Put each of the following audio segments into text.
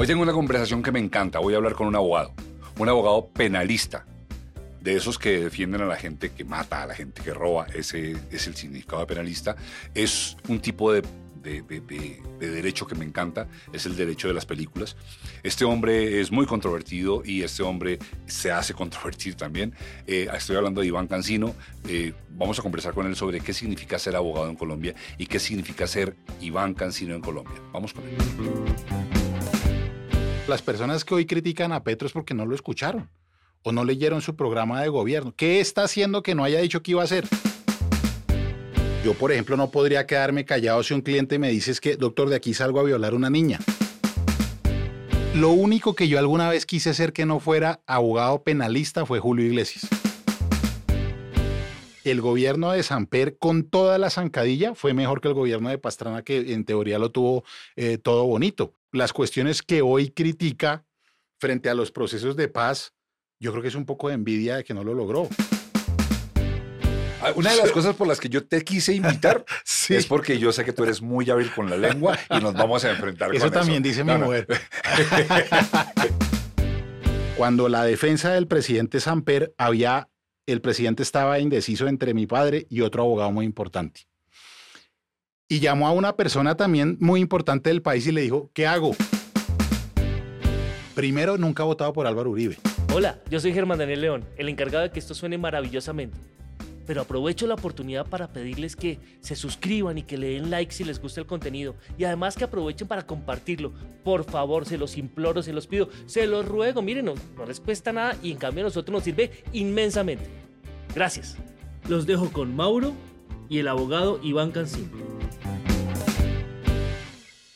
Hoy tengo una conversación que me encanta. Voy a hablar con un abogado, un abogado penalista, de esos que defienden a la gente que mata, a la gente que roba. Ese es el significado de penalista. Es un tipo de, derecho que me encanta, es el derecho de las películas. Este hombre es muy controvertido y este hombre se hace controvertir también. Eh, estoy hablando de Iván Cancino. Eh, vamos a conversar con él sobre qué significa ser abogado en Colombia y qué significa ser Iván Cancino en Colombia. Vamos con él. Las personas que hoy critican a Petro es porque no lo escucharon o no leyeron su programa de gobierno. ¿Qué está haciendo que no haya dicho que iba a hacer? Yo, por ejemplo, no podría quedarme callado si un cliente me dice que, doctor, de aquí salgo a violar a una niña. Lo único que yo alguna vez quise ser que no fuera abogado penalista fue Julio Iglesias. El gobierno de Samper, con toda la zancadilla, fue mejor que el gobierno de Pastrana, que en teoría lo tuvo eh, todo bonito. Las cuestiones que hoy critica frente a los procesos de paz, yo creo que es un poco de envidia de que no lo logró. Ah, una de las cosas por las que yo te quise invitar es porque yo sé que tú eres muy hábil con la lengua y nos vamos a enfrentar eso también dice mi mujer. Cuando la defensa del presidente Samper había, el presidente estaba indeciso entre mi padre y otro abogado muy importante. Y llamó a una persona también muy importante del país y le dijo, ¿qué hago? Primero, nunca ha votado por Álvaro Uribe. Hola, yo soy Germán Daniel León, el encargado de que esto suene maravillosamente. Pero aprovecho la oportunidad para pedirles que se suscriban y que le den like si les gusta el contenido. Y además que aprovechen para compartirlo. Por favor, se los imploro, se los pido, se los ruego. Miren, no, les cuesta nada y en cambio a nosotros nos sirve inmensamente. Gracias. Los dejo con Mauro y el abogado Iván Cancín.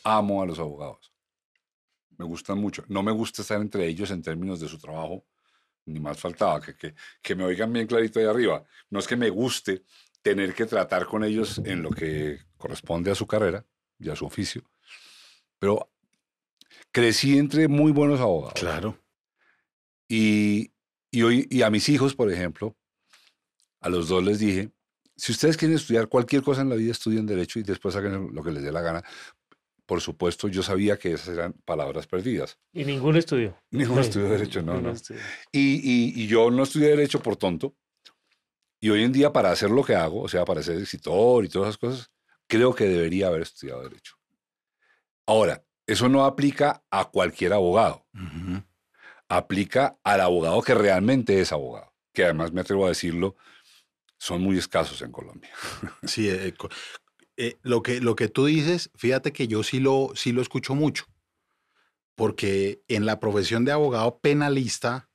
Amo a los abogados me gustan mucho. No me gusta estar entre ellos en términos de su trabajo, ni más faltaba que, que, que, me oigan bien clarito ahí arriba. No es que me guste tener que tratar con ellos en lo que corresponde a su carrera y a su oficio, pero crecí entre muy buenos abogados. Claro. Y, y, hoy, y a mis hijos, por ejemplo, a los dos les dije, si ustedes quieren estudiar cualquier cosa en la vida, estudien derecho y después hagan lo que les dé la gana, por supuesto, yo sabía que esas eran palabras perdidas. Y ningún estudio. Ningún estudio de Derecho, no, no. Y, y, yo no estudié Derecho por tonto. Y hoy en día, para hacer lo que hago, o sea, para ser escritor y todas esas cosas, creo que debería haber estudiado Derecho. Ahora, eso no aplica a cualquier abogado. Aplica al abogado que realmente es abogado. Que además, me atrevo a decirlo, son muy escasos en Colombia. Sí, eh, eh, lo, que, lo que tú dices, fíjate que yo sí lo, sí lo escucho mucho, porque en la profesión de abogado penalista,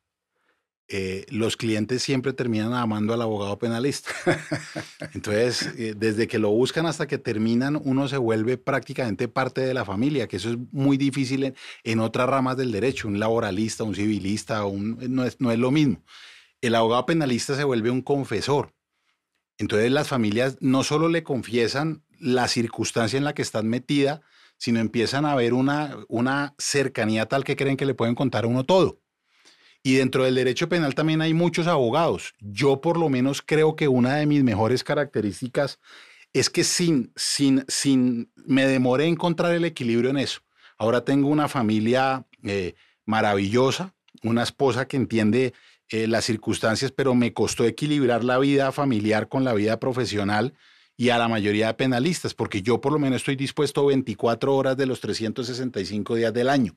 eh, los clientes siempre terminan amando al abogado penalista. Entonces, desde que lo buscan hasta que terminan, uno se vuelve prácticamente parte de la familia, que eso es muy difícil en, otras ramas del derecho, un laboralista, un civilista, un, no, es, no es lo mismo. El abogado penalista se vuelve un confesor. Entonces las familias no solo le confiesan la circunstancia en la que están metida, sino empiezan a ver una, una cercanía tal que creen que le pueden contar a uno todo. Y dentro del derecho penal también hay muchos abogados. Yo por lo menos creo que una de mis mejores características es que sin, sin, sin, me demoré en encontrar el equilibrio en eso. Ahora tengo una familia eh, maravillosa, una esposa que entiende eh, las circunstancias, pero me costó equilibrar la vida familiar con la vida profesional y a la mayoría de penalistas, porque yo por lo menos estoy dispuesto 24 horas de los 365 días del año.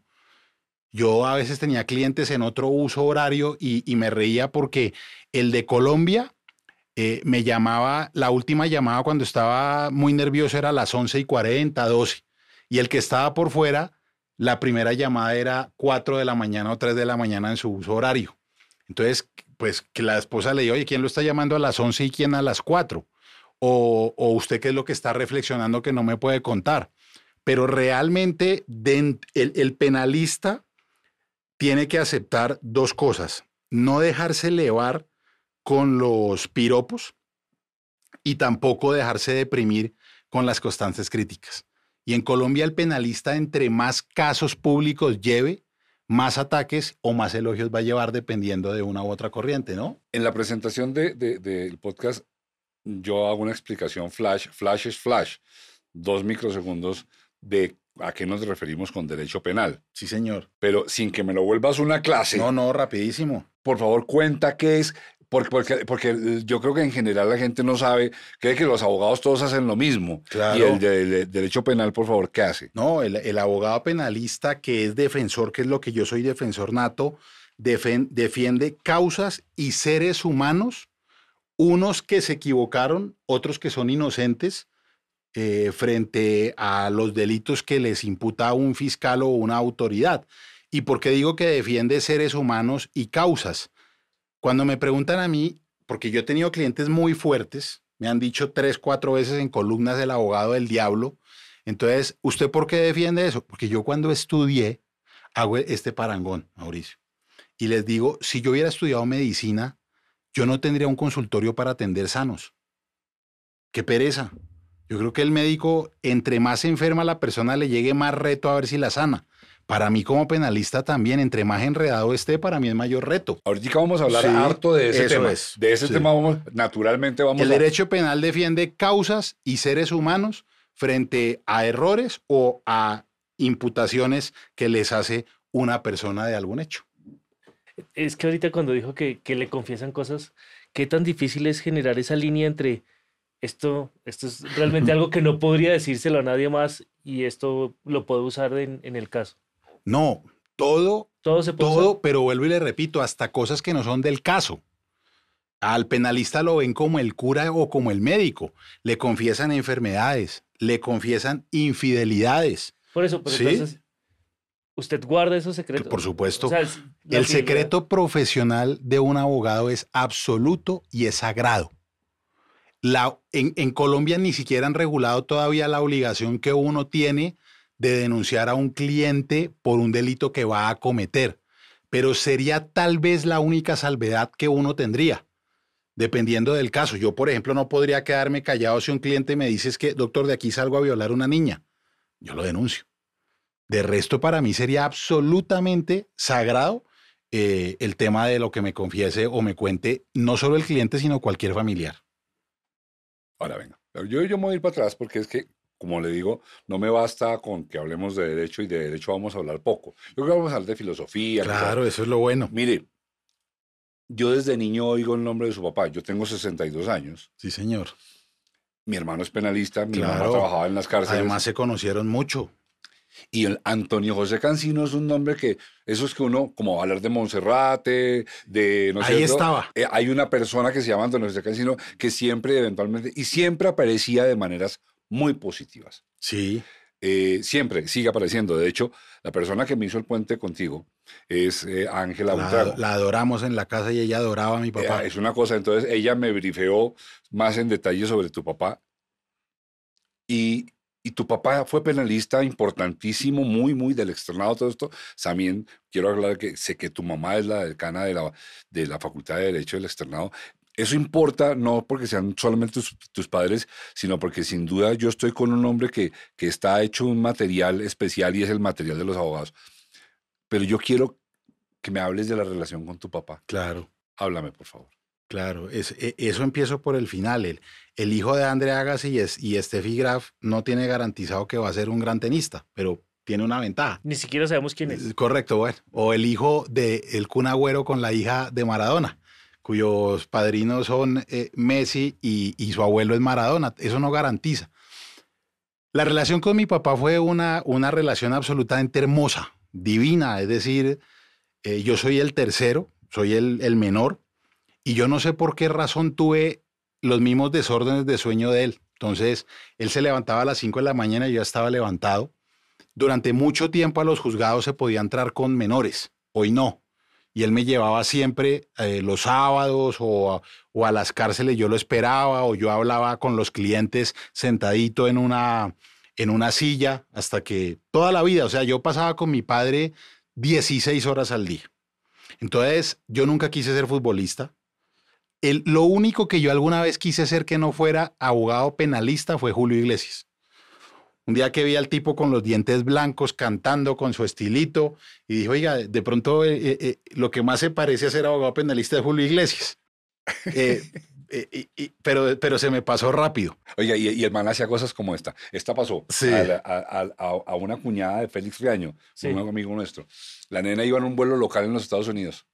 Yo a veces tenía clientes en otro uso horario y, me reía porque el de Colombia eh, me llamaba, la última llamada cuando estaba muy nervioso era a las 11 y 40, 12. Y el que estaba por fuera, la primera llamada era 4 de la mañana o 3 de la mañana en su uso horario. Entonces, pues que la esposa le dijo, oye, ¿quién lo está llamando a las 11 y quién a las 4? o, usted qué es lo que está reflexionando que no me puede contar. Pero realmente el, penalista tiene que aceptar dos cosas. No dejarse elevar con los piropos y tampoco dejarse deprimir con las constantes críticas. Y en Colombia el penalista entre más casos públicos lleve, más ataques o más elogios va a llevar dependiendo de una u otra corriente, ¿no? En la presentación del podcast yo hago una explicación flash. Flash es flash. Dos microsegundos de a qué nos referimos con derecho penal. Sí, señor. Pero sin que me lo vuelvas una clase, No, no, rapidísimo. por favor cuenta qué es, porque, porque, porque yo creo que en general la gente no sabe, cree que los abogados todos hacen lo mismo. Claro. Y el de, de- derecho penal, por favor, ¿qué hace? No, el, el abogado penalista que es defensor, que es lo que yo soy defensor nato, defen- defiende causas y seres humanos, unos que se equivocaron, otros que son inocentes, eh, frente a los delitos que les imputa un fiscal o una autoridad. ¿Y por qué digo que defiende seres humanos y causas? Cuando me preguntan a mí, porque yo he tenido clientes muy fuertes, me han dicho tres, cuatro veces en columnas del abogado del diablo, entonces, ¿usted por qué defiende eso? Porque yo cuando estudié, hago este parangón, Mauricio. Y les digo, si yo hubiera estudiado medicina, yo no tendría un consultorio para atender sanos. Qué pereza. Yo creo que el médico, entre más enferma la persona, le llegue más reto a ver si la sana. Para mí como penalista también, entre más enredado esté, para mí es mayor reto. Ahorita vamos a hablar Sí, harto de ese eso tema. es, De ese sí. tema vamos, naturalmente vamos El a... derecho penal defiende causas y seres humanos frente a errores o a imputaciones que les hace una persona de algún hecho. Es que ahorita cuando dijo que, que le confiesan cosas, qué tan difícil es generar esa línea entre esto, esto es realmente algo que no podría decírselo a nadie más y esto lo puedo usar en, en el caso. No, todo, Todo se puede usar. todo, pero vuelvo y le repito, hasta cosas que no son del caso. Al penalista lo ven como el cura o como el médico. Le confiesan enfermedades, le confiesan infidelidades. Por eso, pero ¿Sí? entonces, ¿usted guarda esos secretos? Por supuesto. O sea, El secreto profesional de un abogado es absoluto y es sagrado. La, en, en Colombia ni siquiera han regulado todavía la obligación que uno tiene de denunciar a un cliente por un delito que va a cometer, pero sería tal vez la única salvedad que uno tendría, dependiendo del caso. Yo, por ejemplo, no podría quedarme callado si un cliente me dice es que, doctor, de aquí salgo a violar a una niña. Yo lo denuncio. De resto, para mí sería absolutamente sagrado eh, el tema de lo que me confiese o me cuente no solo el cliente, sino cualquier familiar. Ahora venga, yo, yo me voy a ir para atrás porque es que, como le digo, no me basta con que hablemos de derecho y de derecho vamos a hablar poco. Yo creo que vamos a hablar de filosofía. Claro, eso es lo bueno. Mire, yo desde niño oigo el nombre de su papá. Yo tengo 62 años. Sí, señor. Mi hermano es penalista, mi mamá Claro. trabajaba en las cárceles. Además se conocieron mucho. Y el Antonio José Cancino es un nombre que, eso es que uno, como hablar de Monserrate, de no sé. Ahí estaba. eh, hay una persona que se llama Antonio José Cancino que siempre, eventualmente, y siempre aparecía de maneras muy positivas. Sí, Eh, siempre sigue apareciendo. De hecho, la persona que me hizo el puente contigo es eh, Ángela la, Butrago. la adoramos en la casa y ella adoraba a mi papá. Eh, es una cosa, entonces ella me brifeó más en detalle sobre tu papá. Y, y tu papá fue penalista importantísimo, muy, muy del externado, todo esto. También quiero hablar que sé que tu mamá es la decana de la, de la Facultad de Derecho del externado. Eso importa no porque sean solamente tus, tus padres, sino porque sin duda yo estoy con un hombre que, que está hecho un material especial y es el material de los abogados. Pero yo quiero que me hables de la relación con tu papá. Claro, Háblame, por favor. claro. Es, e- eso empiezo por el final. El, el hijo de André Agassi y, es- y Steffi Graf no tiene garantizado que va a ser un gran tenista, pero tiene una ventaja. Ni siquiera sabemos quién es. Es Correcto, bueno. O el hijo de el Kun Agüero con la hija de Maradona, cuyos padrinos son eh, Messi y, y su abuelo es Maradona. Eso no garantiza. La relación con mi papá fue una, una relación absolutamente hermosa, divina. Es decir, eh, yo soy el tercero, soy el, el menor, y yo no sé por qué razón tuve los mismos desórdenes de sueño de él. Entonces, él se levantaba a las 5 de la mañana y yo estaba levantado. Durante mucho tiempo a los juzgados se podía entrar con menores, hoy no. Y él me llevaba siempre eh, los sábados o a, o a las cárceles, yo lo esperaba o yo hablaba con los clientes sentadito en una, en una silla hasta que toda la vida, o sea, yo pasaba con mi padre 16 horas al día. Entonces, yo nunca quise ser futbolista. Lo único que yo alguna vez quise ser que no fuera abogado penalista fue Julio Iglesias. Un día que vi al tipo con los dientes blancos cantando con su estilito y dije, oiga, de pronto eh, eh, eh, lo que más se parece a ser abogado penalista es Julio Iglesias. Eh, y- y- pero, pero se me pasó rápido. Oiga, y, y el man hacía cosas como esta. Esta pasó Sí. a, la- a- a- a- a una cuñada de Félix Riaño, Sí. un amigo nuestro. La nena iba en un vuelo local en los Estados Unidos.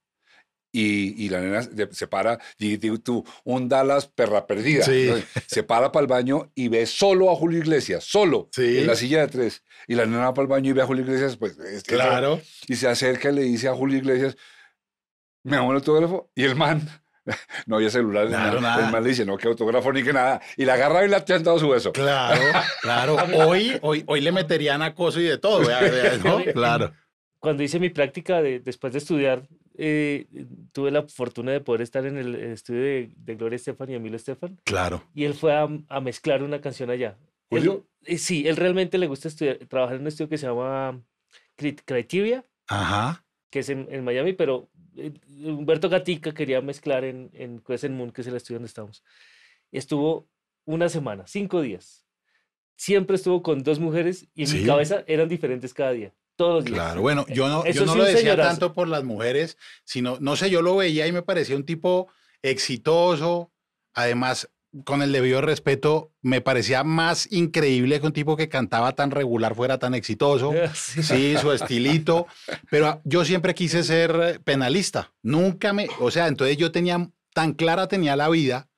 Y, y la nena se para, y digo tú, un Dallas perra perdida. Se para para el baño y ve solo a Julio Iglesias, solo, Sí. en la silla de tres. Y la nena va para el baño y ve a Julio Iglesias, pues. es- Claro. Y se acerca y le dice a Julio Iglesias, me hago el autógrafo. Y el man, no había celular, Claro, nada. nada. el man le dice, no, que autógrafo ni que nada. Y la agarra y le ha dado su beso. Claro, claro. Hoy, hoy, hoy le meterían acoso y de todo. ¿no? Claro. Cuando hice mi práctica de- después de estudiar, eh, tuve la fortuna de poder estar en el estudio de, de Gloria Estefan y Emilio Estefan. Claro. Y él fue a, a mezclar una canción allá. Él- eh, sí, él realmente le gusta estudiar, trabajar en un estudio que se llama Criteria, Ajá. que es en, en Miami, pero eh, Humberto Gatica quería mezclar en, en Crescent Moon, que es el estudio donde estamos. Estuvo una semana, cinco días. Siempre estuvo con dos mujeres y en Sí. mi cabeza eran diferentes cada día, todos los días. Claro, bueno, yo no, Eso yo no sí, lo decía señorazo. tanto por las mujeres, sino, no sé, yo lo veía y me parecía un tipo exitoso, además, con el debido respeto, me parecía más increíble que un tipo que cantaba tan regular fuera tan exitoso. Sí. Sí, su estilito, pero yo siempre quise ser penalista. Nunca me, o sea, entonces yo tenía tan clara tenía la vida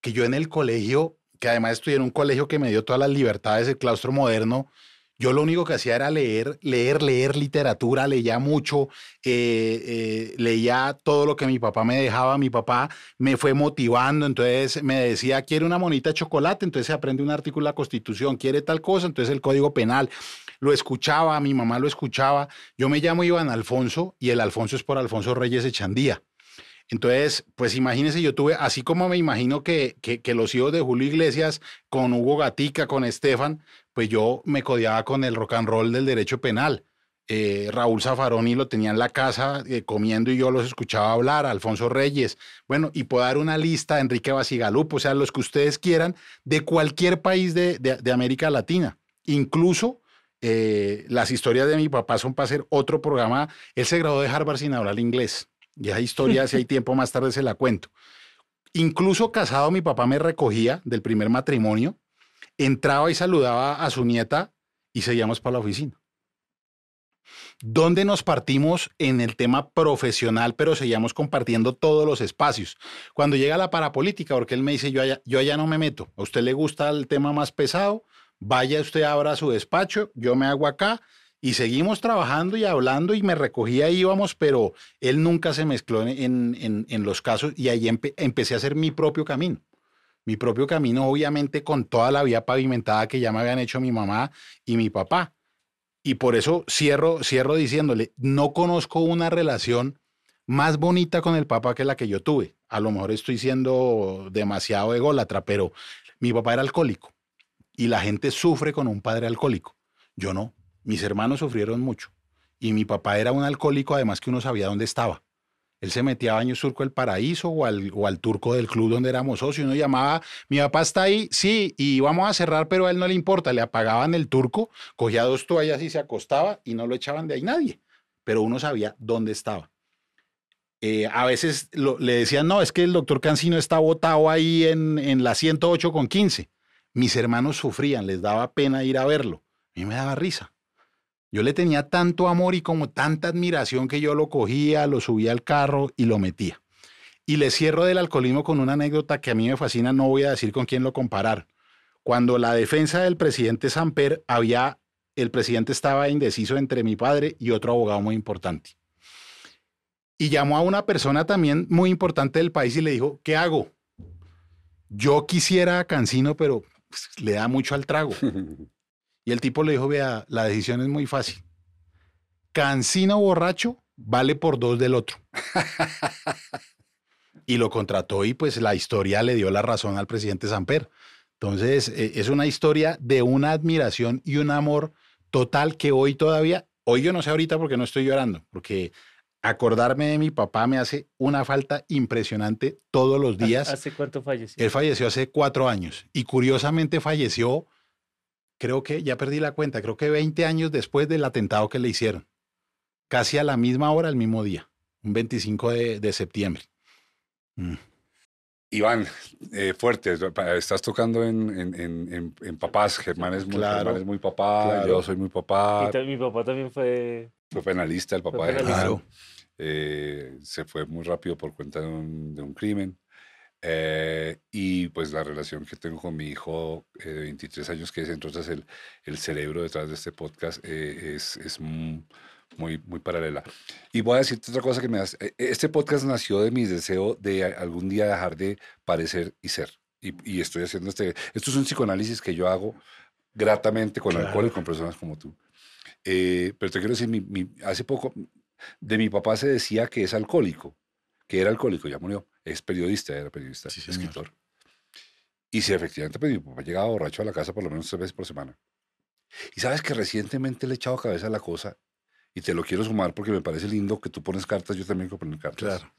que yo en el colegio, que además estudié en un colegio que me dio todas las libertades, el claustro moderno, yo lo único que hacía era leer, leer, leer literatura, leía mucho, eh, eh, leía todo lo que mi papá me dejaba, mi papá me fue motivando, entonces me decía, quiere una monita de chocolate, entonces se aprende un artículo de la Constitución, quiere tal cosa, entonces el Código Penal, lo escuchaba, mi mamá lo escuchaba, yo me llamo Iván Alfonso y el Alfonso es por Alfonso Reyes Echandía. Entonces, pues imagínense, yo tuve, así como me imagino que, que, los hijos de Julio Iglesias, con Hugo Gatica, con Estefan, pues yo me codeaba con el rock and roll del derecho penal. Eh, Raúl Zafaroni lo tenía en la casa eh, comiendo y yo los escuchaba hablar, Alfonso Reyes, bueno, y puedo dar una lista, Enrique Basigalupo, o sea, los que ustedes quieran, de cualquier país de, de- de América Latina. Incluso eh, las historias de mi papá son para hacer otro programa. Él se graduó de Harvard sin hablar inglés. Y esa historia, si hay tiempo más tarde, se la cuento. Incluso casado, mi papá me recogía del primer matrimonio, entraba y saludaba a su nieta y seguíamos para la oficina. ¿Dónde nos partimos en el tema profesional, pero seguíamos compartiendo todos los espacios? Cuando llega la parapolítica, porque él me dice, yo allá, yo allá no me meto, a usted le gusta el tema más pesado, vaya usted abra su despacho, yo me hago acá y seguimos trabajando y hablando y me recogía y íbamos, pero él nunca se mezcló en, en- en- los casos y ahí empe- empecé a hacer mi propio camino. Mi propio camino, obviamente, con toda la vía pavimentada que ya me habían hecho mi mamá y mi papá. Y por eso cierro, cierro diciéndole, no conozco una relación más bonita con el papá que la que yo tuve. A lo mejor estoy siendo demasiado ególatra, pero mi papá era alcohólico y la gente sufre con un padre alcohólico. Yo no. Mis hermanos sufrieron mucho. Y mi papá era un alcohólico, además que uno sabía dónde estaba. Él se metía a Baño Surco del Paraíso o al, o al turco del club donde éramos socios. Uno llamaba, mi papá está ahí, sí, y vamos a cerrar, pero a él no le importa. Le apagaban el turco, cogía dos toallas y se acostaba y no lo echaban de ahí nadie. Pero uno sabía dónde estaba. Eh, a veces le decían, no, es que el doctor Cancino está botado ahí en, en la 108 con 15. Mis hermanos sufrían, les daba pena ir a verlo. A mí me daba risa. Yo le tenía tanto amor y como tanta admiración que yo lo cogía, lo subía al carro y lo metía. Y le cierro del alcoholismo con una anécdota que a mí me fascina, no voy a decir con quién lo comparar. Cuando la defensa del presidente Samper había, el presidente estaba indeciso entre mi padre y otro abogado muy importante. Y llamó a una persona también muy importante del país y le dijo, ¿qué hago? Yo quisiera a Cancino, pero pues, le da mucho al trago. Y el tipo le dijo, vea, la decisión es muy fácil. Cancino borracho vale por dos del otro. y lo contrató y pues la historia le dio la razón al presidente Samper. Entonces, eh, es una historia de una admiración y un amor total que hoy todavía, hoy yo no sé ahorita porque no estoy llorando, porque acordarme de mi papá me hace una falta impresionante todos los días. ¿Hace cuánto falleció? Él falleció hace cuatro años y curiosamente falleció, creo que, ya perdí la cuenta, creo que 20 años después del atentado que le hicieron. Casi a la misma hora, el mismo día, un 25 de, de septiembre. Mm. Iván, eh, fuerte, estás tocando en, en, en, en papás, Germán es muy, Claro. Germán es muy papá, Claro. yo soy muy papá, Y mi papá también fue... fue penalista el papá Fue de Germán. Claro. Eh, se fue muy rápido por cuenta de un, de un crimen. Eh, y pues la relación que tengo con mi hijo eh, de 23 años, que es entonces el, el cerebro detrás de este podcast, eh, es, es mu- muy, muy paralela. Y voy a decirte otra cosa que me hace. eh, Este podcast nació de mi deseo de algún día dejar de parecer y ser. Y, y estoy haciendo este. Esto es un psicoanálisis que yo hago gratamente con Claro. alcohol y con personas como tú. Eh, pero te quiero decir, mi- mi- hace poco de mi papá se decía que es alcohólico, que era alcohólico, ya murió. Es periodista, era periodista, Sí, señor. escritor. Y si efectivamente, pues mi papá llegaba borracho a la casa por lo menos tres veces por semana. Y sabes que recientemente le he echado cabeza a la cosa y te lo quiero sumar porque me parece lindo que tú pones cartas, yo también quiero poner cartas. Claro.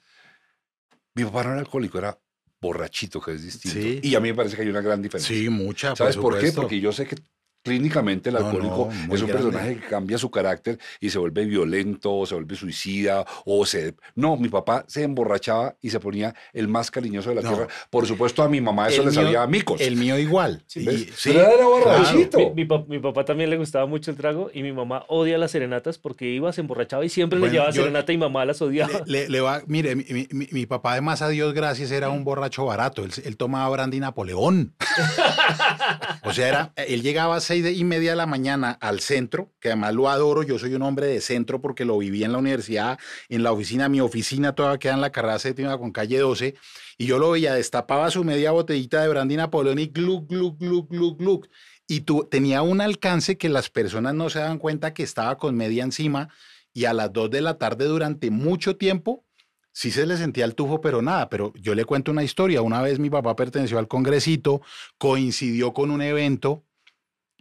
Mi papá no era alcohólico, era borrachito, que es distinto. Sí. Y a mí me parece que hay una gran diferencia. Sí, mucha. ¿Sabes por, qué? Porque yo sé que clínicamente el No, alcohólico no, es un grande. personaje que cambia su carácter y se vuelve violento, o se vuelve suicida, o se... No, mi papá se emborrachaba y se ponía el más cariñoso de la No. tierra. Por supuesto, a mi mamá eso El le mío- sabía a micos. El mío igual. Sí, sí, Pero era claro. borrachito. Mi, mi pap- mi papá también le gustaba mucho el trago y mi mamá odia las serenatas porque iba, se emborrachaba y siempre Bueno, le llevaba yo- serenata y mamá las odiaba. Le, le- le va, mire, mi, mi- mi- mi papá, además a Dios gracias, era un borracho barato. Él, él tomaba brandy Napoleón. o sea, era, él llegaba a seis y media de la mañana al centro, que además lo adoro. Yo soy un hombre de centro porque lo viví en la universidad, en la oficina. Mi oficina todavía queda en la carrera séptima con calle 12. Y yo lo veía, destapaba su media botellita de brandy Napoleón y gluk, gluk, gluk, gluk, gluk. Y tú, tenía un alcance que las personas no se daban cuenta que estaba con media encima y a las 2 de la tarde durante mucho tiempo sí se le sentía el tufo, pero nada. Pero yo le cuento una historia. Una vez mi papá perteneció al congresito, coincidió con un evento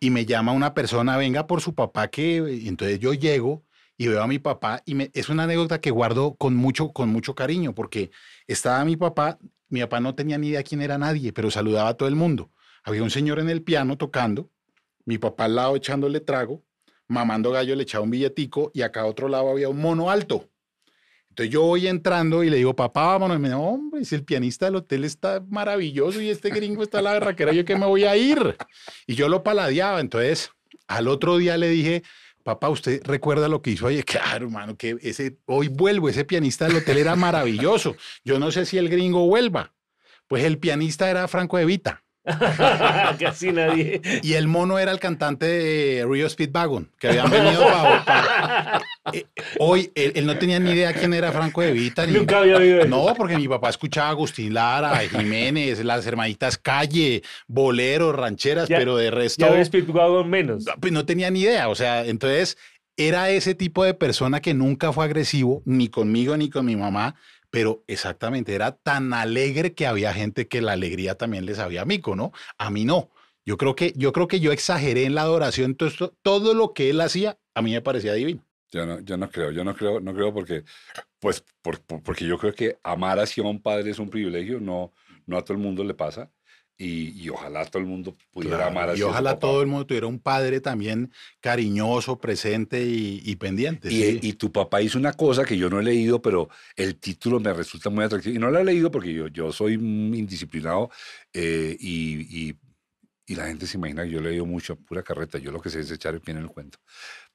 y me llama una persona, venga por su papá, que entonces yo llego y veo a mi papá y me, es una anécdota que guardo con mucho, con mucho cariño, porque estaba mi papá, mi papá no tenía ni idea quién era nadie, pero saludaba a todo el mundo. Había un señor en el piano tocando, mi papá al lado echándole trago, mamando gallo le echaba un billetico y acá a otro lado había un mono alto. Entonces yo voy entrando y le digo, papá, vámonos. Y me dice, hombre, si el pianista del hotel está maravilloso y este gringo está la berraquera, yo que me voy a ir. Y yo lo paladeaba. Entonces, al otro día le dije, papá, ¿usted recuerda lo que hizo ayer? Claro, hermano, que ese, hoy vuelvo, ese pianista del hotel era maravilloso. Yo no sé si el gringo vuelva. Pues el pianista era Franco De Vita. Casi nadie. Y el mono era el cantante de Rio Speedwagon, que habían venido para... hoy, él, él no tenía ni idea quién era Franco De Vita. ni- Nunca había eso. No, porque mi papá escuchaba a Agustín Lara, Jiménez, las hermanitas Calle, boleros, rancheras, Ya- pero de resto Ya Speedwagon menos. no, pues no tenía ni idea. O sea, entonces era ese tipo de persona que nunca fue agresivo, ni conmigo ni con mi mamá, pero exactamente era tan alegre que había gente que la alegría también les sabía mico, ¿no? A mí no. Yo creo que yo creo que yo exageré en la adoración, entonces to- todo lo que él hacía a mí me parecía divino. Yo no, yo no creo, yo no creo, no creo porque, pues, por- por- porque yo creo que amar así a un padre es un privilegio, no, no a todo el mundo le pasa. Y, y ojalá todo el mundo pudiera Claro, amar y a su ojalá todo el mundo tuviera un padre también cariñoso, presente y, y pendiente. Y, sí. y tu papá hizo una cosa que yo no he leído, pero el título me resulta muy atractivo. Y no lo he leído porque yo, yo soy indisciplinado eh, y, y- y la gente se imagina que yo he leído mucho, pura carreta. Yo lo que sé es echar el pie en el cuento.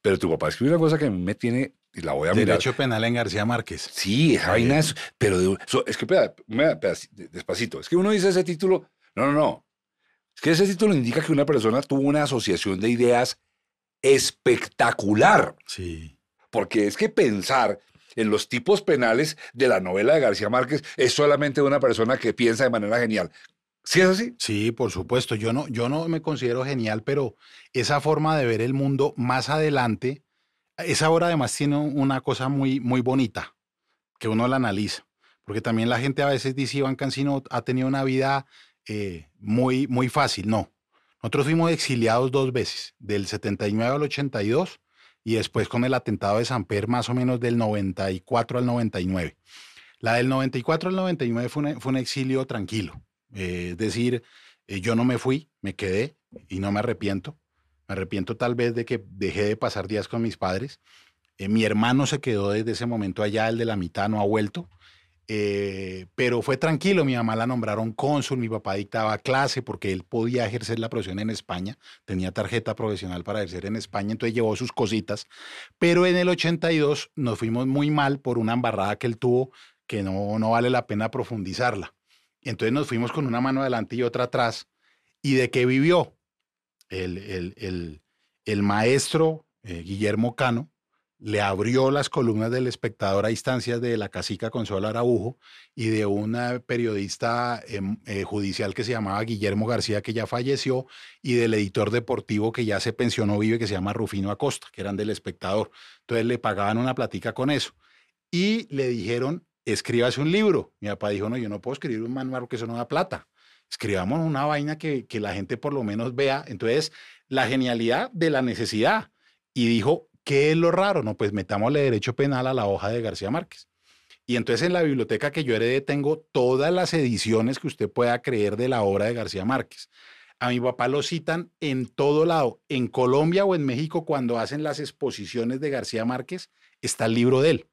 Pero tu papá escribió una cosa que me tiene, y la voy a mirar. Derecho penal en García Márquez. Sí, esa vaina es, pero de- so- es que, espera, despacito, es que uno dice ese título, no, no, no, es que ese título indica que una persona tuvo una asociación de ideas espectacular, Sí. porque es que pensar en los tipos penales de la novela de García Márquez es solamente una persona que piensa de manera genial. ¿Sí es así? Sí, por supuesto. Yo no, yo no me considero genial, pero esa forma de ver el mundo más adelante, esa obra además tiene una cosa muy, muy bonita, que uno la analiza. Porque también la gente a veces dice, Iván Cancino ha tenido una vida eh, muy, muy fácil. No. Nosotros fuimos exiliados dos veces, del 79 al 82 y después con el atentado de Samper más o menos del 94 al 99. La del 94 al 99 fue un, fue un exilio tranquilo. Eh, es decir, eh, yo no me fui, me quedé y no me arrepiento. Me arrepiento tal vez de que dejé de pasar días con mis padres. Mi hermano se quedó desde ese momento allá, el de la mitad no ha vuelto. Eh, pero fue tranquilo, mi mamá la nombraron cónsul, mi papá dictaba clase porque él podía ejercer la profesión en España, tenía tarjeta profesional para ejercer en España, entonces llevó sus cositas, pero en el 82 nos fuimos muy mal por una embarrada que él tuvo que no, no vale la pena profundizarla. Entonces nos fuimos con una mano adelante y otra atrás. ¿Y de qué vivió? El, el, el, maestro eh, Guillermo Cano, le abrió las columnas del espectador a instancias de la cacica Consuelo Araujo y de una periodista em, eh, judicial que se llamaba Guillermo García, que ya falleció, y del editor deportivo que ya se pensionó, vive, que se llama Rufino Acosta, que eran del espectador. Entonces le pagaban una platica con eso. Y le dijeron, escríbase un libro. Mi papá dijo, no, yo no puedo escribir un manual porque eso no da plata. Escribamos una vaina que, que la gente por lo menos vea. Entonces, la genialidad de la necesidad. Y dijo, ¿Qué es lo raro? No, pues metámosle derecho penal a la hoja de García Márquez. Y entonces en la biblioteca que yo heredé tengo todas las ediciones que usted pueda creer de la obra de García Márquez. A mi papá lo citan en todo lado. En Colombia o en México, cuando hacen las exposiciones de García Márquez, está el libro de él.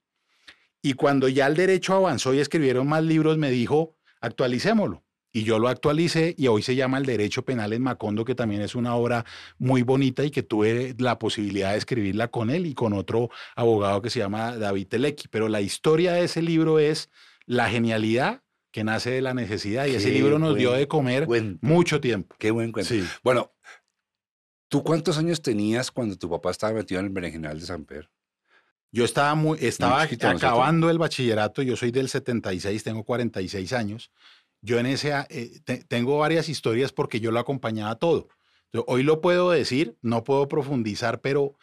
Y cuando ya el derecho avanzó y escribieron más libros, me dijo, actualicémoslo. Y yo lo actualicé y hoy se llama El Derecho Penal en Macondo, que también es una obra muy bonita y que tuve la posibilidad de escribirla con él y con otro abogado que se llama David Telequi. Pero la historia de ese libro es la genialidad que nace de la necesidad y ese libro nos dio de comer mucho tiempo. Qué buen cuento. Bueno, ¿tú cuántos años tenías cuando tu papá estaba metido en el Berenjenal de San Pedro? Yo estaba, muy, estaba acabando el bachillerato, yo soy del 76, tengo 46 años. Yo en ese, eh, tengo varias historias porque yo lo acompañaba todo. hoy lo puedo decir, no puedo profundizar, pero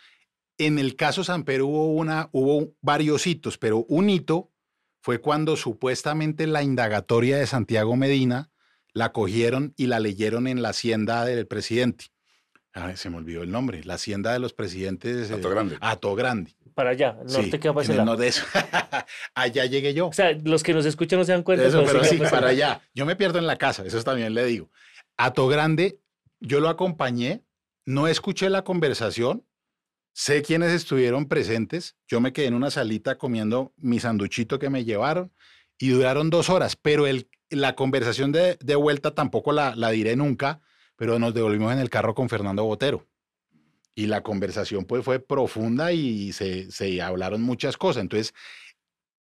en el caso Samper hubo, una, hubo varios hitos, pero un hito fue cuando supuestamente la indagatoria de Santiago Medina la cogieron y la leyeron en la hacienda del presidente. se me olvidó el nombre, la hacienda de los presidentes. Ato Grande. Ato Grande para allá, norte que va No de eso. allá llegué yo. O sea, los que nos escuchan no se dan cuenta. Eso, pero sí, para allá. Yo me pierdo en la casa, eso también le digo. Ato Grande, yo lo acompañé, no escuché la conversación, sé quiénes estuvieron presentes, yo me quedé en una salita comiendo mi sanduchito que me llevaron y duraron dos horas, pero el, la conversación de, de vuelta tampoco la, la diré nunca, pero nos devolvimos en el carro con Fernando Botero y la conversación pues fue profunda y se, se hablaron muchas cosas. Entonces,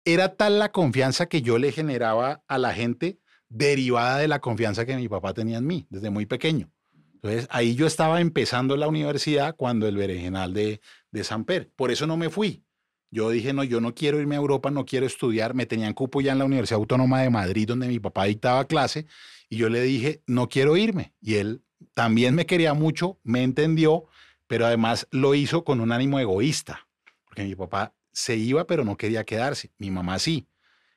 era tal la confianza que yo le generaba a la gente derivada de la confianza que mi papá tenía en mí desde muy pequeño. Entonces, ahí yo estaba empezando la universidad cuando el berenjenal de, de Samper. Por eso no me fui. Yo dije, no, yo no quiero irme a Europa, no quiero estudiar. Me tenían cupo ya en la Universidad Autónoma de Madrid, donde mi papá dictaba clase. Y yo le dije, no quiero irme. Y él también me quería mucho, me entendió pero además lo hizo con un ánimo egoísta, porque mi papá se iba pero no quería quedarse, mi mamá sí.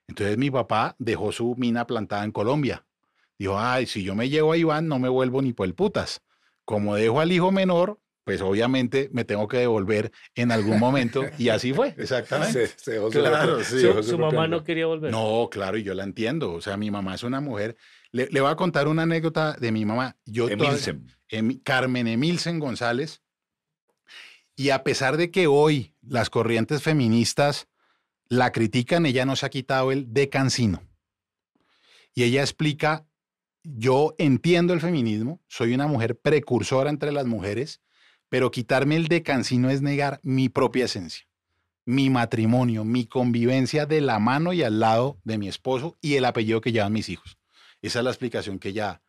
Entonces mi papá dejó su mina plantada en Colombia. Dijo, ay, si yo me llevo a Iván no me vuelvo ni por el putas. Como dejo al hijo menor, pues obviamente me tengo que devolver en algún momento y así fue, exactamente. claro, su, mamá no quería volver. No, claro, y yo la entiendo. O sea, mi mamá es una mujer. Le, voy a contar una anécdota de mi mamá. Yo Emilsen. Carmen Emilsen González y a pesar de que hoy las corrientes feministas la critican, ella no se ha quitado el de cancino. Y ella explica, yo entiendo el feminismo, soy una mujer precursora entre las mujeres, pero quitarme el de cancino es negar mi propia esencia, mi matrimonio, mi convivencia de la mano y al lado de mi esposo y el apellido que llevan mis hijos. Esa es la explicación que ella da.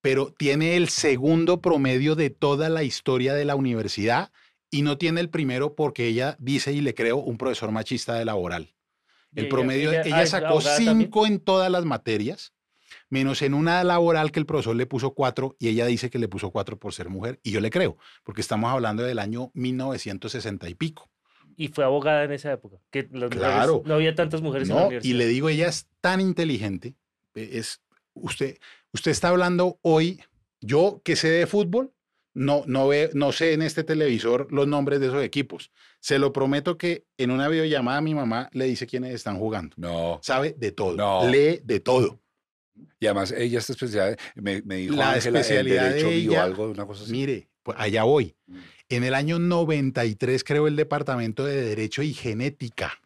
Pero tiene el segundo promedio de toda la historia de la universidad y no tiene el primero porque ella dice, y le creo, un profesor machista de laboral. El promedio, ella, sacó cinco en todas las materias, menos en una laboral que el profesor le puso cuatro y ella dice que le puso cuatro por ser mujer. Y yo le creo, porque estamos hablando del año 1960 y pico. Y fue abogada en esa época, que claro. no había tantas mujeres en la universidad. Y le digo, ella es tan inteligente, es, usted, usted está hablando hoy, yo que sé de fútbol, no, no, ve, no sé en este televisor los nombres de esos equipos. Se lo prometo que en una videollamada mi mamá le dice quiénes están jugando. No. Sabe de todo. No. Lee de todo. Y además ella está especial, me, me dijo la especialidad de ella, algo, una cosa así. Mire, pues allá voy. Mm. En el año 93 creo el Departamento de Derecho y Genética.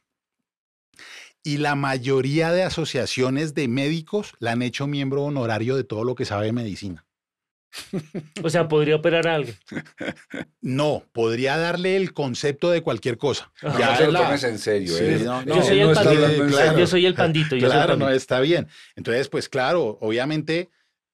y la mayoría de asociaciones de médicos la han hecho miembro honorario de todo lo que sabe de medicina. O sea, podría operar a alguien. No, podría darle el concepto de cualquier cosa. Ajá. Ya se lo tomes en serio. Sí, ¿eh? no, Yo soy el pandito. claro. Yo soy el pandito. Yo soy el Claro, no, está bien. Entonces, pues claro, obviamente,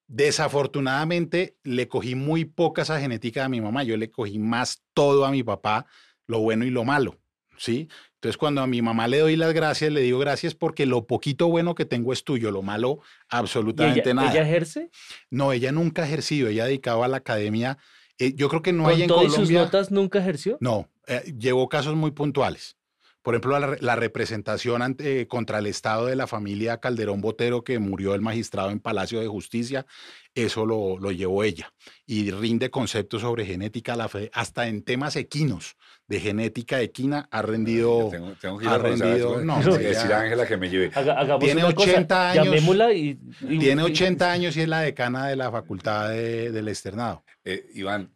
desafortunadamente le cogí muy poca esa genética a mi mamá. Yo le cogí más todo a mi papá, lo bueno y lo malo, ¿sí? Entonces, cuando a mi mamá le doy las gracias, le digo gracias porque lo poquito bueno que tengo es tuyo, lo malo, ¿Y absolutamente ella, nada. ella ejerce? No, ella nunca ha ejercido, ella dedicaba a la academia. Eh, yo creo que no ¿Con hay en todas sus Colombia. notas nunca ejerció? No, eh, llevó casos muy puntuales. Por ejemplo, la, re- la representación ante- eh, contra el Estado de la familia Calderón Botero, que murió el magistrado en Palacio de Justicia, eso lo, lo llevó ella. Y rinde conceptos sobre genética, la fe, hasta en temas equinos, de genética equina, ha rendido. Tengo, tengo que ir ha a rendido- no, ya- decir a Ángela que me lleve. Haga- Tiene una cosa, 80 años. Llamémosla y, y- Tiene y- 80 años y es la decana de la facultad de- del externado. Eh, Iván,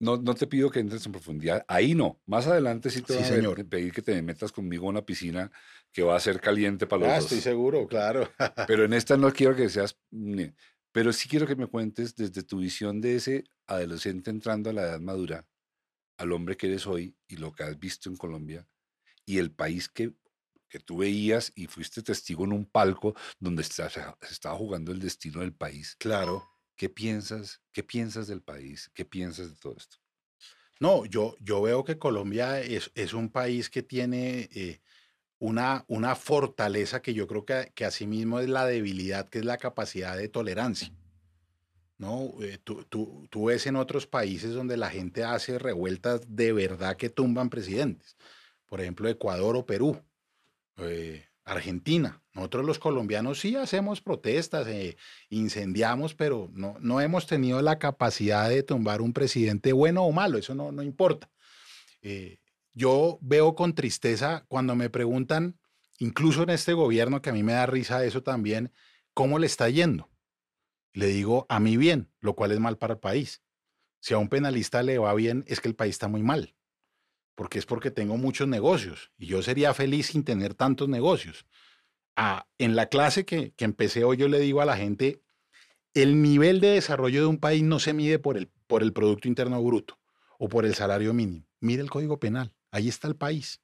no, no te pido que entres en profundidad. Ahí no. Más adelante sí te Sí, voy a señor. pedir que te metas conmigo en una piscina que va a ser caliente para los Ah, dos. estoy seguro, claro. Pero en esta no quiero que seas... Pero sí quiero que me cuentes desde tu visión de ese adolescente entrando a la edad madura, al hombre que eres hoy y lo que has visto en Colombia y el país que, que tú veías y fuiste testigo en un palco donde está- se estaba jugando el destino del país. Claro. ¿Qué piensas? ¿Qué piensas del país? ¿Qué piensas de todo esto? No, yo, yo veo que Colombia es, es un país que tiene eh, una, una fortaleza que yo creo que, que asimismo es la debilidad, que es la capacidad de tolerancia. ¿no? Eh, tú, tú- tú ves en otros países donde la gente hace revueltas de verdad que tumban presidentes. Por ejemplo, Ecuador o Perú, eh, Argentina. Nosotros los colombianos sí hacemos protestas, eh, incendiamos, pero no, no hemos tenido la capacidad de tumbar un presidente bueno o malo, eso no, no importa. Yo veo con tristeza cuando me preguntan, incluso en este gobierno, que a mí me da risa eso también, ¿cómo le está yendo? Le digo, a mí bien, lo cual es mal para el país. Si a un penalista le va bien, es que el país está muy mal, porque es porque tengo muchos negocios y yo sería feliz sin tener tantos negocios. Ah, en la clase que, que empecé hoy, yo le digo a la gente, el nivel de desarrollo de un país no se mide por el, por el Producto Interno Bruto o por el salario mínimo. Mire el Código Penal, ahí está el país.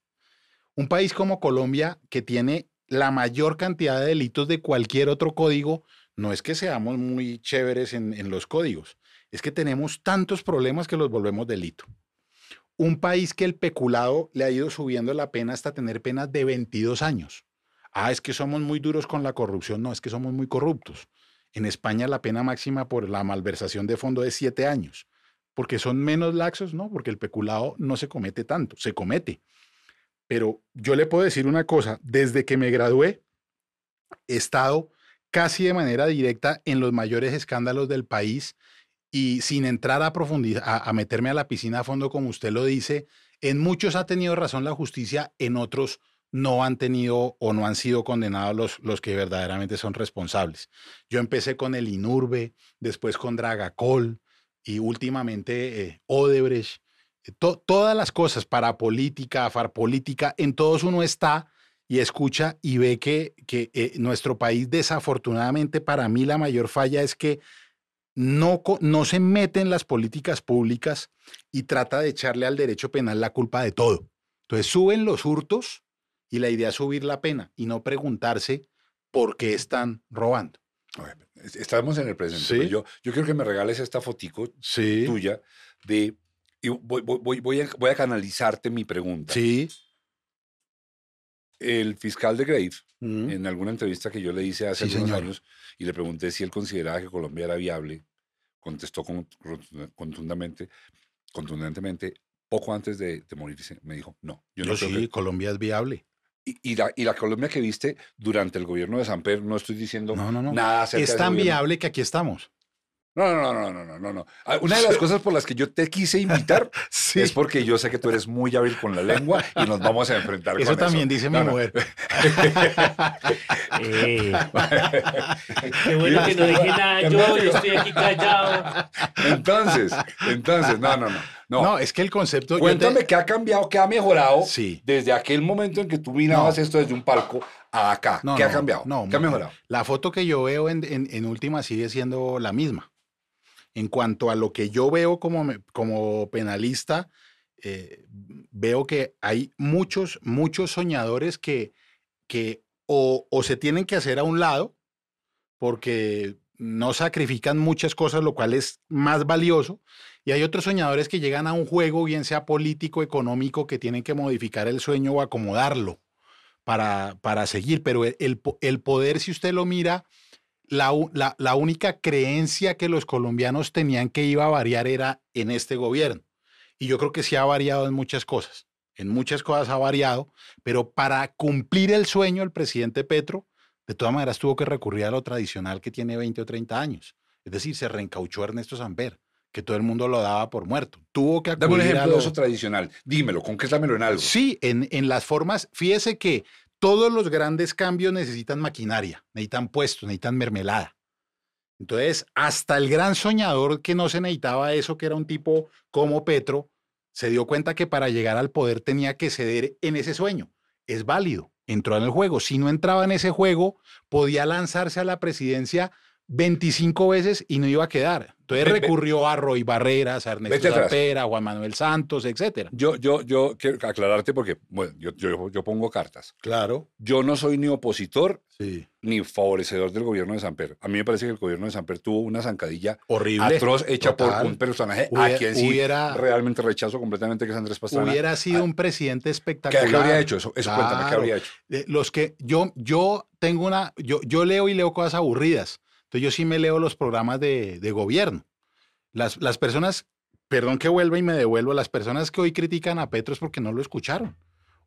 Un país como Colombia, que tiene la mayor cantidad de delitos de cualquier otro código, no es que seamos muy chéveres en, en los códigos, es que tenemos tantos problemas que los volvemos delito. Un país que el peculado le ha ido subiendo la pena hasta tener penas de 22 años. Ah, es que somos muy duros con la corrupción. No, es que somos muy corruptos. En España la pena máxima por la malversación de fondo es siete años. ¿Porque son menos laxos? No, porque el peculado no se comete tanto, se comete. Pero yo le puedo decir una cosa, desde que me gradué, he estado casi de manera directa en los mayores escándalos del país y sin entrar a profundizar, a, a meterme a la piscina a fondo, como usted lo dice, en muchos ha tenido razón la justicia, en otros no han tenido o no han sido condenados los, los que verdaderamente son responsables. Yo empecé con el INURBE, después con Dragacol y últimamente eh, Odebrecht. Eh, to- todas las cosas, para política, farpolítica, en todos uno está y escucha y ve que, que eh, nuestro país, desafortunadamente, para mí la mayor falla es que no, no se mete en las políticas públicas y trata de echarle al derecho penal la culpa de todo. Entonces suben los hurtos y la idea es subir la pena y no preguntarse por qué están robando. Estamos en el presente. Sí. pero Yo, yo quiero que me regales esta fotico Sí. tuya de... Y voy, voy- voy- a, voy a canalizarte mi pregunta. Sí. El fiscal de Grave, Mm. en alguna entrevista que yo le hice hace Sí, señor. años y le pregunté si él consideraba que Colombia era viable, contestó con- rotunda- contundentemente, contundentemente, poco antes de, de morirse, me dijo, no, yo no Yo sí, que-". Colombia es viable. Y, y la, y la Colombia que viste durante el gobierno de Samper, no estoy diciendo No, no, no. nada acerca Es tan viable que aquí estamos. No, no, no, no, no, no, no. Ah, Una de las cosas por las que yo te quise invitar Sí. es porque yo sé que tú eres muy hábil con la lengua y nos vamos a enfrentar Eso con también eso. dice No, mi no. mujer. Eh, qué bueno que no dije nada yo, yo estoy aquí callado. Entonces, entonces, no, no, no. No, No, es que el concepto. yo te- cuéntame qué ha cambiado, qué ha mejorado Sí. desde aquel momento en que tú mirabas No. esto desde un palco a acá. No, ¿Qué ha cambiado? no, ¿Qué ha mejorado? La foto que yo veo en, en, en última sigue siendo la misma. En cuanto a lo que yo veo como, como penalista, eh, veo que hay muchos, muchos soñadores que, que o, o se tienen que hacer a un lado porque no sacrifican muchas cosas, lo cual es más valioso. Y hay otros soñadores que llegan a un juego, bien sea político, económico, que tienen que modificar el sueño o acomodarlo para, para seguir. Pero el, el po- el poder, si usted lo mira, la, la- la única creencia que los colombianos tenían que iba a variar era en este gobierno. Y yo creo que sí ha variado en muchas cosas. En muchas cosas ha variado, pero para cumplir el sueño el presidente Petro, de todas maneras tuvo que recurrir a lo tradicional que tiene 20 o 30 años. Es decir, se reencauchó Ernesto Samper, que todo el mundo lo daba por muerto. Tuvo que Dame un acudir a ejemplo de lo- eso tradicional. Dímelo, concrétamelo en algo. Sí, en, en las formas, fíjese que todos los grandes cambios necesitan maquinaria, necesitan puestos, necesitan mermelada. Entonces, hasta el gran soñador que no se necesitaba eso, que era un tipo como Petro, se dio cuenta que para llegar al poder tenía que ceder en ese sueño. Es válido, entró en el juego. Si no entraba en ese juego, podía lanzarse a la presidencia 25 veces y no iba a quedar. Entonces recurrió a Roy Barreras, a Ernesto. Zapera, a Juan Manuel Santos, etcétera. Yo, yo, yo quiero aclararte porque, bueno, yo, yo, yo pongo cartas. Claro. Yo no soy ni opositor Sí. ni favorecedor del gobierno de Samper. A mí me parece que el gobierno de Samper tuvo una zancadilla Horrible. atroz hecha Total. por un personaje Hubiera- a quien sí hubiera- realmente rechazo completamente que es Andrés Pastrana. Hubiera sido un presidente espectacular. ¿Qué, habría hecho? Eso, eso cuéntame, ¿qué habría hecho? Eh, Los que yo, yo tengo una, yo, yo leo y leo cosas aburridas. Entonces yo sí me leo los programas de, gobierno. Las, las personas, perdón que vuelva y me devuelvo, las personas que hoy critican a Petro es porque no lo escucharon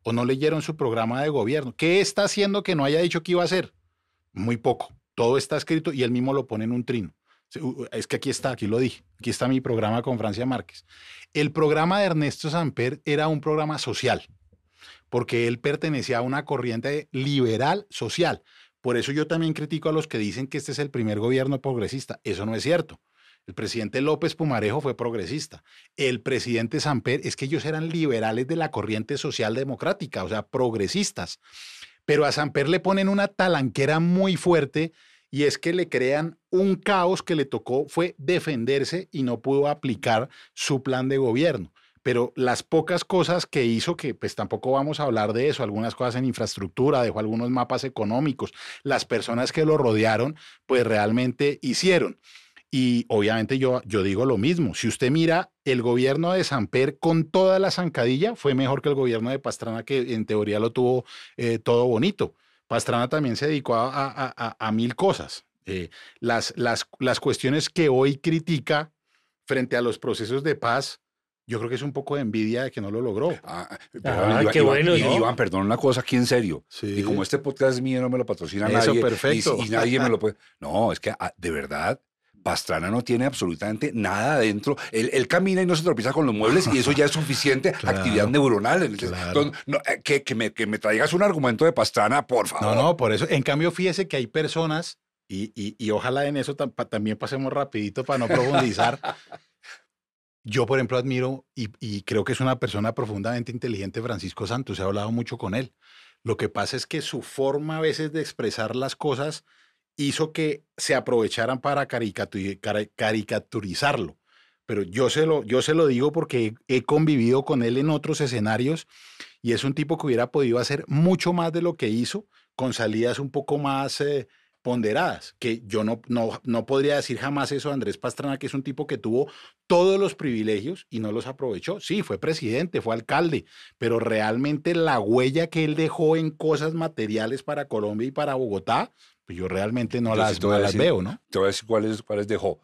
o no leyeron su programa de gobierno. ¿Qué está haciendo que no haya dicho que iba a hacer? Muy poco. Todo está escrito y él mismo lo pone en un trino. Es que aquí está, aquí lo dije. Aquí está mi programa con Francia Márquez. El programa de Ernesto Samper era un programa social, porque él pertenecía a una corriente liberal social. Por eso yo también critico a los que dicen que este es el primer gobierno progresista. Eso no es cierto. El presidente López Pumarejo fue progresista. El presidente Samper es que ellos eran liberales de la corriente social democrática, o sea, progresistas. Pero a Samper le ponen una talanquera muy fuerte y es que le crean un caos que le tocó fue defenderse y no pudo aplicar su plan de gobierno. Pero las pocas cosas que hizo, que pues tampoco vamos a hablar de eso, algunas cosas en infraestructura, dejó algunos mapas económicos, las personas que lo rodearon, pues realmente hicieron. Y obviamente yo, yo digo lo mismo, si usted mira el gobierno de Samper con toda la zancadilla, fue mejor que el gobierno de Pastrana, que en teoría lo tuvo eh, todo bonito. Pastrana también se dedicó a, mil cosas. Eh, las, las, las cuestiones que hoy critica frente a los procesos de paz, yo creo que es un poco de envidia de que no lo logró. Ah, Ah, Iván, qué Iván, bueno, Iván, ¿no? Iván, perdón una cosa aquí en serio. Sí. Y como este podcast es mío, no me lo patrocina Eso, nadie. y- perfecto. Y, nadie me lo puede. No, es que ah, de verdad. Pastrana no tiene absolutamente nada adentro. Él, él camina y no se tropieza con los muebles y eso ya es suficiente Claro. actividad neuronal. Entonces, Claro. no, eh, que, que me, que me traigas un argumento de Pastrana, por favor. No, no, por eso. En cambio, fíjese que hay personas, y, y- y ojalá en eso tam- pa- también pasemos rapidito para no profundizar. Yo, por ejemplo, admiro y, creo que es una persona profundamente inteligente, Francisco Santos. He hablado mucho con él. Lo que pasa es que su forma a veces de expresar las cosas hizo que se aprovecharan para caricaturizarlo. Pero yo se, lo, yo se lo digo porque he, he convivido con él en otros escenarios y es un tipo que hubiera podido hacer mucho más de lo que hizo con salidas un poco más eh, ponderadas, que yo no, no, no podría decir jamás eso de Andrés Pastrana, que es un tipo que tuvo todos los privilegios y no los aprovechó. Sí, fue presidente, fue alcalde, pero realmente la huella que él dejó en cosas materiales para Colombia y para Bogotá, pues yo realmente no las, no las decir- veo, ¿no? Te voy a decir cuáles, cuáles dejó.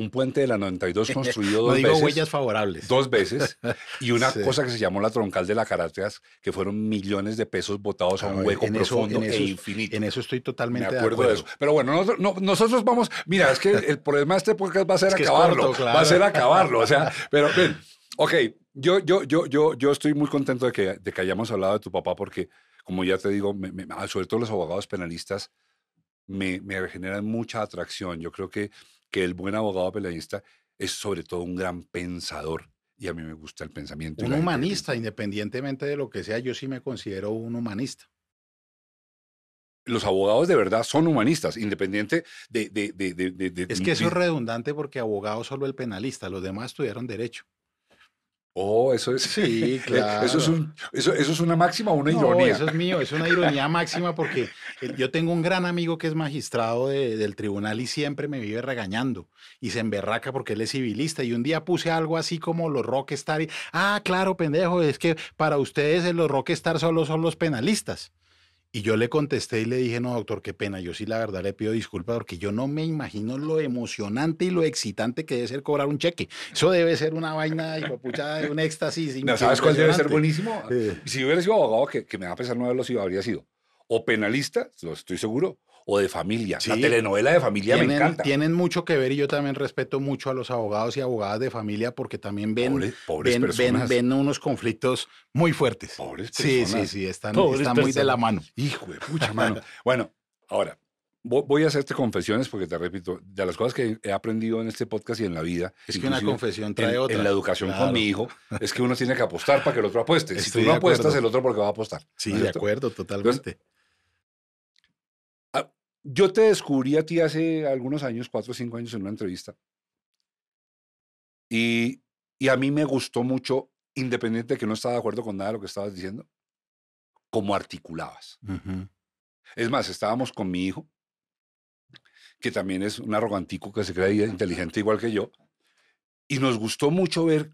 Un puente de la 92 construido No dos digo veces. huellas favorables. Dos veces. Y una Sí. cosa que se llamó la troncal de la Caracas, que fueron millones de pesos botados a un hueco en eso- profundo en e eso- infinito. En eso estoy Me totalmente acuerdo de de acuerdo. eso. Pero bueno, nosotros, no- nosotros vamos. Mira, es que el problema de este podcast va a ser Es que acabarlo. corto, Va a claro. ser acabarlo. O sea, pero ven, ok, yo, yo, yo, yo, yo estoy muy contento de que, de que hayamos hablado de tu papá porque, como ya te digo, me- me- ah, sobre todo los abogados penalistas me, me generan mucha atracción. Yo creo que, que el buen abogado penalista es sobre todo un gran pensador y a mí me gusta el pensamiento. Un humanista, independientemente de lo que sea, yo sí me considero un humanista. los abogados de verdad son humanistas, independiente de... de, de, de- Es que eso es redundante porque abogado solo el penalista, los demás estudiaron derecho. Oh, eso es... Sí, eh, claro. Eso es, un, eso, eso es una máxima o una No, ironía. eso es mío, es una ironía máxima porque eh, yo tengo un gran amigo que es magistrado de- del tribunal y siempre me vive regañando y se emberraca porque él es civilista y un día puse algo así como los rockstar y, ah, claro, pendejo, es que para ustedes eh, los rockstar solo son los penalistas. Y yo le contesté y le dije, no, doctor, qué pena, yo sí la verdad le pido disculpas porque yo no me imagino lo emocionante y lo excitante que debe ser cobrar un cheque. Eso debe ser una vaina, de pucha, un éxtasis. No, ¿Sabes cuál debe ser buenísimo? Eh. Si hubiera sido abogado, que, que me va a pesar no haberlo sido, habría sido o penalista, lo estoy seguro, o de familia. La Sí. telenovela de familia me tienen, encanta. tienen mucho que ver y yo también respeto mucho a los abogados y abogadas de familia porque también ven, Pobre- pobres ven, ven, personas. ven unos conflictos muy fuertes. Pobres Sí, sí, personas. sí, están, están muy de la personas. mano. Hijo de pucha, mano. Bueno, ahora, vo- voy a hacerte confesiones porque te repito, de las cosas que he aprendido en este podcast y en la vida. Es que una confesión trae en, otra. En la educación Claro. con mi hijo, es que uno tiene que apostar para que el otro apueste. Si tú Estoy no apuestas, el otro porque va a apostar. Sí, ¿no de acuerdo, totalmente. Yo te descubrí a ti hace algunos años, cuatro o cinco años, en una entrevista. Y, y a mí me gustó mucho, independiente de que no estaba de acuerdo con nada de lo que estabas diciendo, cómo articulabas. Es más, estábamos con mi hijo, que también es un arrogantico que se cree inteligente igual que yo, y nos gustó mucho ver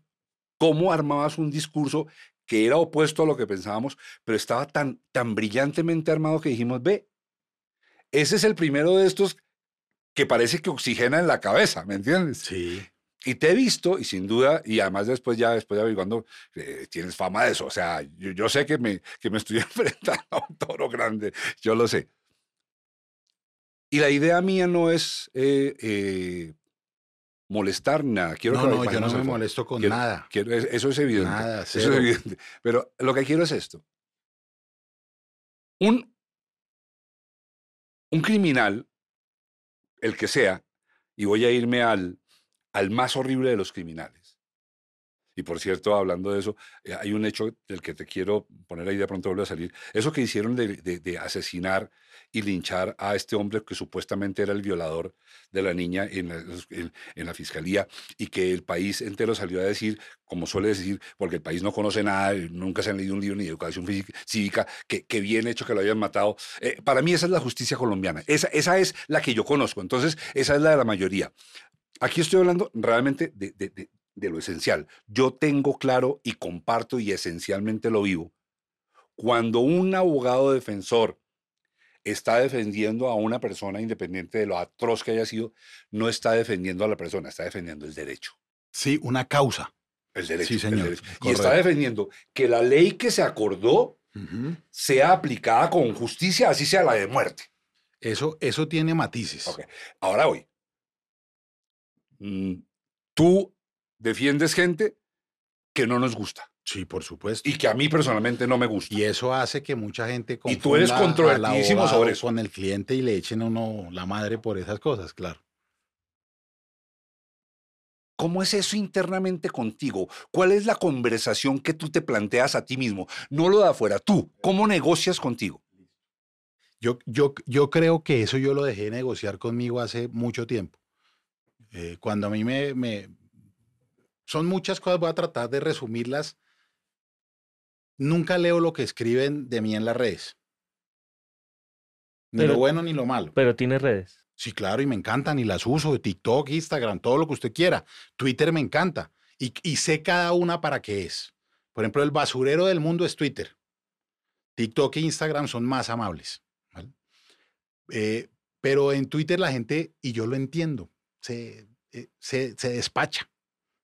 cómo armabas un discurso que era opuesto a lo que pensábamos, pero estaba tan, tan brillantemente armado que dijimos, ve, ese es el primero de estos que parece que oxigena en la cabeza, ¿me entiendes? Sí. Y te he visto, y sin duda, y además después ya, después de averiguando, eh, tienes fama de eso. O sea, yo, yo sé que me, que me estoy enfrentando a un toro grande, yo lo sé. Y la idea mía no es eh, eh, molestar nada. Quiero no, que no, yo no me molesto con Quiero- nada. Quiero- es- eso es evidente. Nada, eso es evidente. Pero lo que quiero es esto. Un, un criminal, el que sea, y voy a irme al, al más horrible de los criminales. Y por cierto, hablando de eso, eh, hay un hecho del que te quiero poner ahí de pronto vuelve a salir. Eso que hicieron de, asesinar y linchar a este hombre que supuestamente era el violador de la niña en la, fiscalía y que el país entero salió a decir, como suele decir, porque el país no conoce nada, nunca se han leído un libro ni de educación física- cívica, que, que bien hecho que lo hayan matado. Eh, para mí esa es la justicia colombiana. Esa, esa es la que yo conozco. Entonces, esa es la de la mayoría. Aquí estoy hablando realmente de- de lo esencial. Yo tengo claro y comparto y esencialmente lo vivo. Cuando un abogado defensor está defendiendo a una persona independiente de lo atroz que haya sido, no está defendiendo a la persona, está defendiendo el derecho. Sí, una causa. El derecho. Sí, el señor, derecho. Y está defendiendo que la ley que se acordó sea aplicada con justicia, así sea la de muerte. Eso, eso tiene matices. Ahora hoy, mm, tú defiendes gente que no nos gusta Sí, por supuesto. y que a mí personalmente no me gusta. Y eso hace que mucha gente Y tú eres confunda controvertidísimo sobre eso. con el cliente y le echen a uno la madre por esas cosas, claro. ¿Cómo es eso internamente contigo? ¿Cuál es la conversación que tú te planteas a ti mismo? No lo de afuera, tú. ¿Cómo negocias contigo? Yo, yo, yo creo que eso yo lo dejé negociar conmigo hace mucho tiempo. Eh, cuando a mí me, me... Son muchas cosas, voy a tratar de resumirlas. Nunca leo lo que escriben de mí en las redes. Ni Pero- lo bueno ni lo malo. Pero tiene redes. Sí, claro, y me encantan y las uso, TikTok, Instagram, todo lo que usted quiera. Twitter me encanta y, y sé cada una para qué es. Por ejemplo, el basurero del mundo es Twitter. TikTok e Instagram son más amables. ¿vale? Eh, pero en Twitter la gente, y yo lo entiendo, se, eh, se, se despacha,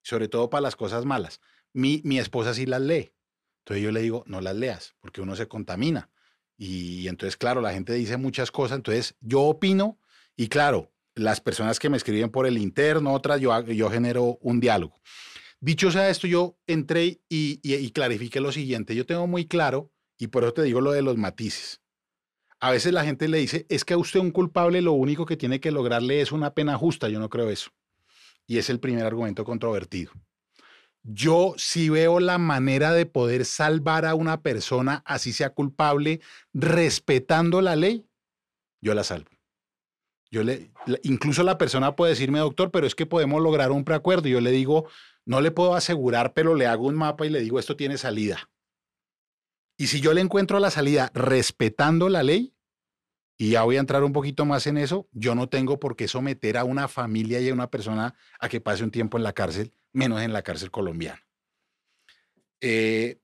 sobre todo para las cosas malas. Mi, mi esposa sí las lee. Entonces yo le digo, no las leas, porque uno se contamina. Y, entonces, claro, la gente dice muchas cosas. Entonces, yo opino y claro, las personas que me escriben por el interno, otras, yo, yo genero un diálogo. Dicho sea esto, yo entré y, y, y lo siguiente. Yo tengo muy claro, y por eso te digo lo de los matices. A veces la gente le dice, es que a usted un culpable lo único que tiene que lograrle es una pena justa. Yo no creo eso. Y es el primer argumento controvertido. yo sí veo la manera de poder salvar a una persona, así sea culpable, respetando la ley, yo la salvo. Yo le, incluso la persona puede decirme, doctor, pero es que podemos lograr un preacuerdo. Yo le digo, no le puedo asegurar, pero le hago un mapa y le digo, esto tiene salida. Y si yo le encuentro la salida respetando la ley, y ya voy a entrar un poquito más en eso, yo no tengo por qué someter a una familia y a una persona a que pase un tiempo en la cárcel, menos en la cárcel colombiana. Eh,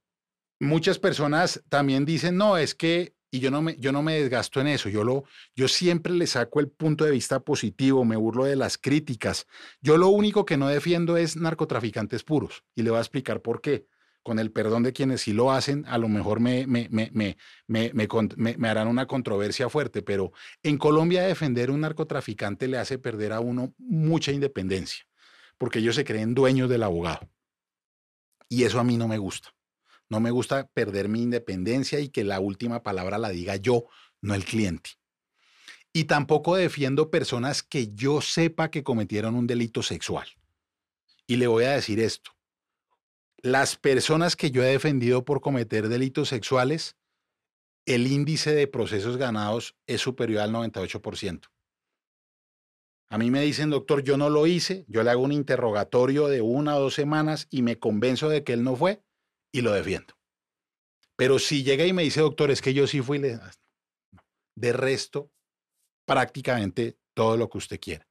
muchas personas también dicen, no, es que, y yo no me, yo no me desgasto en eso, yo, lo, yo siempre le saco el punto de vista positivo, me burlo de las críticas. Yo lo único que no defiendo es narcotraficantes puros, y le voy a explicar por qué con el perdón de quienes sí lo hacen, a lo mejor me, me, me, me, harán una controversia fuerte, pero en Colombia defender un narcotraficante le hace perder a uno mucha independencia, porque ellos se creen dueños del abogado. Y eso a mí no me gusta. No me gusta perder mi independencia y que la última palabra la diga yo, no el cliente. Y tampoco defiendo personas que yo sepa que cometieron un delito sexual. Y le voy a decir esto las personas que yo he defendido por cometer delitos sexuales, el índice de procesos ganados es superior al 98%. A mí me dicen, doctor, yo no lo hice, yo le hago un interrogatorio de una o dos semanas y me convenzo de que él no fue y lo defiendo. Pero si llega y me dice, doctor, es que yo sí fui, le... de resto, prácticamente todo lo que usted quiera.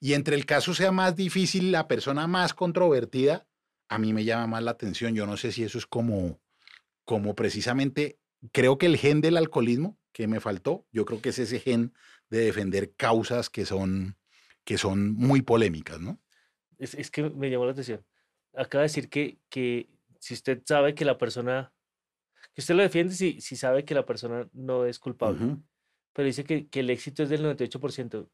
Y entre el caso sea más difícil, la persona más controvertida, a mí me llama más la atención. Yo no sé si eso es como, como precisamente, creo que el gen del alcoholismo que me faltó, yo creo que es ese gen de defender causas que son, que son muy polémicas, ¿no? Es, que me llamó la atención. Acaba de decir que, que si usted sabe que la persona, que usted lo defiende si, si sabe que la persona no es culpable, pero dice que, que el éxito es del 98%.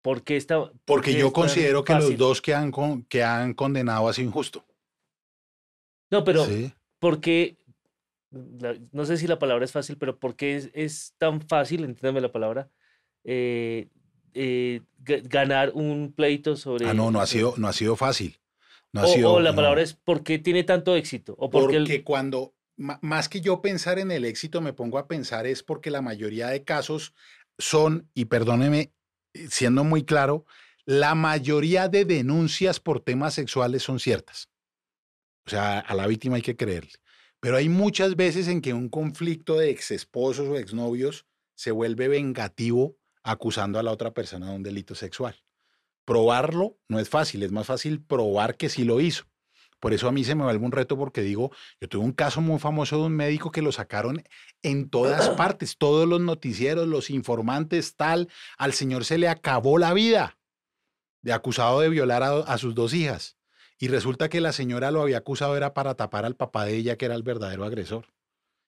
¿Por qué está? Porque yo considero que los dos que han, que han condenado ha sido injusto. No, pero ¿por qué? No sé si la palabra es fácil, pero ¿por qué es, tan fácil, entiéndame la palabra, eh, eh, ganar un pleito sobre... Ah, no, no ha sido, no ha sido fácil. No ha o, sido, la palabra es ¿por qué tiene tanto éxito? O porque cuando, más que yo pensar en el éxito, me pongo a pensar es porque la mayoría de casos son, y perdóneme, siendo muy claro, la mayoría de denuncias por temas sexuales son ciertas. O sea, a la víctima hay que creerle. Pero hay muchas veces en que un conflicto de ex esposos o exnovios se vuelve vengativo acusando a la otra persona de un delito sexual. Probarlo no es fácil, es más fácil probar que sí lo hizo. Por eso a mí se me vuelve un reto porque digo, yo tuve un caso muy famoso de un médico que lo sacaron en todas partes, todos los noticieros, los informantes, tal, al señor se le acabó la vida de acusado de violar a sus dos hijas. Y resulta que la señora lo había acusado era para tapar al papá de ella, que era el verdadero agresor.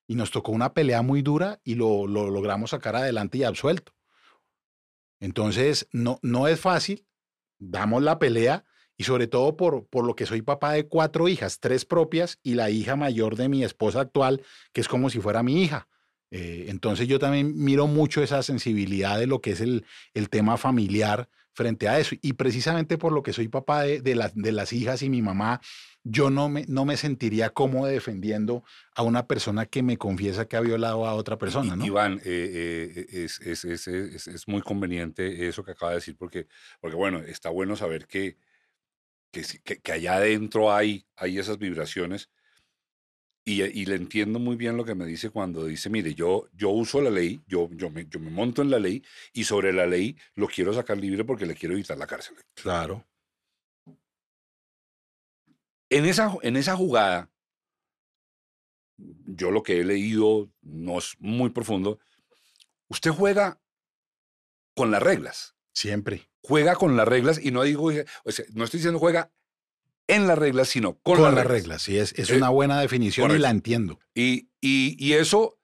Y nos tocó una pelea muy dura y lo, logramos sacar adelante y absuelto. Entonces, no, es fácil, damos la pelea y sobre todo por, lo que soy papá de cuatro hijas, tres propias y la hija mayor de mi esposa actual, que es como si fuera mi hija. Eh, entonces yo también miro mucho esa sensibilidad de lo que es el tema familiar frente a eso. Y precisamente por lo que soy papá de, de, de las hijas y mi mamá, yo no me, no me sentiría cómodo defendiendo a una persona que me confiesa que ha violado a otra persona, ¿no? Iván, eh, eh, es, es, es, es, muy conveniente eso que acaba de decir, porque, porque bueno, está bueno saber que, que, que allá adentro hay, hay esas vibraciones y, le entiendo muy bien lo que me dice cuando dice, mire, yo, yo uso la ley, yo, yo, me, yo me monto en la ley y sobre la ley lo quiero sacar libre porque le quiero evitar la cárcel. Claro. En esa, en esa jugada, yo lo que he leído no es muy profundo, usted juega con las reglas. Siempre. Juega con las reglas y no digo, o sea, no estoy diciendo juega en las reglas, sino con, con las, las reglas. Sí, es, es eh, una buena definición y la entiendo. Y, y, y, eso,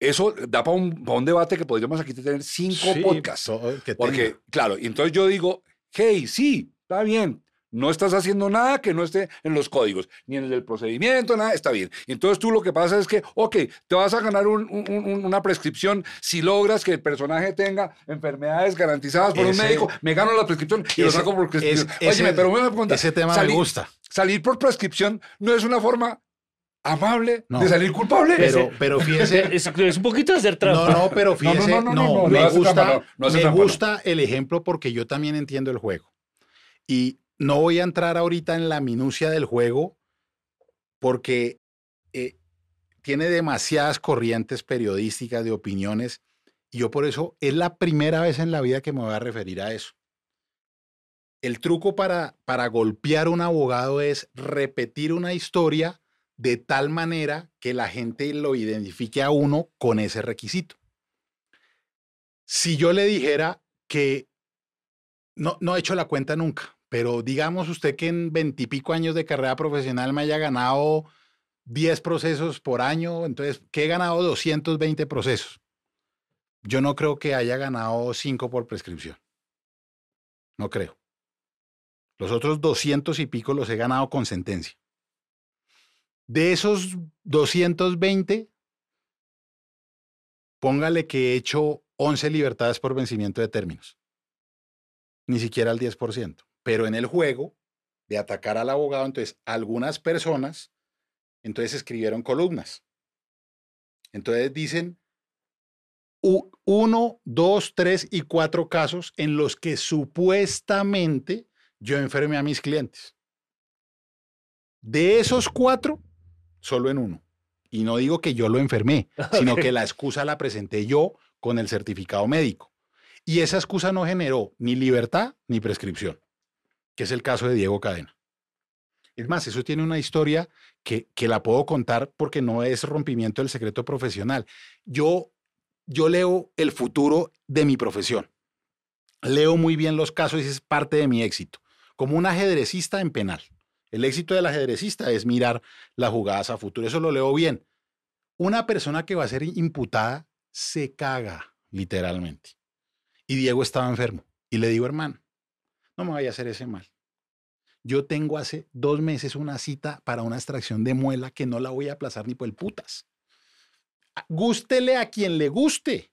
eso da para un, un debate que podríamos aquí tener cinco podcasts. Porque, claro, entonces yo digo, hey, sí, está bien, No estás haciendo nada que no esté en los códigos, ni en el del procedimiento, nada, está bien. Y entonces tú lo que pasa es que, ok, te vas a ganar un- un- un- una prescripción si logras que el personaje tenga enfermedades garantizadas por un médico, me gano la prescripción y lo saco por prescripción. es- ese- pero me pregunta, ese tema me gusta. Salir por prescripción no es una forma amable No. de salir culpable. Pero, pero fíjese, Es, es un poquito de hacer trampa. No, no, pero fíjese, no, no, no, no, no, no me gusta, trampa, no, no hace me trampa, no. gusta el ejemplo porque yo también entiendo el juego. Y no voy a entrar ahorita en la minucia del juego porque eh, tiene demasiadas corrientes periodísticas de opiniones y yo por eso es la primera vez en la vida que me voy a referir a eso. El truco para, para golpear a un abogado es repetir una historia de tal manera que la gente lo identifique a uno con ese requisito. Si yo le dijera que no, no he hecho la cuenta nunca, pero digamos usted que en veintipico años de carrera profesional me haya ganado 10 procesos por año, entonces que he ganado 220 procesos. Yo no creo que haya ganado 5 por prescripción. No creo. Los otros 200 y pico los he ganado con sentencia. De esos 220, póngale que he hecho 11 libertades por vencimiento de términos. Ni siquiera el 10%. Pero en el juego de atacar al abogado, entonces algunas personas, entonces escribieron columnas. Entonces dicen uno, dos, tres y cuatro casos en los que supuestamente yo enfermé a mis clientes. De esos cuatro, solo en uno. Y no digo que yo lo enfermé, sino que la excusa la presenté yo con el certificado médico. Y esa excusa no generó ni libertad ni prescripción, que es el caso de Diego Cadena. Es más, eso tiene una historia que, que la puedo contar porque no es rompimiento del secreto profesional. Yo, yo leo el futuro de mi profesión. Leo muy bien los casos y es parte de mi éxito. Como un ajedrecista en penal. El éxito del ajedrecista es mirar las jugadas a futuro. Eso lo leo bien. Una persona que va a ser imputada se caga, literalmente. Y Diego estaba enfermo. Y le digo, hermano, no me vaya a hacer ese mal. Yo tengo hace dos meses una cita para una extracción de muela que no la voy a aplazar ni por el putas. Ah, Gústele a quien le guste.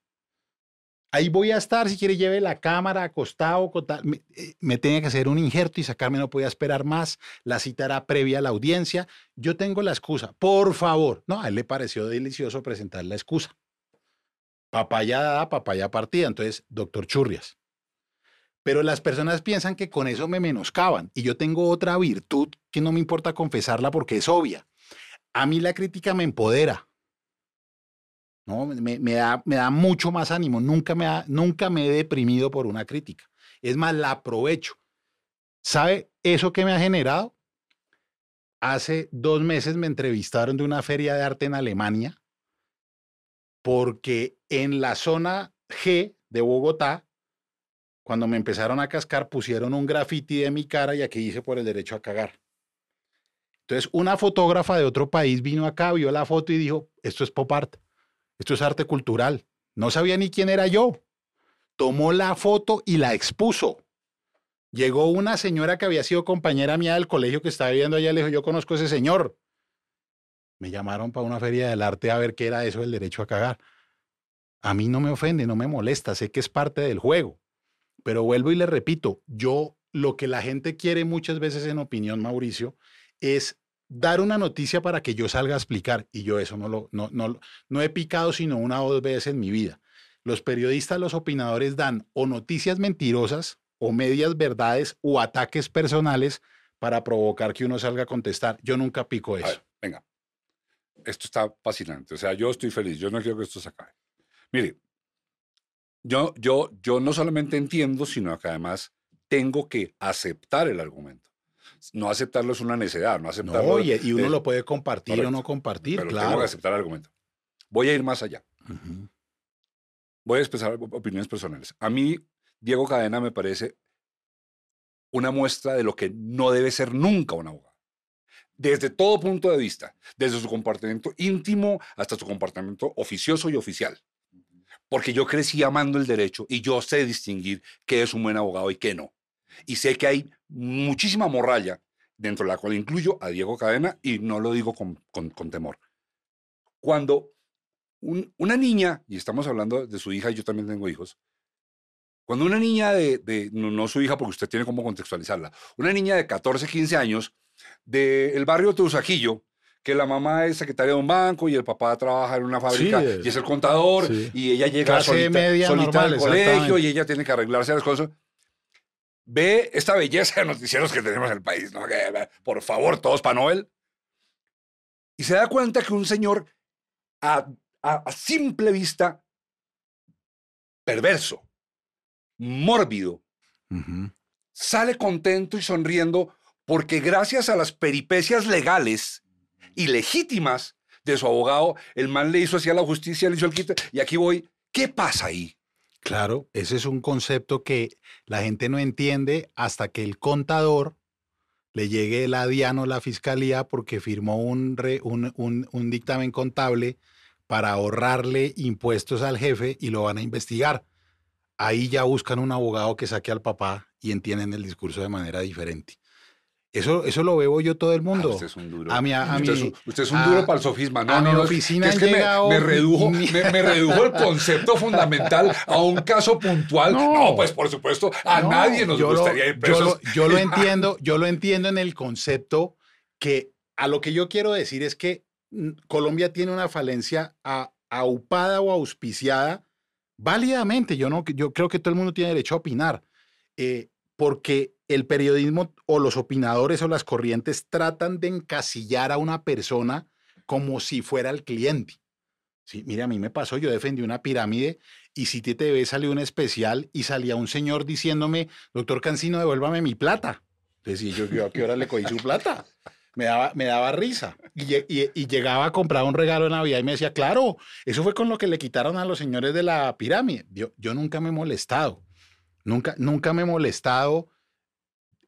Ahí voy a estar, si quiere lleve la cámara acostado, me, eh, me tenía que hacer un injerto y sacarme, no podía esperar más, la cita era previa a la audiencia, yo tengo la excusa, por favor. No, a él le pareció delicioso presentar la excusa. Papaya dada, papaya partida, entonces, doctor Churrias. Pero las personas piensan que con eso me menoscaban y yo tengo otra virtud que no me importa confesarla porque es obvia. A mí la crítica me empodera. ¿no? Me, da, me da mucho más ánimo. Nunca me, nunca me he deprimido por una crítica. Es más, la aprovecho. ¿Sabe eso que me ha generado? Hace dos meses me entrevistaron de una feria de arte en Alemania porque en la zona G de Bogotá, cuando me empezaron a cascar, pusieron un graffiti de mi cara y aquí dice por el derecho a cagar. Entonces, una fotógrafa de otro país vino acá, vio la foto y dijo, esto es pop art. Esto es arte cultural. No sabía ni quién era yo. Tomó la foto y la expuso. Llegó una señora que había sido compañera mía del colegio que estaba viviendo allá. Le dijo, yo conozco a ese señor. Me llamaron para una feria del arte a ver qué era eso del derecho a cagar. A mí no me ofende, no me molesta. Sé que es parte del juego. Pero vuelvo y le repito, yo lo que la gente quiere muchas veces en opinión, Mauricio, es dar una noticia para que yo salga a explicar. Y yo eso no lo, no, no, no he picado sino una o dos veces en mi vida. Los periodistas, los opinadores dan o noticias mentirosas o medias verdades o ataques personales para provocar que uno salga a contestar. Yo nunca pico eso. ver, venga. Esto está fascinante. O sea, yo estoy feliz. Yo no quiero que esto se acabe. Mire, yo, yo, yo no solamente entiendo, sino que además tengo que aceptar el argumento. No aceptarlo es una necedad, no aceptarlo. No, y, y uno es- lo puede compartir o no compartir, pero tengo claro. que aceptar el argumento. Voy a ir más allá. Voy a expresar op- opiniones personales. A mí, Diego Cadena me parece una muestra de lo que no debe ser nunca un abogado. Desde todo punto de vista, desde su comportamiento íntimo hasta su comportamiento oficioso y oficial. Porque yo crecí amando el derecho y yo sé distinguir qué es un buen abogado y qué no. Y sé que hay muchísima morralla, dentro de la cual incluyo a Diego Cadena, y no lo digo con, con- temor. Cuando un- una niña, y estamos hablando de su hija, y yo también tengo hijos, cuando una niña de, de- no, su hija porque usted tiene cómo contextualizarla, una niña de 14, 15 años del barrio Teusaquillo, que la mamá es secretaria de un banco y el papá trabaja en una fábrica y es el contador sí. y ella llega solita, media solita normal, al colegio y ella tiene que arreglarse las cosas. Ve esta belleza de noticieros que tenemos en el país, ¿no? Que, por favor, todos para Noel. Y se da cuenta que un señor a, a- a simple vista perverso, mórbido, sale contento y sonriendo porque gracias a las peripecias legales y legítimas de su abogado, el man le hizo así a la justicia, le hizo el quite, y aquí voy. ¿Qué pasa ahí? Claro, ese es un concepto que la gente no entiende hasta que el contador le llegue el adiano a la fiscalía porque firmó un, un- un dictamen contable para ahorrarle impuestos al jefe y lo van a investigar. Ahí ya buscan un abogado que saque al papá y entienden el discurso de manera diferente. Eso, eso lo veo yo todo el Ah, mundo. usted es un duro. A mi- a usted, mi- es un, usted es un a- duro para el sofisma. No, a no, mi oficina es que me, redujo, mi- me, me redujo el concepto fundamental a un caso puntual. No, No. pues por supuesto, a No, nadie nos yo lo- gustaría ir yo presos. lo, yo lo entiendo, yo lo entiendo en el concepto que a lo que yo quiero decir es que mm, Colombia tiene una falencia a- aupada o auspiciada válidamente. Yo no, yo creo que todo el mundo tiene derecho a opinar, eh, porque el periodismo o los opinadores o las corrientes tratan de encasillar a una persona como si fuera el cliente. Sí, mire, a mí me pasó, yo defendí una pirámide y City TV salió un especial y salía un señor diciéndome, doctor Cancino, devuélvame mi plata. Entonces, ¿y yo, yo a qué hora le cogí su plata? Me daba, me daba risa. Y llegaba a comprar un regalo de Navidad y me decía, claro, eso fue con lo que le quitaron a los señores de la pirámide. Yo, yo nunca me he molestado. Nunca, nunca me he molestado.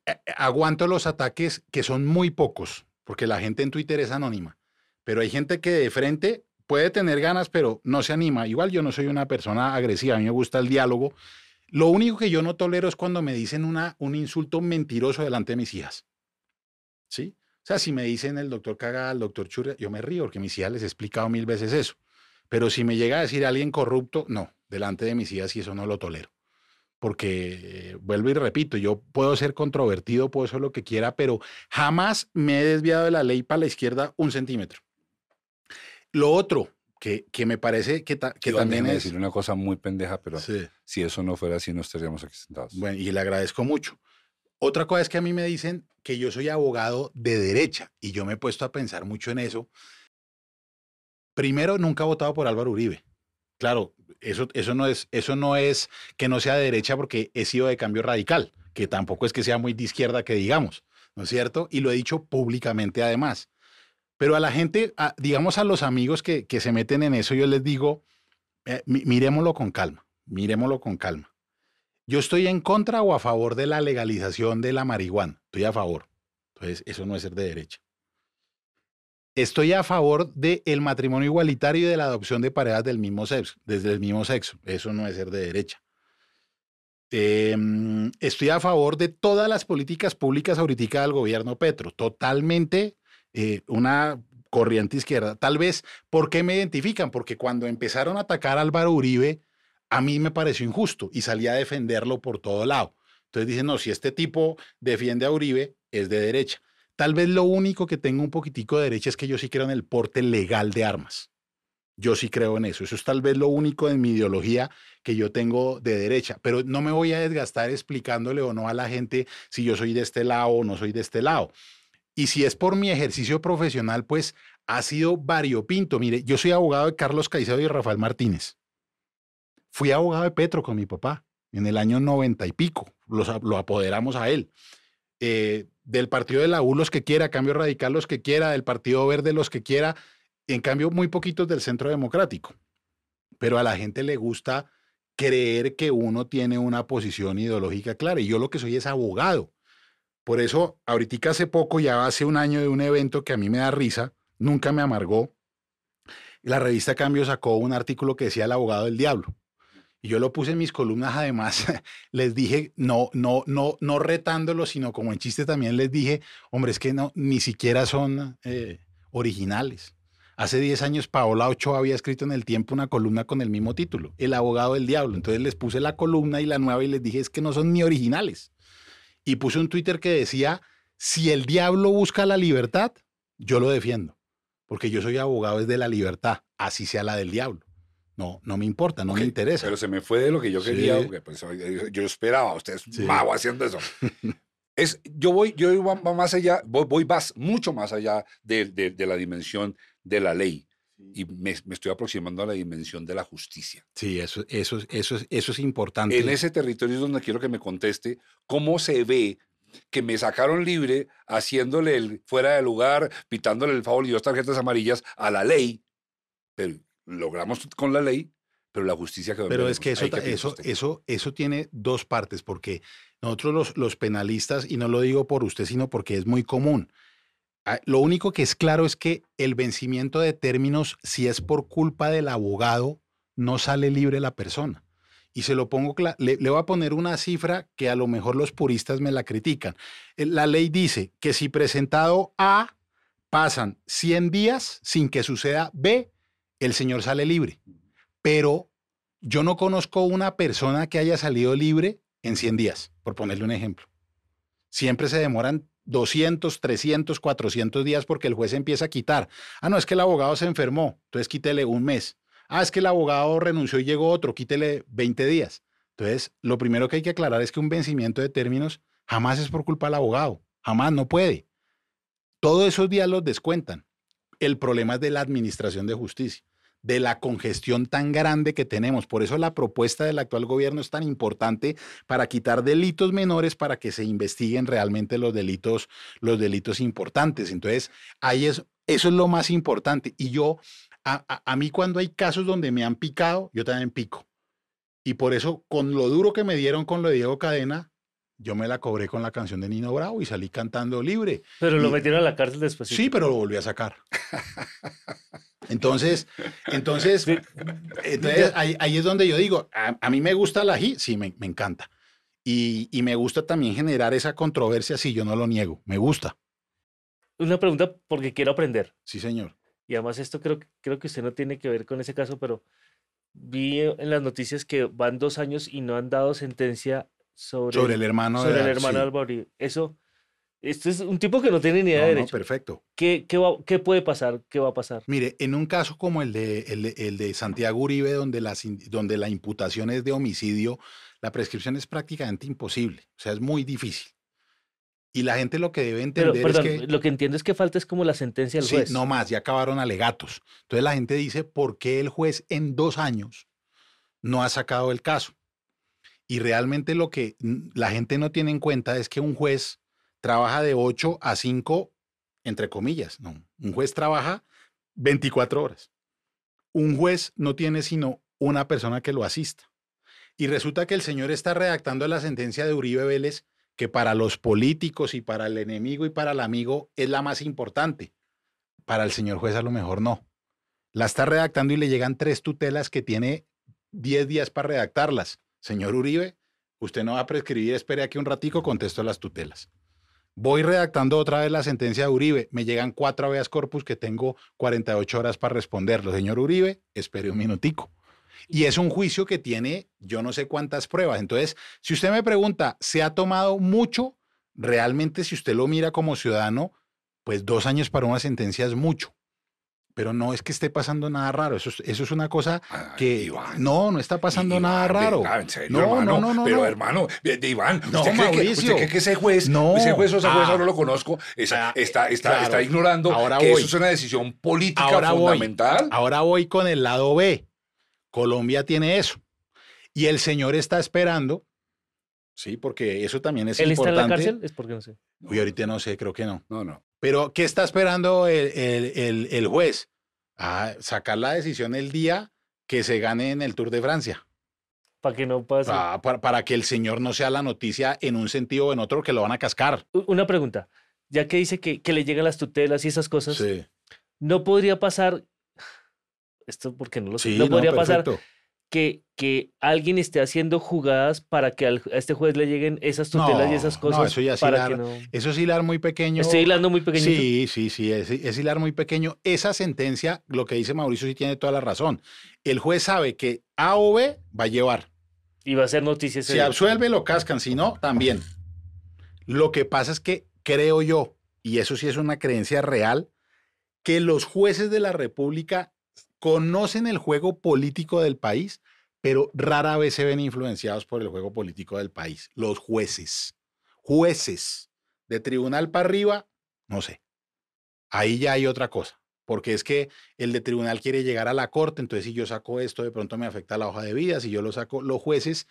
Eh, eh, Aguanto los ataques que son muy pocos, porque la gente en Twitter es anónima. Pero hay gente que de frente puede tener ganas, pero no se anima. Igual yo no soy una persona agresiva, a mí me gusta el diálogo. Lo único que yo no tolero es cuando me dicen una, un insulto mentiroso delante de mis hijas. ¿Sí? O sea, si me dicen el doctor Caga, el doctor Churria, yo me río porque mis hijas les he explicado mil veces eso. Pero si me llega a decir alguien corrupto, no, delante de mis hijas y eso no lo tolero. Porque, eh, vuelvo y repito, yo puedo ser controvertido, puedo ser lo que quiera, pero jamás me he desviado de la ley para la izquierda un centímetro. Lo otro que, que me parece que, ta- que también es... decir una cosa muy pendeja, pero Sí. si eso no fuera así, no estaríamos aquí sentados. Bueno, y le agradezco mucho. Otra cosa es que a mí me dicen que yo soy abogado de derecha y yo me he puesto a pensar mucho en eso. Primero, nunca he votado por Álvaro Uribe. Claro, eso, eso, no es, eso no es que no sea de derecha porque he sido de cambio radical, que tampoco es que sea muy de izquierda que digamos, ¿no es cierto? Y lo he dicho públicamente además. Pero a la gente, digamos a los amigos que, que se meten en eso, yo les digo, eh, mi- miremoslo con calma, miremoslo con calma. Yo estoy en contra o a favor de la legalización de la marihuana. Estoy a favor. Entonces, eso no es ser de derecha. Estoy a favor del matrimonio igualitario y de la adopción de parejas del mismo sexo, desde el mismo sexo. Eso no es ser de derecha. Em, estoy a favor de todas las políticas públicas ahorita del gobierno Petro. Totalmente eh, una corriente izquierda. Tal vez, ¿por qué me identifican? Porque cuando empezaron a atacar a Álvaro Uribe, a mí me pareció injusto y salí a defenderlo por todo lado. Entonces dicen, no, si este tipo defiende a Uribe, es de derecha. Tal vez lo único que tengo un poquitico de derecha es que yo sí creo en el porte legal de armas. Yo sí creo en eso. Eso es tal vez lo único en mi ideología que yo tengo de derecha. Pero no me voy a desgastar explicándole o no a la gente si yo soy de este lado o no soy de este lado. Y si es por mi ejercicio profesional, pues ha sido variopinto. Mire, yo soy abogado de Carlos Caicedo y Rafael Martínez. Fui abogado de Petro con mi papá en el año 90 y pico. Lo apoderamos a él. Eh, del partido de la U los que quiera, Cambio Radical los que quiera, del Partido Verde los que quiera, en cambio muy poquitos del Centro Democrático. Pero a la gente le gusta creer que uno tiene una posición ideológica clara y yo lo que soy es abogado. Por eso, ahorita hace poco, ya hace un año de un evento que a mí me da risa, nunca me amargó, la revista Cambio sacó un artículo que decía el abogado del diablo. Yo lo puse en mis columnas, además, les dije, no, no, no, no retándolo, sino como en chiste también les dije, hombre, es que no, ni siquiera son eh, originales. Hace 10 años Paola Ochoa había escrito en El Tiempo una columna con el mismo título, El abogado del diablo. Entonces les puse la columna y la nueva y les dije, es que no son ni originales. Y puse un Twitter que decía, si el diablo busca la libertad, yo lo defiendo, porque yo soy abogado de la libertad, así sea la del diablo. No, no me importa, no me interesa. Pero se me fue de lo que yo quería, porque pues, yo esperaba, usted es mago haciendo eso. es, yo voy, yo voy más allá, voy, voy más, mucho más allá de, de, la dimensión de la ley y me, me, estoy aproximando a la dimensión de la justicia. Sí, eso, eso, eso, eso es importante. En ese territorio es donde quiero que me conteste cómo se ve que me sacaron libre haciéndole el fuera de lugar, pitándole el favor y dos tarjetas amarillas a la ley, pero logramos con la ley, pero la justicia quedó. Pero es que eso, eso, eso, eso tiene dos partes, porque nosotros los, los penalistas, y no lo digo por usted, sino porque es muy común, ah, lo único que es claro es que el vencimiento de términos, si es por culpa del abogado, no sale libre la persona. Y se lo pongo, le, le, voy a poner una cifra que a lo mejor los puristas me la critican. Eh, la ley dice que si presentado A, pasan 100 días sin que suceda B, el señor sale libre. Pero yo no conozco una persona que haya salido libre en 100 días, por ponerle un ejemplo. Siempre se demoran 200, 300, 400 días porque el juez empieza a quitar. Ah, no, es que el abogado se enfermó, entonces quítele un mes. Ah, es que el abogado renunció y llegó otro, quítele 20 días. Entonces, lo primero que hay que aclarar es que un vencimiento de términos jamás es por culpa del abogado, jamás no puede. Todos esos días los descuentan. El problema es de la administración de justicia de la congestión tan grande que tenemos. Por eso la propuesta del actual gobierno es tan importante para quitar delitos menores para que se investiguen realmente los delitos, los delitos importantes. Entonces, ahí es, eso es lo más importante. Y yo, a, a mí cuando hay casos donde me han picado, yo también pico. Y por eso, con lo duro que me dieron con lo de Diego Cadena, yo me la cobré con la canción de Nino Bravo y salí cantando libre. Pero lo metieron a la cárcel después. Sí, pero lo volví a sacar. Entonces, entonces, ahí, es donde yo digo, a, mí me gusta la ají, sí, me, encanta. Y, y, me gusta también generar esa controversia, sí, yo no lo niego, me gusta. Una pregunta porque quiero aprender. Sí, señor. Y además esto creo, creo que usted no tiene que ver con ese caso, pero vi en las noticias que van dos años y no han dado sentencia sobre, el hermano, sobre el hermano Álvaro Eso, esto es un tipo que no tiene ni idea de derecho. perfecto. ¿Qué, qué, ¿Qué, puede pasar? ¿Qué va a pasar? Mire, en un caso como el de, el, de Santiago Uribe, donde, donde la imputación es de homicidio, la prescripción es prácticamente imposible. O sea, es muy difícil. Y la gente lo que debe entender es que... Lo que entiendo es que falta es como la sentencia del juez. Sí, no más, ya acabaron alegatos. Entonces la gente dice, ¿por qué el juez en dos años no ha sacado el caso? Y realmente lo que la gente no tiene en cuenta es que un juez trabaja de 8 a 5, entre comillas, no. Un juez trabaja 24 horas. Un juez no tiene sino una persona que lo asista. Y resulta que el señor está redactando la sentencia de Uribe Vélez, que para los políticos y para el enemigo y para el amigo es la más importante. Para el señor juez a lo mejor no. La está redactando y le llegan tres tutelas que tiene 10 días para redactarlas. Señor Uribe, usted no va a prescribir, espere aquí un ratico, contesto las tutelas. Voy redactando otra vez la sentencia de Uribe. Me llegan cuatro habeas corpus que tengo 48 horas para responderlo. Señor Uribe, espere un minutico. Y es un juicio que tiene yo no sé cuántas pruebas. Entonces, si usted me pregunta, ¿se ha tomado mucho? Realmente, si usted lo mira como ciudadano, pues dos años para una sentencia es mucho pero no es que esté pasando nada raro. Eso es, eso es una cosa que. no, no está pasando nada raro. no, no, no, no, Pero hermano, Iván, no, ¿usted, cree que, ¿usted cree que ese juez, no, ese juez o esa jueza ah, no lo conozco, está, está, está, ignorando ahora que eso es una decisión política fundamental? ahora voy con el lado B. Colombia tiene eso. Y el señor está esperando. Sí, porque eso también es importante. ¿Él está en la cárcel? Es porque no sé. Uy, ahorita no sé, creo que no. No, no. Pero, ¿qué está esperando el, juez? A sacar la decisión el día que se gane en el Tour de Francia. Para que no pase. para, que el señor no sea la noticia en un sentido o en otro que lo van a cascar. Una pregunta. Ya que dice que, le llegan las tutelas y esas cosas, sí. ¿no podría pasar, esto porque no lo sé, no podría pasar que, que alguien esté haciendo jugadas para que al- a este juez le lleguen esas tutelas y esas cosas. No, eso ya es para hilar, que no... eso es hilar muy pequeño. Estoy hilando muy pequeñito. Sí, sí, sí, es, es hilar muy pequeño. Esa sentencia, lo que dice Mauricio, sí tiene toda la razón. El juez sabe que A o B va a llevar. Y va a ser noticia ese Si absuelve, lo cascan. Si no, también. Lo que pasa es que creo yo, y eso sí es una creencia real, que los jueces de la República conocen el juego político del país, pero rara vez se ven influenciados por el juego político del país. Los jueces. Jueces. De tribunal para arriba, no sé. Ahí ya hay otra cosa. Porque es que el de tribunal quiere llegar a la corte, entonces si yo saco esto, de pronto me afecta la hoja de vida, si yo lo saco, los jueces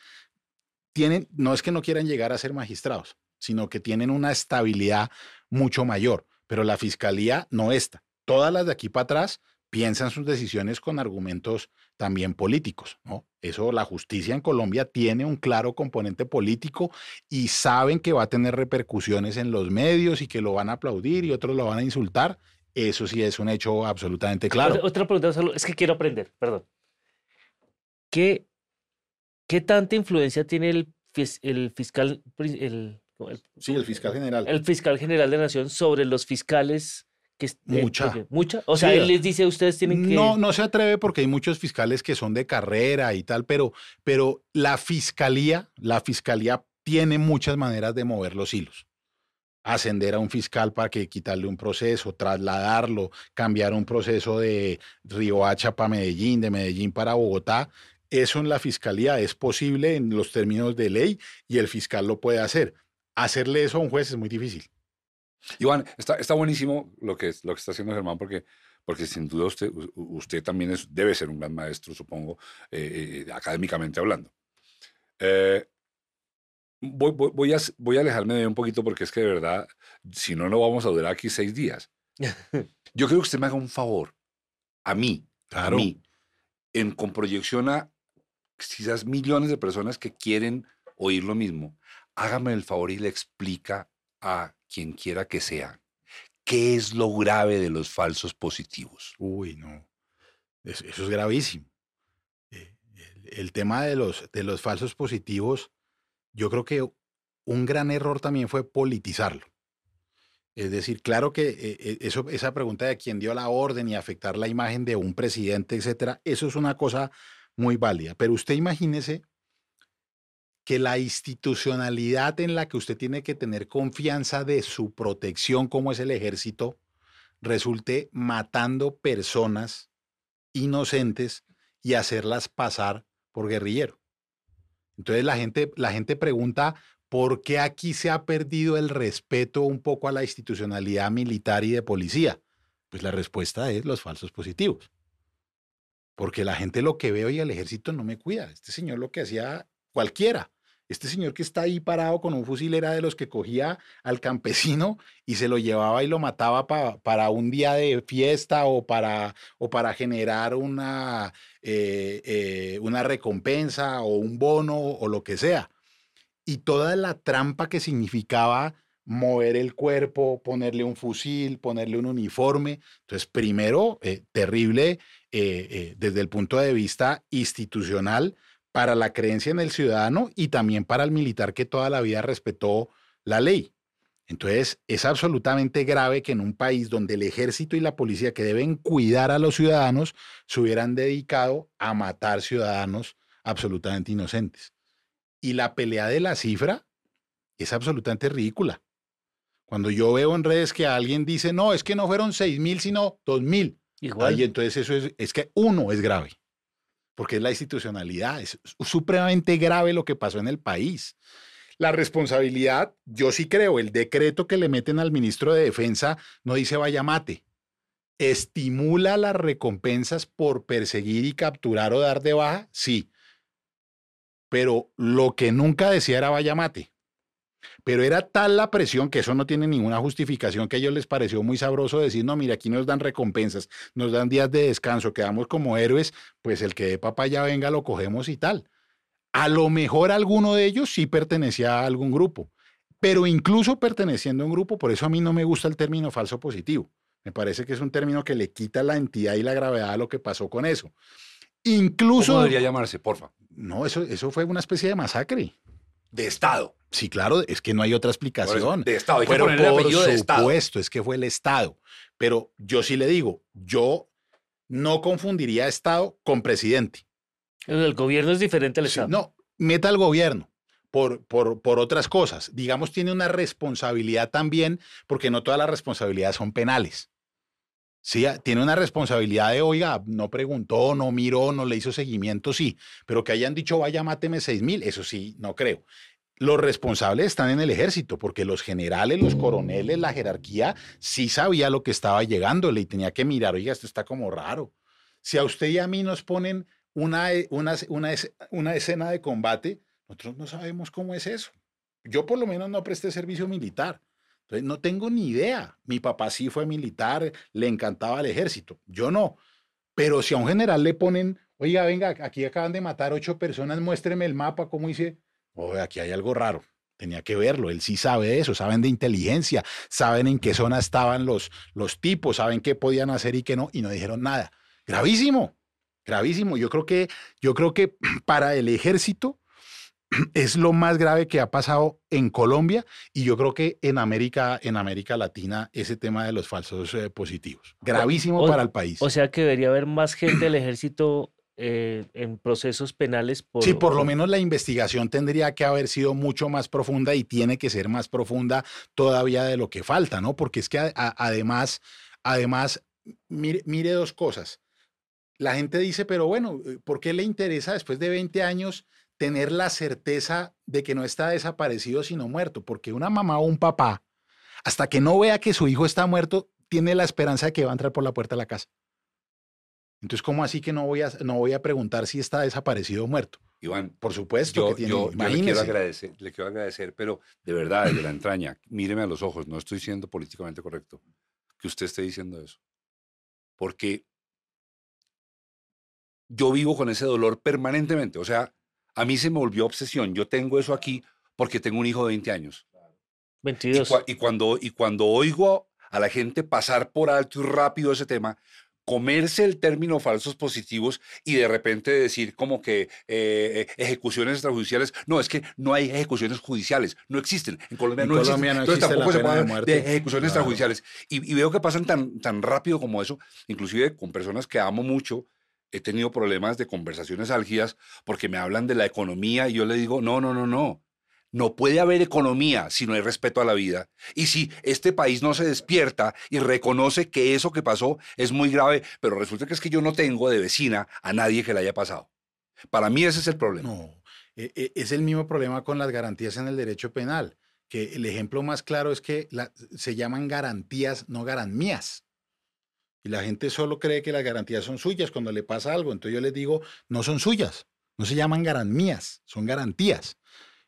tienen, no es que no quieran llegar a ser magistrados, sino que tienen una estabilidad mucho mayor, pero la fiscalía no está. Todas las de aquí para atrás piensan sus decisiones con argumentos también políticos, ¿no? Eso, la justicia en Colombia tiene un claro componente político y saben que va a tener repercusiones en los medios y que lo van a aplaudir y otros lo van a insultar. Eso sí es un hecho absolutamente claro. Otra, pregunta, es que quiero aprender, perdón. ¿Qué, qué tanta influencia tiene el, el fiscal, el, el- Sí, el fiscal general. el fiscal general de Nación sobre los fiscales? Que, eh, Mucha. ¿Mucha? O sea, Sí, él les dice, ustedes tienen que... No, no se atreve porque hay muchos fiscales que son de carrera y tal, pero, pero la fiscalía, la fiscalía tiene muchas maneras de mover los hilos. Ascender a un fiscal para que quitarle un proceso, trasladarlo, cambiar un proceso de Riohacha para Medellín, de Medellín para Bogotá. Eso en la fiscalía es posible en los términos de ley y el fiscal lo puede hacer. Hacerle eso a un juez es muy difícil. Iván, está, está buenísimo lo que, lo que está haciendo Germán, porque, porque sin duda usted, usted también es, debe ser un gran maestro, supongo, eh, eh, académicamente hablando. Eh, voy, voy- voy a, voy a alejarme de un poquito porque es que de verdad, si no, no vamos a durar aquí seis días. Yo creo que usted me haga un favor, a mí, a mí, en, con proyección a quizás millones de personas que quieren oír lo mismo. Hágame el favor y le explica a quien quiera que sea qué es lo grave de los falsos positivos. Uy, no. Es- Eso es gravísimo. Eh, El, el tema de los, de los falsos positivos, yo creo que un gran error también fue politizarlo. Es decir, claro que eh, eh, eso, esa pregunta de quién dio la orden y afectar la imagen de un presidente, etcétera, eso es una cosa muy válida. Pero usted imagínese que la institucionalidad en la que usted tiene que tener confianza de su protección, como es el ejército, resulte matando personas inocentes y hacerlas pasar por guerrillero. Entonces la gente, la gente pregunta, ¿por qué aquí se ha perdido el respeto un poco a la institucionalidad militar y de policía? Pues la respuesta es los falsos positivos. Porque la gente lo que ve hoy el ejército no me cuida. Este señor lo que hacía cualquiera. Este señor que está ahí parado con un fusil era de los que cogía al campesino y se lo llevaba y lo mataba pa- para un día de fiesta o para, o para generar una, eh, eh, una recompensa o un bono o lo que sea. Y toda la trampa que significaba mover el cuerpo, ponerle un fusil, ponerle un uniforme. Entonces, primero, eh, terrible eh, desde el punto de vista institucional para la creencia en el ciudadano y también para el militar que toda la vida respetó la ley. Entonces, es absolutamente grave que en un país donde el ejército y la policía que deben cuidar a los ciudadanos se hubieran dedicado a matar ciudadanos absolutamente inocentes. Y la pelea de la cifra es absolutamente ridícula. Cuando yo veo en redes que alguien dice, no, es que no fueron 6 mil, sino 2 mil. Igual. Y entonces eso es, es que uno es grave, porque es la institucionalidad, es supremamente grave lo que pasó en el país. La responsabilidad, yo sí creo, el decreto que le meten al ministro de Defensa no dice vaya mate, estimula las recompensas por perseguir y capturar o dar de baja, sí, pero lo que nunca decía era vaya mate. Pero era tal la presión que eso no tiene ninguna justificación que a ellos les pareció muy sabroso decir, no, mira, aquí nos dan recompensas, nos dan días de descanso, quedamos como héroes, pues el que de papaya venga lo cogemos y tal. A lo mejor alguno de ellos sí pertenecía a algún grupo, pero incluso perteneciendo a un grupo, por eso a mí no me gusta el término falso positivo. Me parece que es un término que le quita la entidad y la gravedad a lo que pasó con eso. Incluso... ¿Cómo debería llamarse, porfa? No, eso, eso fue una especie de masacre. De Estado. Sí, claro, es que no hay otra explicación. de Estado, hay que Pero ponerle por apellido de Estado. supuesto, es que fue el Estado. Pero yo sí le digo, yo no confundiría Estado con presidente. El gobierno es diferente al Sí, Estado. no, meta al gobierno por, por, por otras cosas. Digamos, tiene una responsabilidad también, porque no todas las responsabilidades son penales. Sí, ah, tiene una responsabilidad de, oiga, no preguntó, no miró, no le hizo seguimiento, sí, pero que hayan dicho, vaya, máteme seis mil, eso sí, no creo. Los responsables están en el ejército, porque los generales, los coroneles, la jerarquía, sí sabía lo que estaba llegándole y tenía que mirar, oiga, esto está como raro. Si a usted y a mí nos ponen una, una, una, una escena de combate, nosotros no sabemos cómo es eso. Yo por lo menos no presté servicio militar. Entonces no tengo ni idea. Mi papá sí fue militar, le encantaba el ejército. Yo no. Pero si a un general le ponen, oiga, venga, aquí acaban de matar ocho personas, muéstreme el mapa, ¿cómo hice? Oye, aquí hay algo raro. Tenía que verlo. Él sí sabe de eso, saben de inteligencia, saben en qué zona estaban los, los tipos, saben qué podían hacer y qué no, y no dijeron nada. Gravísimo, gravísimo. Yo creo que, yo creo que para el ejército es lo más grave que ha pasado en Colombia y yo creo que en América, en América Latina, ese tema de los falsos eh, positivos. Gravísimo O- para el país. O sea que debería haber más gente del ejército eh, en procesos penales por... Sí, por lo menos la investigación tendría que haber sido mucho más profunda y tiene que ser más profunda todavía de lo que falta, ¿no? Porque es que a- a- además, además, mire, mire dos cosas. La gente dice, pero bueno, eh, ¿por qué le interesa después de 20 años tener la certeza de que no está desaparecido sino muerto? Porque una mamá o un papá, hasta que no vea que su hijo está muerto, tiene la esperanza de que va a entrar por la puerta de la casa. Entonces, ¿cómo así que no voy a, no voy a preguntar si está desaparecido o muerto? Iván, Por supuesto yo, que tiene. yo- yo le quiero agradecer, le quiero agradecer, pero de verdad, desde la entraña, míreme a los ojos, no estoy siendo políticamente correcto que usted esté diciendo eso. Porque yo vivo con ese dolor permanentemente. O sea, a mí se me volvió obsesión. Yo tengo eso aquí porque tengo un hijo de 20 años. Y, 22. cua- y cuando, y cuando oigo a la gente pasar por alto y rápido ese tema, comerse el término falsos positivos y de repente decir como que eh, eh, ejecuciones extrajudiciales, no, es que no hay ejecuciones judiciales, no existen, en Colombia En no Colombia existen, no entonces existe tampoco la se puede de de, ejecuciones Claro. extrajudiciales. Y, y veo que pasan tan, tan rápido como eso, inclusive con personas que amo mucho, he tenido problemas de conversaciones álgidas porque me hablan de la economía y yo le digo, no, no, no, no. No puede haber economía si no hay respeto a la vida. Y si este país no se despierta y reconoce que eso que pasó es muy grave, pero resulta que es que yo no tengo de vecina a nadie que le haya pasado. Para mí ese es el problema. No, e- e- es el mismo problema con las garantías en el derecho penal, que el ejemplo más claro es que la- se llaman garantías, no garantías. Y la gente solo cree que las garantías son suyas cuando le pasa algo. Entonces yo les digo, no son suyas, no se llaman garantías, son garantías.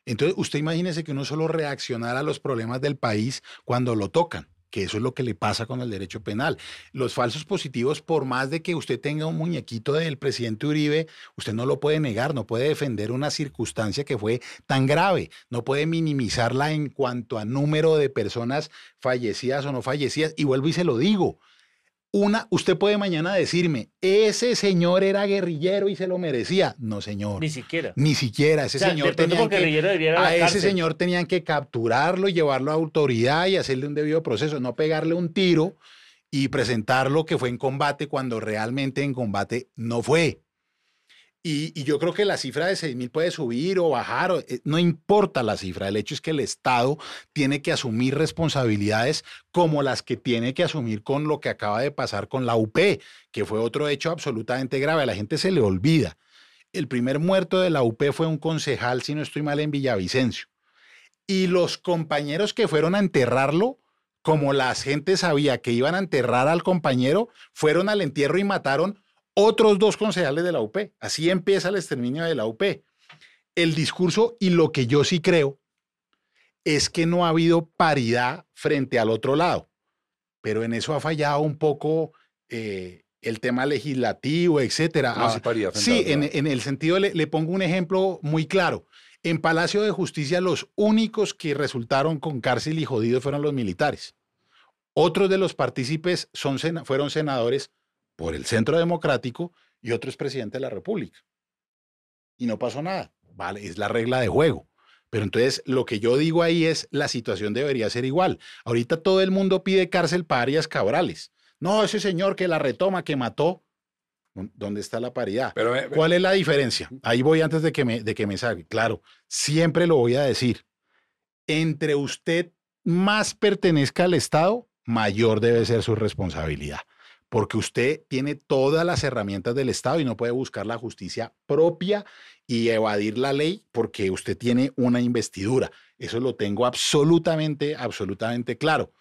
Entonces usted imagínese que uno solo reaccionara a los problemas del país cuando lo tocan, que eso es lo que le pasa con el derecho penal. Los falsos positivos, por más de que usted tenga un muñequito del presidente Uribe, usted no lo puede negar, no puede defender una circunstancia que fue tan grave, no puede minimizarla en cuanto a número de personas fallecidas o no fallecidas. Y vuelvo y se lo digo. Una, usted puede mañana decirme, ese señor era guerrillero y se lo merecía. No, señor. Ni siquiera. Ni siquiera. Ese O sea, señor de pronto tenía por que, a ese señor tenían que capturarlo y llevarlo a autoridad y hacerle un debido proceso, no pegarle un tiro y presentarlo que fue en combate cuando realmente en combate no fue. Y, yo creo que la cifra de 6 mil puede subir o bajar, eh, no importa la cifra, el hecho es que el Estado tiene que asumir responsabilidades como las que tiene que asumir con lo que acaba de pasar con la UP, que fue otro hecho absolutamente grave, a la gente se le olvida. El primer muerto de la UP fue un concejal, si no estoy mal, en Villavicencio. Y los compañeros que fueron a enterrarlo, como la gente sabía que iban a enterrar al compañero, fueron al entierro y mataron otros dos concejales de la UP. Así empieza el exterminio de la UP. El discurso y lo que yo sí creo es que no ha habido paridad frente al otro lado, pero en eso ha fallado un poco eh, el tema legislativo, etcétera. ¿Cómo Ah, así paridad Sí, en, el sentido, le, le pongo un ejemplo muy claro. En Palacio de Justicia los únicos que resultaron con cárcel y jodidos fueron los militares. Otros de los partícipes son, fueron senadores por el Centro Democrático y otro es presidente de la República. Y no pasó nada. Vale, es la regla de juego. Pero entonces lo que yo digo ahí es la situación debería ser igual. Ahorita todo el mundo pide cárcel para Arias Cabrales. No, ese señor que la retoma, que mató. ¿Dónde está la paridad? Pero, ¿Cuál es la diferencia? Ahí voy antes de que me, de que me salga. Claro, siempre lo voy a decir. Entre usted más pertenezca al Estado, mayor debe ser su responsabilidad porque usted tiene todas las herramientas del Estado y no puede buscar la justicia propia y evadir la ley porque usted tiene una investidura. Eso lo tengo absolutamente, absolutamente claro.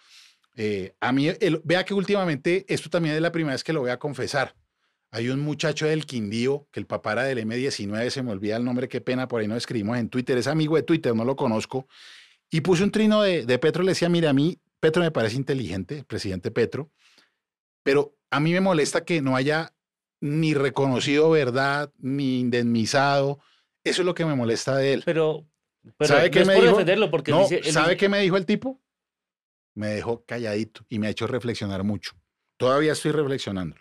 Eh, a mí, vea que últimamente, esto también es la primera vez que lo voy a confesar. Hay un muchacho del Quindío, que el papá era del M19, se me olvida el nombre, qué pena, por ahí no escribimos en Twitter, es amigo de Twitter, no lo conozco, y puse un trino de, de Petro, le decía, mire, a mí Petro me parece inteligente, el presidente Petro, pero a mí me molesta que no haya ni reconocido verdad, ni indemnizado. Eso es lo que me molesta de él. Pero, ¿sabe qué me dijo? porque ¿Sabe qué me dijo el tipo? Me dejó calladito y me ha hecho reflexionar mucho. Todavía estoy reflexionando,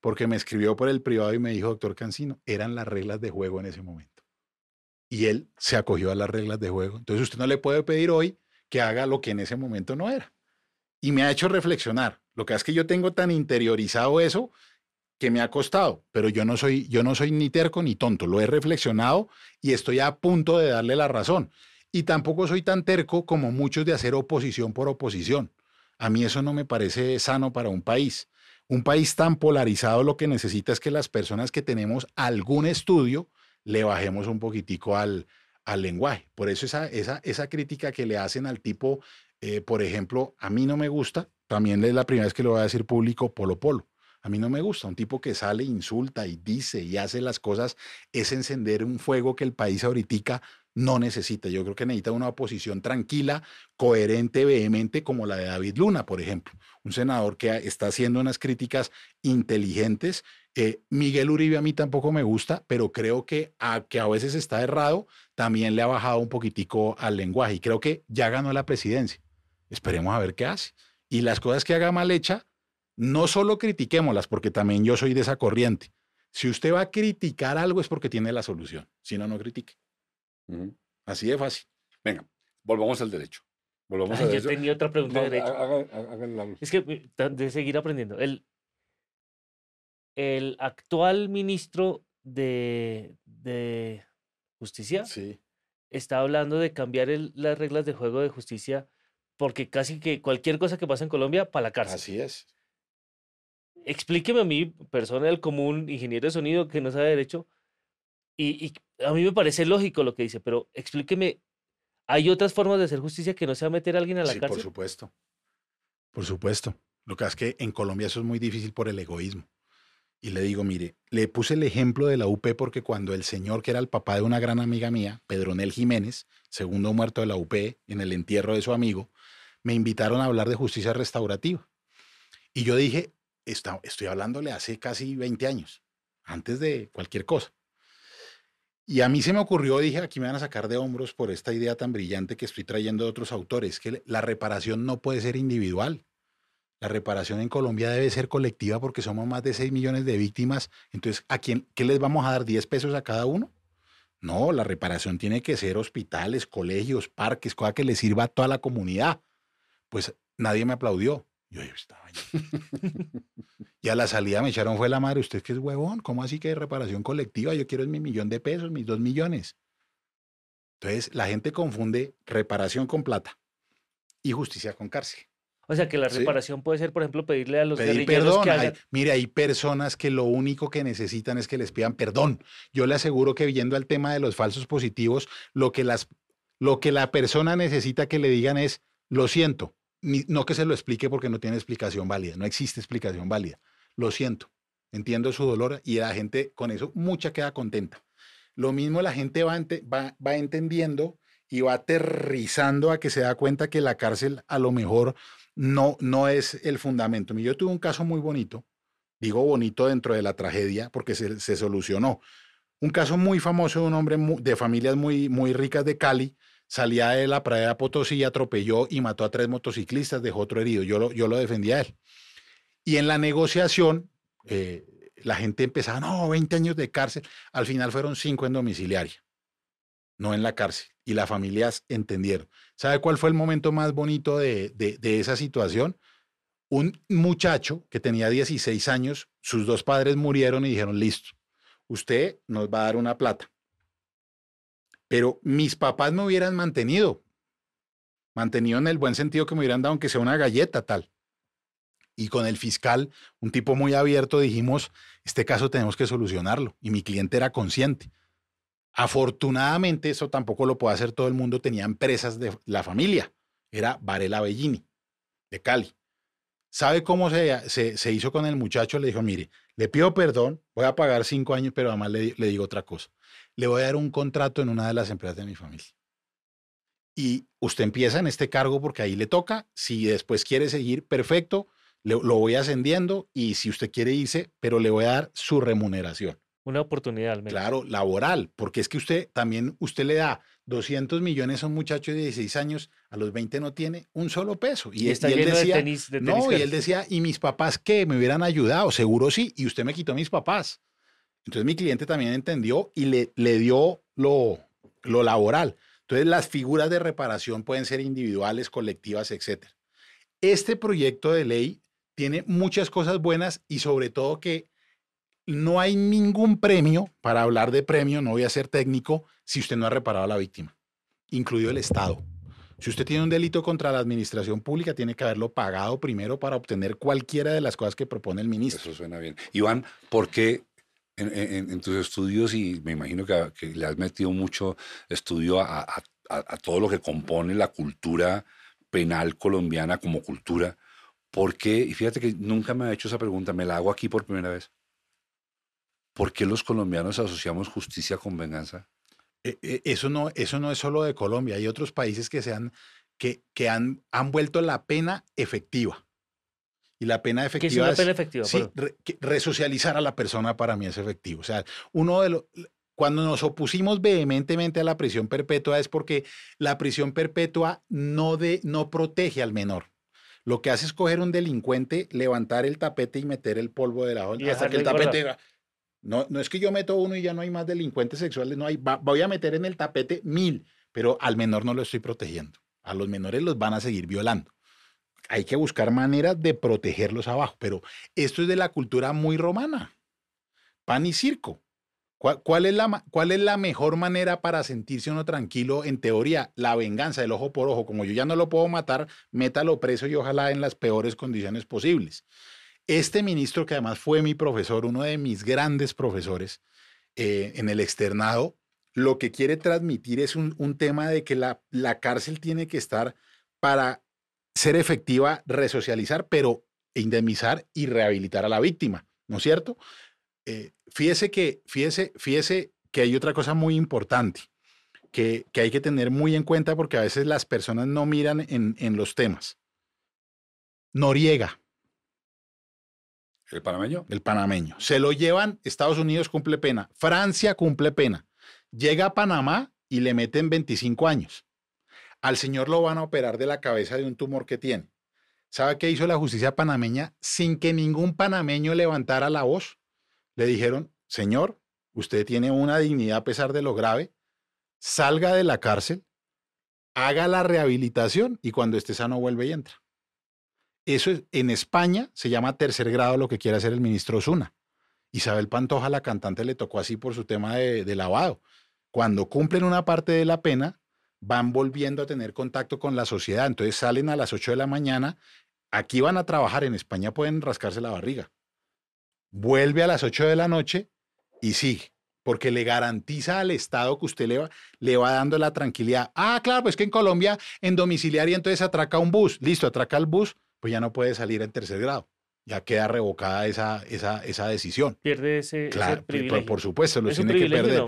porque me escribió por el privado y me dijo, doctor Cancino, eran las reglas de juego en ese momento. Y él se acogió a las reglas de juego. Entonces usted no le puede pedir hoy que haga lo que en ese momento no era. Y me ha hecho reflexionar. Lo que es que yo tengo tan interiorizado eso que me ha costado, pero yo no soy yo no soy ni terco ni tonto, lo he reflexionado y estoy a punto de darle la razón. Y tampoco soy tan terco como muchos de hacer oposición por oposición. A mí eso no me parece sano para un país. Un país tan polarizado lo que necesita es que las personas que tenemos algún estudio le bajemos un poquitico al, al lenguaje. Por eso esa, esa, esa crítica que le hacen al tipo, eh, por ejemplo, a mí no me gusta, también es la primera vez que lo voy a decir público, Polo Polo. A mí no me gusta. Un tipo que sale, insulta y dice y hace las cosas es encender un fuego que el país ahorita no necesita. Yo creo que necesita una oposición tranquila, coherente, vehemente, como la de David Luna, por ejemplo. Un senador que está haciendo unas críticas inteligentes. Eh, Miguel Uribe a mí tampoco me gusta, pero creo que a, que a veces está errado, también le ha bajado un poquitico al lenguaje y creo que ya ganó la presidencia. Esperemos a ver qué hace. Y las cosas que haga mal hecha, no solo critiquémoslas, porque también yo soy de esa corriente. Si usted va a criticar algo es porque tiene la solución. Si no, no critique. Así de fácil. Venga, volvamos al derecho. Volvamos al derecho. Yo tenía otra pregunta de derecho. es que eh, de seguir aprendiendo. El, el actual ministro de, de Justicia sí. está hablando de cambiar las reglas de juego de justicia porque casi que cualquier cosa que pasa en Colombia, para la cárcel. Así es. Explíqueme a mí, persona del común, ingeniero de sonido que no sabe derecho, y, a mí me parece lógico lo que dice, pero explíqueme, ¿hay otras formas de hacer justicia que no sea meter a alguien a la sí, cárcel? Por supuesto, por supuesto. Lo que es que en Colombia eso es muy difícil por el egoísmo. Y le digo, mire, le puse el ejemplo de la UP porque cuando el señor, que era el papá de una gran amiga mía, Pedronel Jiménez, segundo muerto de la UP, en el entierro de su amigo, me invitaron a hablar de justicia restaurativa. Y yo dije, estoy hablándole hace casi 20 años, antes de cualquier cosa. Y a mí se me ocurrió, dije, aquí me van a sacar de hombros por esta idea tan brillante que estoy trayendo de otros autores, que la reparación no puede ser individual. La reparación en Colombia debe ser colectiva porque somos más de 6 millones de víctimas. Entonces, ¿a quién, qué les vamos a dar? ¿10 pesos a cada uno? No, la reparación tiene que ser hospitales, colegios, parques, cosa que le sirva a toda la comunidad pues nadie me aplaudió. Yo estaba y a la salida me echaron fue la madre, usted que es huevón, ¿cómo así que reparación colectiva? Yo quiero mi millón de pesos, mis dos millones. Entonces la gente confunde reparación con plata y justicia con cárcel. O sea que la reparación puede ser, por ejemplo, pedirle a los Pedir perdón. que mire, hay personas que lo único que necesitan es que les pidan perdón. Yo le aseguro que viendo al tema de los falsos positivos, lo que, las, lo que la persona necesita que le digan es, lo siento, no que se lo explique porque no tiene explicación válida, no existe explicación válida. Lo siento, entiendo su dolor y la gente con eso mucha queda contenta. Lo mismo la gente va, va, va entendiendo y va aterrizando a que se da cuenta que la cárcel a lo mejor no, no es el fundamento. Yo tuve un caso muy bonito, digo bonito dentro de la tragedia porque se, se solucionó. Un caso muy famoso de un hombre de familias muy, muy ricas de Cali, salía de la pradera Potosí, atropelló y mató a tres motociclistas, dejó otro herido. Yo lo, yo lo defendía a él. Y en la negociación, eh, la gente empezaba, no, 20 años de cárcel. Al final fueron 5 en domiciliaria, no en la cárcel. Y las familias entendieron. ¿Sabe cuál fue el momento más bonito de, de esa situación? Un muchacho que tenía 16 años, sus dos padres murieron y dijeron, listo, usted nos va a dar una plata. Pero mis papás me hubieran mantenido, mantenido en el buen sentido que me hubieran dado, aunque sea una galleta tal. Y con el fiscal, un tipo muy abierto, dijimos, este caso tenemos que solucionarlo. Y mi cliente era consciente. Afortunadamente, eso tampoco lo puede hacer todo el mundo, tenía empresas de la familia. Era Varela Bellini, de Cali. ¿Sabe cómo se, se, hizo con el muchacho? Le dijo, mire, le pido perdón, voy a pagar cinco años, pero además le digo otra cosa. Le voy a dar un contrato en una de las empresas de mi familia y usted empieza en este cargo porque ahí le toca. Si después quiere seguir, perfecto lo voy ascendiendo y si usted quiere irse, pero le voy a dar su remuneración. Una oportunidad al menos. Claro, laboral, porque es que usted también, usted le da 200 millones a un muchacho de 16 años, a los 20 no tiene un solo peso. Y, está él decía, de tenis, no, y él decía, ¿y mis papás qué? ¿Me hubieran ayudado? Seguro sí, y usted me quitó mis papás. Entonces mi cliente también entendió y le, le dio lo, lo laboral. Entonces las figuras de reparación pueden ser individuales, colectivas, etc. Este proyecto de ley tiene muchas cosas buenas y sobre todo que no hay ningún premio, para hablar de premio, no voy a ser técnico, si usted no ha reparado a la víctima, incluido el Estado. Si usted tiene un delito contra la administración pública, tiene que haberlo pagado primero para obtener cualquiera de las cosas que propone el ministro. Eso suena bien. Iván, ¿por qué en, tus estudios, y me imagino que, le has metido mucho estudio a todo lo que compone la cultura penal colombiana como cultura, ¿Por qué? Y fíjate que nunca me ha hecho esa pregunta, me la hago aquí por primera vez. ¿Por qué los colombianos asociamos justicia con venganza? E, e, eso no, eso no es solo de Colombia, hay otros países que, se han, que, que han, han vuelto la pena efectiva. Y la pena efectiva ¿Qué es una pena efectiva? Sí, resocializar a la persona para mí es efectivo. O sea, uno de los cuando nos opusimos vehementemente a la prisión perpetua es porque la prisión perpetua no, de, no protege al menor. Lo que hace es coger un delincuente, levantar el tapete y meter el polvo de la y hasta que el tapete... No, no es que yo meto uno y ya no hay más delincuentes sexuales, no hay, voy a meter en el tapete mil, pero al menor no lo estoy protegiendo. A los menores los van a seguir violando. Hay que buscar maneras de protegerlos abajo, pero esto es de la cultura muy romana. Pan y circo. ¿Cuál, es la, ¿Cuál es la mejor manera para sentirse uno tranquilo? En teoría, la venganza, el ojo por ojo. Como yo ya no lo puedo matar, métalo preso y ojalá en las peores condiciones posibles. Este ministro, que además fue mi profesor, uno de mis grandes profesores eh, en el externado, lo que quiere transmitir es un, un tema de que la, la cárcel tiene que estar para ser efectiva, resocializar, pero indemnizar y rehabilitar a la víctima, ¿no es cierto? Eh, fíjese que, fíjese, fíjese que hay otra cosa muy importante que, que, hay que tener muy en cuenta porque a veces las personas no miran en, en los temas. Noriega. ¿El panameño? El panameño. Se lo llevan, Estados Unidos cumple pena, Francia cumple pena. Llega a Panamá y le meten 25 años. Al señor lo van a operar de la cabeza de un tumor que tiene. ¿Sabe qué hizo la justicia panameña sin que ningún panameño levantara la voz? le dijeron, señor, usted tiene una dignidad a pesar de lo grave, salga de la cárcel, haga la rehabilitación y cuando esté sano vuelve y entra. Eso es, en España se llama tercer grado lo que quiere hacer el ministro Osuna. Isabel Pantoja, la cantante, le tocó así por su tema de lavado. Cuando cumplen una parte de la pena, van volviendo a tener contacto con la sociedad. Entonces salen a las 8 de la mañana, aquí van a trabajar, en España pueden rascarse la barriga vuelve a las 8 de la noche y sigue, porque le garantiza al Estado que usted le va, le va dando la tranquilidad. Ah, claro, pues que en Colombia, en domiciliaria, entonces atraca un bus. Listo, atraca el bus, pues ya no puede salir en tercer grado. Ya queda revocada esa, esa, esa decisión. Pierde ese, claro, privilegio. Por, supuesto, lo tiene que perder.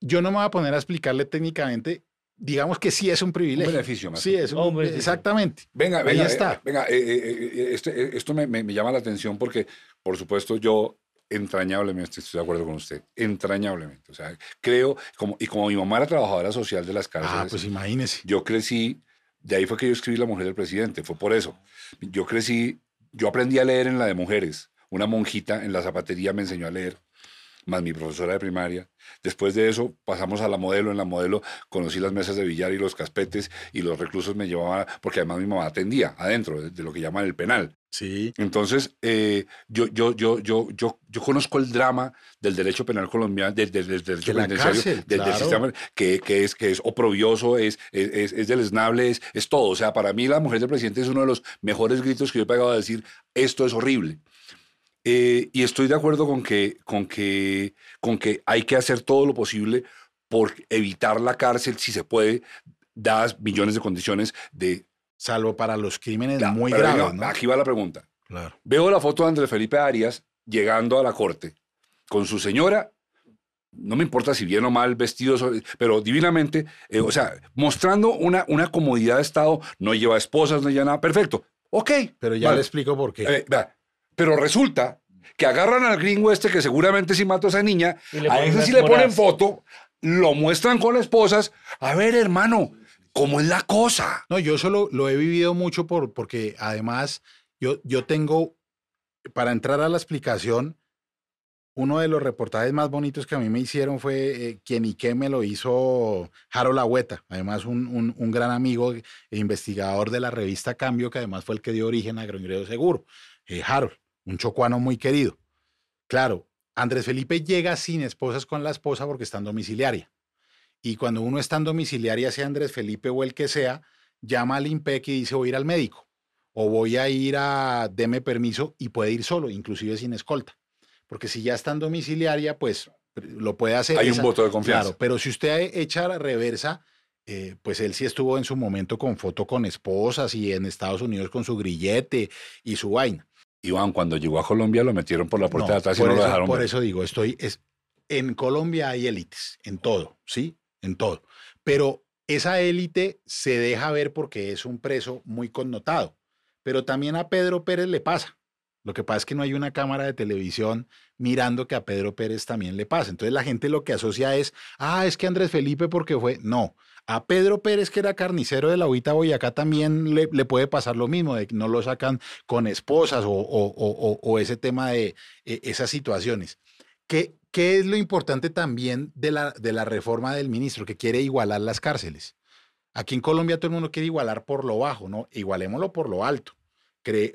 Yo no me voy a poner a explicarle técnicamente digamos que sí es un privilegio. Un beneficio más. Sí, es un, exactamente. Venga, venga, Ahí está. Eh, venga, eh, eh, este, esto me, me, llama la atención porque, por supuesto, yo entrañablemente estoy de acuerdo con usted, entrañablemente. O sea, creo, como, y como mi mamá era trabajadora social de las cárceles. Ah, pues imagínese. Yo crecí, de ahí fue que yo escribí La Mujer del Presidente, fue por eso. Yo crecí, yo aprendí a leer en la de mujeres. una monjita en la zapatería me enseñó a leer, más mi profesora de primaria. Después de eso pasamos a la modelo. En la modelo conocí las mesas de billar y los caspetes y los reclusos me llevaban, porque además mi mamá atendía adentro de, lo que llaman el penal. Sí. Entonces, eh, yo, yo, yo, yo, yo, yo conozco el drama del derecho penal colombiano, del, derecho penitenciario, del, sistema, que, que, es, que es oprobioso, es, es, es, deleznable, es, es todo. O sea, para mí la mujer del presidente es uno de los mejores gritos que yo he pegado a decir, esto es horrible. Eh, y estoy de acuerdo con que, con, que, con que hay que hacer todo lo posible por evitar la cárcel, si se puede, dadas millones de condiciones de... Salvo para los crímenes muy graves. Aquí va la pregunta. Claro. Veo la foto de Andrés Felipe Arias llegando a la corte con su señora, no me importa si bien o mal vestido, pero divinamente, eh, o sea, mostrando una, una comodidad de Estado, no lleva esposas, no lleva nada, perfecto, ok. Pero ya le explico por qué. Eh, pero resulta que agarran al gringo este que seguramente sí mató a esa niña, a ese sí le ponen foto, lo muestran con esposas. A ver, hermano, ¿cómo es la cosa? No, yo solo lo he vivido mucho por, porque además yo, yo tengo, para entrar a la explicación, uno de los reportajes más bonitos que a mí me hicieron fue eh, quien y qué me lo hizo Harold Agüeta, además un, un, gran amigo e investigador de la revista Cambio, que además fue el que dio origen a Agroingreso Seguro, eh, Harold un chocuano muy querido. Claro, Andrés Felipe llega sin esposas con la esposa porque está en domiciliaria. Y cuando uno está en domiciliaria, sea Andrés Felipe o el que sea, llama al IMPEC y dice voy a ir al médico o voy a ir a deme permiso y puede ir solo, inclusive sin escolta. Porque si ya está en domiciliaria, pues lo puede hacer. Hay un voto de confianza. Claro, pero si usted echa la reversa, eh, pues él sí estuvo en su momento con foto con esposas y en Estados Unidos con su grillete y su vaina. Iván, cuando llegó a Colombia lo metieron por la puerta de atrás y no lo dejaron. Por eso digo, estoy. Es, en Colombia hay élites, en todo, ¿sí? En todo. Pero esa élite se deja ver porque es un preso muy connotado. Pero también a Pedro Pérez le pasa. Lo que pasa es que no hay una cámara de televisión mirando que a Pedro Pérez también le pasa. Entonces la gente lo que asocia es, ah, es que Andrés Felipe porque fue. No, a Pedro Pérez, que era carnicero de la Huita Boyacá, también le, puede pasar lo mismo, de que no lo sacan con esposas o, ese tema de e, esas situaciones. ¿Qué, ¿Qué, es lo importante también de la, de la reforma del ministro, que quiere igualar las cárceles? Aquí en Colombia todo el mundo quiere igualar por lo bajo, ¿no? Igualémoslo por lo alto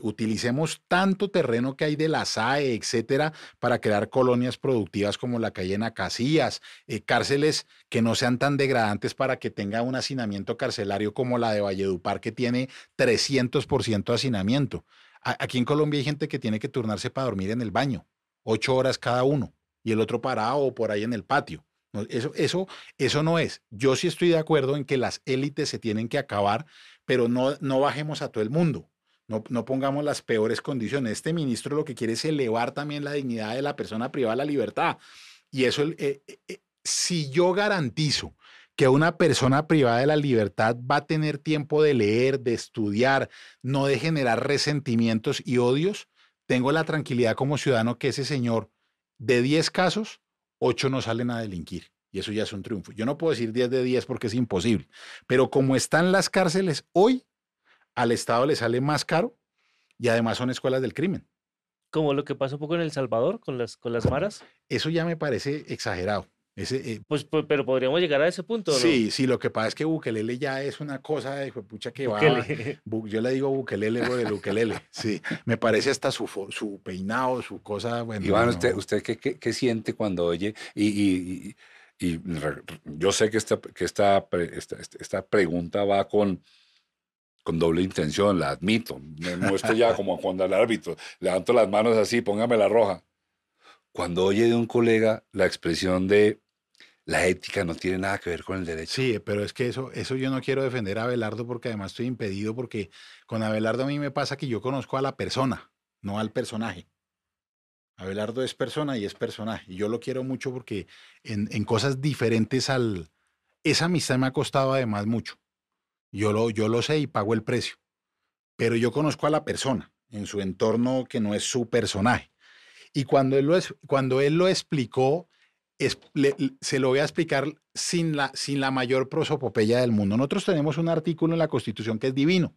utilicemos tanto terreno que hay de la SAE, etcétera, para crear colonias productivas como la calle en Acacias, eh, cárceles que no sean tan degradantes para que tenga un hacinamiento carcelario como la de Valledupar, que tiene 300% hacinamiento. aquí en Colombia hay gente que tiene que turnarse para dormir en el baño, ocho horas cada uno, y el otro parado o por ahí en el patio. Eso, eso, eso no es. Yo sí estoy de acuerdo en que las élites se tienen que acabar, pero no, no bajemos a todo el mundo. No, no, pongamos las peores condiciones. Este ministro lo que quiere es elevar también la dignidad de la persona privada de la libertad. Y eso, eh, eh, eh, si yo garantizo que una persona privada de la libertad va a tener tiempo de leer, de estudiar, no de generar resentimientos y odios, tengo la tranquilidad como ciudadano que ese señor, de 10 casos, 8 no salen a delinquir. Y eso ya es un triunfo. Yo no puedo decir 10 de 10 porque es imposible. Pero como están las cárceles hoy, al Estado le sale más caro y además son escuelas del crimen. Como lo que pasó un poco en El Salvador con las, con las maras. Eso ya me parece exagerado. Ese, eh, pues, pues, pero podríamos llegar a ese punto. ¿no? Sí, sí, lo que pasa es que Bukelele ya es una cosa de pucha que va. yo le digo Bukelele o del Bukelele. Sí, me parece hasta su, su peinado, su cosa. Bueno, Iván, ¿usted, usted qué, qué, siente cuando oye? Y, y, yo sé que, esta, que esta, esta pregunta va con con doble intención, la admito. Me muestro ya como cuando el árbitro, levanto las manos así, póngame la roja. Cuando oye de un colega la expresión de la ética no tiene nada que ver con el derecho. Sí, pero es que eso, eso yo no quiero defender a Abelardo porque además estoy impedido porque con Abelardo a mí me pasa que yo conozco a la persona, no al personaje. Abelardo es persona y es personaje. Y yo lo quiero mucho porque en, en cosas diferentes al... Esa amistad me ha costado además mucho. Yo lo, yo lo sé y pago el precio. Pero yo conozco a la persona en su entorno que no es su personaje. Y cuando él lo, cuando él lo explicó, se lo voy a explicar sin la, sin la mayor prosopopeya del mundo. Nosotros tenemos un artículo en la Constitución que es divino.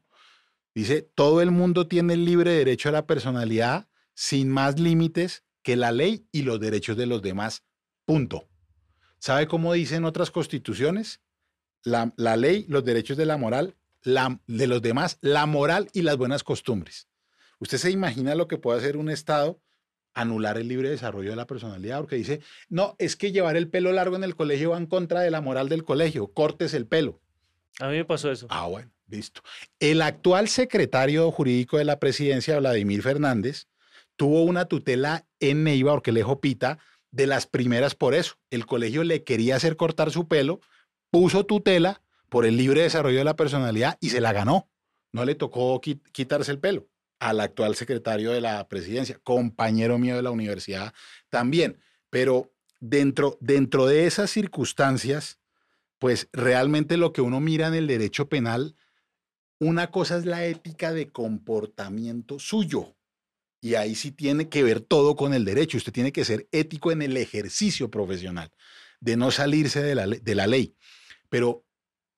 Dice, todo el mundo tiene el libre derecho a la personalidad sin más límites que la ley y los derechos de los demás. Punto. ¿Sabe cómo dicen otras constituciones? La, la ley, los derechos de la moral, la, de los demás, la moral y las buenas costumbres. ¿Usted se imagina lo que puede hacer un Estado? Anular el libre desarrollo de la personalidad, porque dice, no, es que llevar el pelo largo en el colegio va en contra de la moral del colegio, cortes el pelo. A mí me pasó eso. Ah, bueno, listo. El actual secretario jurídico de la presidencia, Vladimir Fernández, tuvo una tutela en Neiva, Orquelejo Pita, de las primeras por eso. El colegio le quería hacer cortar su pelo, puso tutela por el libre desarrollo de la personalidad y se la ganó. No le tocó quitarse el pelo al actual secretario de la presidencia, compañero mío de la universidad también. Pero dentro, dentro de esas circunstancias, pues realmente lo que uno mira en el derecho penal, una cosa es la ética de comportamiento suyo. Y ahí sí tiene que ver todo con el derecho. Usted tiene que ser ético en el ejercicio profesional, de no salirse de la, de la ley. Pero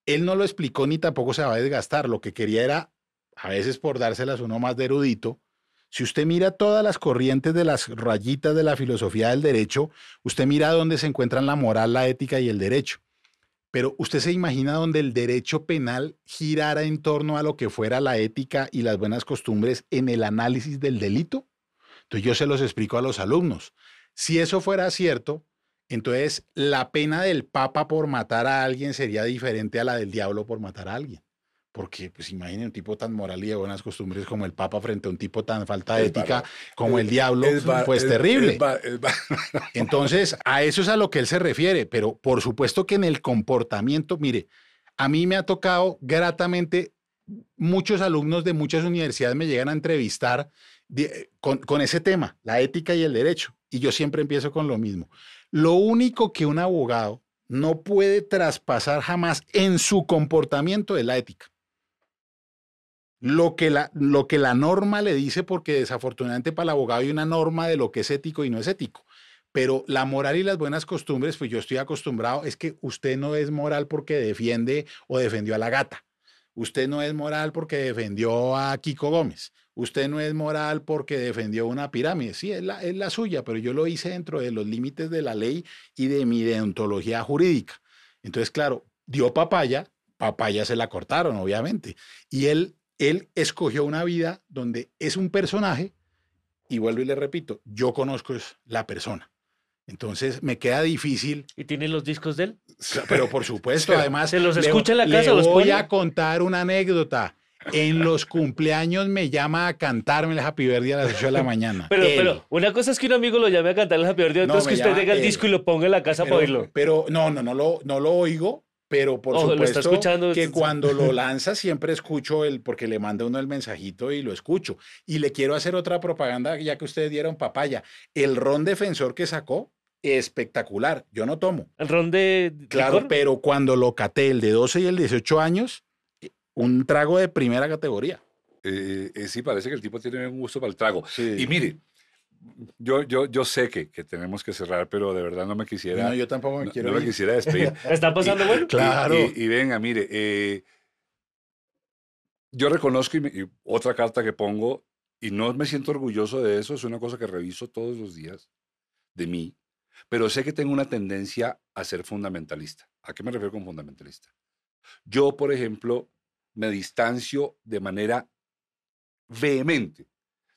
él no lo explicó ni tampoco se va a desgastar. Lo que quería era, a veces por dárselas uno más de erudito, si usted mira todas las corrientes de las rayitas de la filosofía del derecho, usted mira dónde se encuentran la moral, la ética y el derecho. Pero usted se imagina donde el derecho penal girara en torno a lo que fuera la ética y las buenas costumbres en el análisis del delito. Entonces yo se los explico a los alumnos. Si eso fuera cierto, entonces la pena del Papa por matar a alguien sería diferente a la del diablo por matar a alguien. Porque, pues imaginen un tipo tan moral y de buenas costumbres como el Papa frente a un tipo tan falta de ética como el diablo, pues terrible. Entonces, a eso es a lo que él se refiere, pero por supuesto que en el comportamiento, mire, a mí me ha tocado gratamente, muchos alumnos de muchas universidades me llegan a entrevistar con, con ese tema, la ética y el derecho, y yo siempre empiezo con lo mismo. Lo único que un abogado no puede traspasar jamás en su comportamiento es la ética lo que, la, lo que la norma le dice, porque desafortunadamente para el abogado hay una norma de lo que es ético y no es ético. Pero la moral y las buenas costumbres, pues yo estoy acostumbrado, es que usted no es moral porque defiende o defendió a la gata. Usted no es moral porque defendió a Kiko Gómez. Usted no es moral porque defendió una pirámide. Sí, es la, es la suya, pero yo lo hice dentro de los límites de la ley y de mi deontología jurídica. Entonces, claro, dio papaya, papaya se la cortaron, obviamente. Y él él escogió una vida donde es un personaje y vuelvo y le repito, yo conozco la persona. Entonces me queda difícil. ¿Y tiene los discos de él? Pero por supuesto, además. ¿Se los escucha en la casa? Le voy a contar una anécdota. En los cumpleaños me llama a cantarme el Happy Birthday a las 8 de la mañana. Pero, pero una cosa es que un amigo lo llame a cantar el Happy Birthday, otra es que usted tenga el disco y lo ponga en la casa para oírlo. Pero no, no, no lo, no lo oigo, pero por supuesto que cuando lo lanza siempre escucho el, porque le manda uno el mensajito y lo escucho. Y le quiero hacer otra propaganda, ya que ustedes dieron papaya. El ron defensor que sacó, espectacular. Yo no tomo. ¿El ron de Claro, pero cuando lo caté, el de 12 y el 18 años, un trago de primera categoría. Eh, eh, sí, parece que el tipo tiene un gusto para el trago. Y mire, yo, yo, yo sé que, que, tenemos que cerrar, pero de verdad no me quisiera. No, yo tampoco me quiero. No, me quisiera despedir. ¿Está pasando bueno? Claro. Y, venga, mire, eh, yo reconozco y, otra carta que pongo, y no me siento orgulloso de eso, es una cosa que reviso todos los días de mí, pero sé que tengo una tendencia a ser fundamentalista. ¿A qué me refiero con fundamentalista? Yo, por ejemplo, me distancio de manera vehemente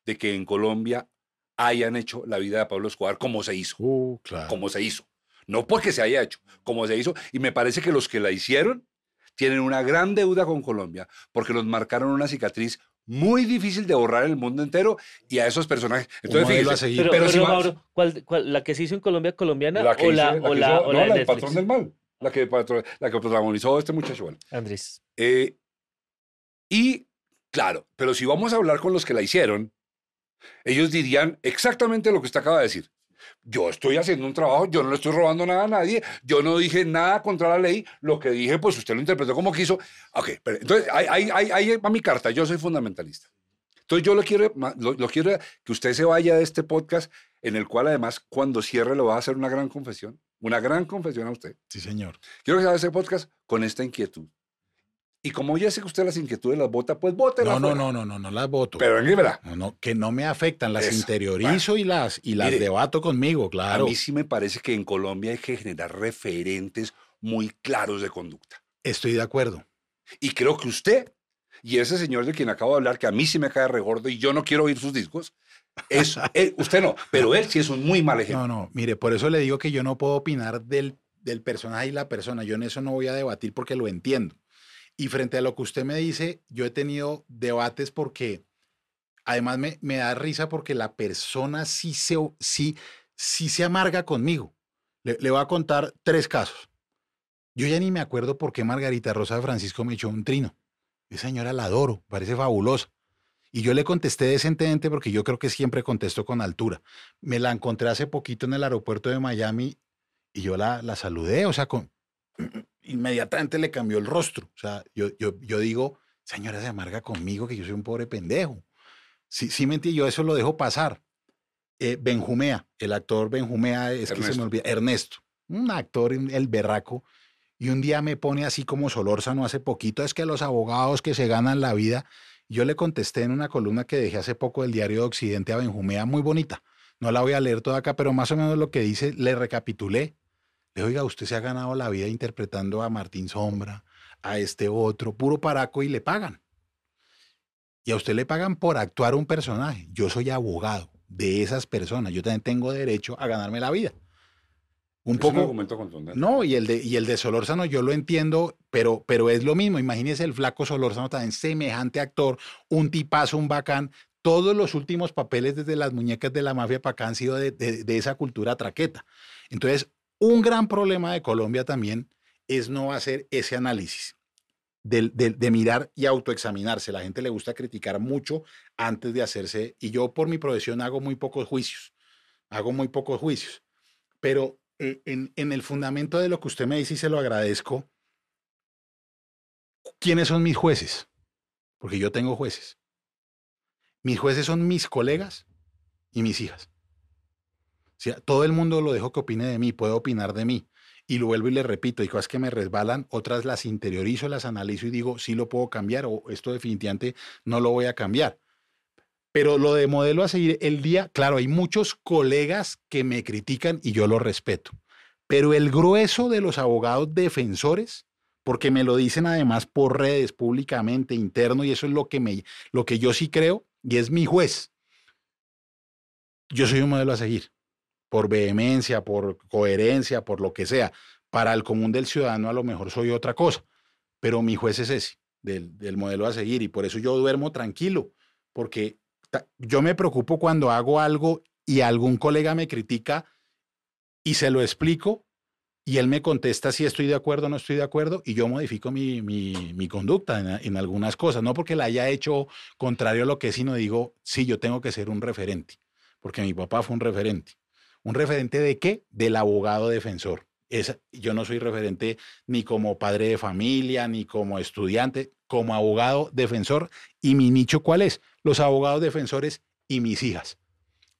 de que en Colombia hayan hecho la vida de Pablo Escobar como se hizo. Uh, claro. Como se hizo. No porque se haya hecho, como se hizo. Y me parece que los que la hicieron tienen una gran deuda con Colombia porque nos marcaron una cicatriz muy difícil de borrar en el mundo entero y a esos personajes. Entonces, fíjese, pero, pero, si Mauro, ¿cuál, ¿la que se hizo en Colombia colombiana la o la, o la, o la, del patrón del mal? La que, la que protagonizó este muchacho. Andrés. Eh, y, claro, pero si vamos a hablar con los que la hicieron, ellos dirían exactamente lo que usted acaba de decir. Yo estoy haciendo un trabajo, yo no le estoy robando nada a nadie, yo no dije nada contra la ley, lo que dije, pues usted lo interpretó como quiso. Ok, pero entonces ahí, ahí, ahí va mi carta, yo soy fundamentalista. Entonces yo lo quiero, lo, quiero que usted se vaya de este podcast, en el cual además cuando cierre le va a hacer una gran confesión, una gran confesión a usted. Sí, señor. Quiero que se vaya de este podcast con esta inquietud. Y como ya sé que usted las inquietudes las vota, pues vote No, no, no, no, no, no las voto. Pero en verdad. No, no, que no me afectan, las Eso, interiorizo y las, y las Mire, debato conmigo, A claro. mí sí me parece que en Colombia hay que generar referentes muy claros de conducta. Estoy de acuerdo. Y creo que usted y ese señor de quien acabo de hablar, que a mí sí me cae regordo y yo no quiero oír sus discos, es, él- usted no, pero él sí es un muy mal ejemplo. No, no, mire, por eso le digo que yo no puedo opinar del, del personaje y la persona. Yo en eso no voy a debatir porque lo entiendo. Y frente a lo que usted me dice, yo he tenido debates porque además me, da risa porque la persona sí se, sí, sí se amarga conmigo. Le, le voy a contar tres casos. Yo ya ni me acuerdo por qué Margarita Rosa de Francisco me echó un trino. Esa señora la adoro, parece fabulosa. Y yo le contesté decentemente porque yo creo que siempre contesto con altura. Me la encontré hace poquito en el aeropuerto de Miami y yo la, la saludé, o sea, con, inmediatamente le cambió el rostro. O sea, yo, yo, yo digo, señora, se amarga conmigo que yo soy un pobre pendejo. Sí, sí mentí, yo eso lo dejo pasar. Eh, Benjumea, el actor Benjumea, es que se me olvida, Ernesto, un actor, el berraco, y un día me pone así como Solórzano hace poquito, es que los abogados que se ganan la vida, yo le contesté en una columna que dejé hace poco del diario de Occidente a Benjumea, muy bonita. No la voy a leer toda acá, pero más o menos lo que dice, le recapitulé. Le digo, oiga, usted se ha ganado la vida interpretando a Martín Sombra, a este otro, puro paraco y le pagan. Y a usted le pagan por actuar un personaje. Yo soy abogado de esas personas. Yo también tengo derecho a ganarme la vida. Un Es poco. un argumento contundente. No, y el de, y el de Solórzano yo lo entiendo, pero, pero es lo mismo. Imagínese el flaco Solórzano también, semejante actor, un tipazo, un bacán. Todos los últimos papeles desde las muñecas de la mafia para acá han sido de, de- de esa cultura traqueta. Entonces, un gran problema de Colombia también es no hacer ese análisis. de mirar y autoexaminarse. La gente le gusta criticar mucho antes de hacerse, y yo por mi profesión hago muy pocos juicios, hago muy pocos juicios, pero eh, en, en el fundamento de lo que usted me dice y se lo agradezco, ¿quiénes son mis jueces? Porque yo tengo jueces. Mis jueces son mis colegas y mis hijas. Todo el mundo lo dejo que opine de mí, puede opinar de mí. Y lo vuelvo y le repito, hay cosas que me resbalan, otras las interiorizo, las analizo y digo, sí lo puedo cambiar o esto definitivamente no lo voy a cambiar. Pero lo de modelo a seguir el día, claro, hay muchos colegas que me critican y yo lo respeto. Pero el grueso de los abogados defensores, porque me lo dicen además por redes, públicamente, interno, y eso es lo que, me, lo que yo sí creo, y es mi juez. Yo soy un modelo a seguir, por vehemencia, por coherencia, por lo que sea. Para el común del ciudadano a lo mejor soy otra cosa, pero mi juez es ese, del, del modelo a seguir, y por eso yo duermo tranquilo, porque yo me preocupo cuando hago algo y algún colega me critica y se lo explico y él me contesta si estoy de acuerdo o no estoy de acuerdo y yo modifico mi conducta en, en algunas cosas, no porque la haya hecho contrario a lo que es, sino digo, sí, yo tengo que ser un referente, porque mi papá fue un referente. ¿Un referente de qué? Del abogado defensor. Esa- yo no soy referente ni como padre de familia, ni como estudiante, como abogado defensor. ¿Y mi nicho cuál es? Los abogados defensores y mis hijas.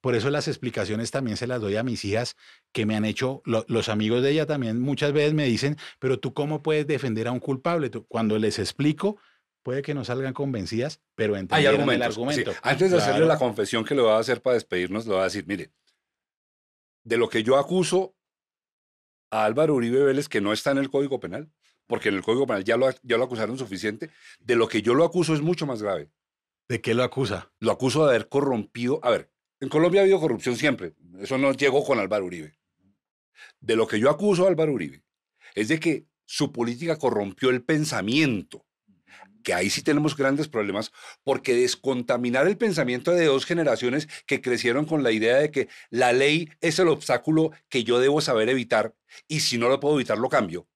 Por eso las explicaciones también se las doy a mis hijas que me han hecho, lo- los amigos de ella también muchas veces me dicen, pero tú cómo puedes defender a un culpable? Tú- Cuando les explico, puede que no salgan convencidas, pero entendieron el argumento. sí. Antes de hacerle la confesión que le voy a hacer para despedirnos, le voy a decir, mire, de lo que yo acuso a Álvaro Uribe Vélez, que no está en el Código Penal, porque en el Código Penal ya lo, ya lo acusaron suficiente, de lo que yo lo acuso es mucho más grave. ¿De qué lo acusa? Lo acuso de haber corrompido. A ver, en Colombia ha habido corrupción siempre. Eso no llegó con Álvaro Uribe. De lo que yo acuso a Álvaro Uribe es de que su política corrompió el pensamiento. Que ahí sí tenemos grandes problemas, porque descontaminar el pensamiento de dos generaciones que crecieron con la idea de que la ley es el obstáculo que yo debo saber evitar y si no lo puedo evitar lo cambio.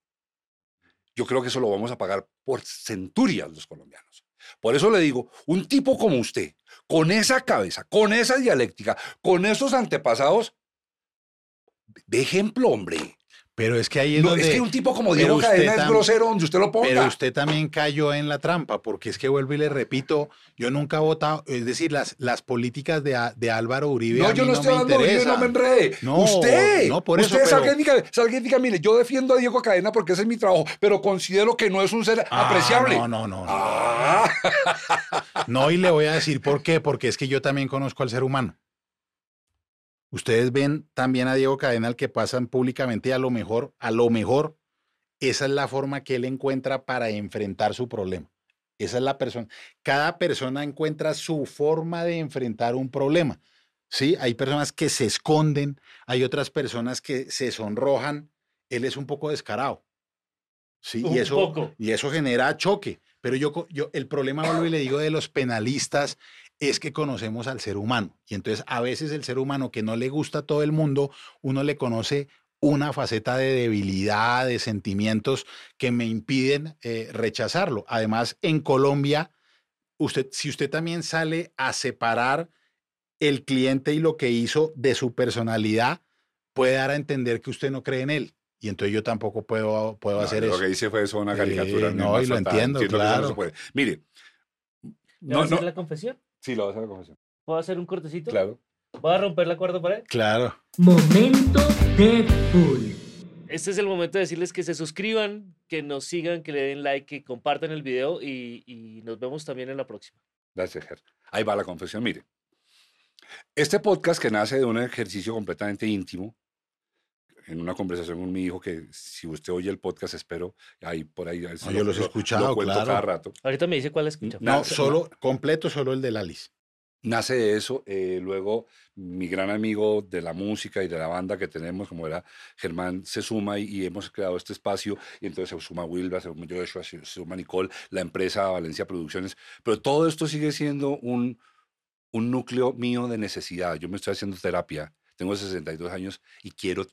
Yo creo que eso lo vamos a pagar por centurias los colombianos. Por eso le digo, un tipo como usted, con esa cabeza, con esa dialéctica, con esos antepasados, de ejemplo, hombre. Pero es que ahí es No, donde... es que un tipo como Diego Cadena es grosero donde usted lo ponga. Pero usted también cayó en la trampa, porque es que vuelvo y le repito, yo nunca he votado, es decir, las, las políticas de, de Álvaro Uribe no, a mí yo no no estoy hablando de Uribe, no me enrede. No, usted, no, por eso, usted salga, pero- diga, salga y diga, mire, yo defiendo a Diego Cadena porque ese es mi trabajo, pero considero que no es un ser Ah, apreciable. No, no, no, no. Ah, No, y le voy a decir por qué, porque es que yo también conozco al ser humano. Ustedes ven también a Diego Cadena, al que pasan públicamente, y a lo mejor, a lo mejor, esa es la forma que él encuentra para enfrentar su problema. Esa es la persona. Cada persona encuentra su forma de enfrentar un problema. Sí, hay personas que se esconden, hay otras personas que se sonrojan. Él es un poco descarado. Sí, Un y eso, poco. y eso genera choque. Pero yo, yo, el problema, vuelvo y le digo, de los penalistas es que conocemos al ser humano. Y entonces a veces el ser humano que no le gusta a todo el mundo, uno le conoce una faceta de debilidad, de sentimientos que me impiden eh, rechazarlo. Además, en Colombia, usted, si usted también sale a separar el cliente y lo que hizo de su personalidad, puede dar a entender que usted no cree en él. Y entonces yo tampoco puedo, puedo no, hacer lo eso. que hice fue eso, una caricatura. no, más y lo entiendo, no claro. Mire, ¿Le no, vas a no, hacer la confesión? Sí, lo vas a hacer la confesión. ¿Puedo hacer un cortecito? Claro. ¿Voy a romper la cuarta pared? Claro. Momento Deadpool. Este es el momento de decirles que se suscriban, que nos sigan, que le den like, que compartan el video y, y nos vemos también en la próxima. Gracias, Ger. Ahí va la confesión. Mire, este podcast que nace de un ejercicio completamente íntimo, en una conversación con mi hijo, que si usted oye el podcast, espero, ahí por ahí. a ver si No, yo los he lo- escuchado, Lo cuento claro. cada rato. Ahorita me dice cuál escucha. No, No, solo, completo, solo el del Alice. Nace de eso. eh, luego, mi gran amigo de la música y de la banda que tenemos, como era Germán, se suma y, y hemos creado este espacio. Y entonces se suma Wilba, se suma Joshua, se suma Nicole, la empresa Valencia Producciones. Pero todo esto sigue siendo un, un núcleo mío de necesidad. Yo me estoy haciendo terapia, tengo 62 años y quiero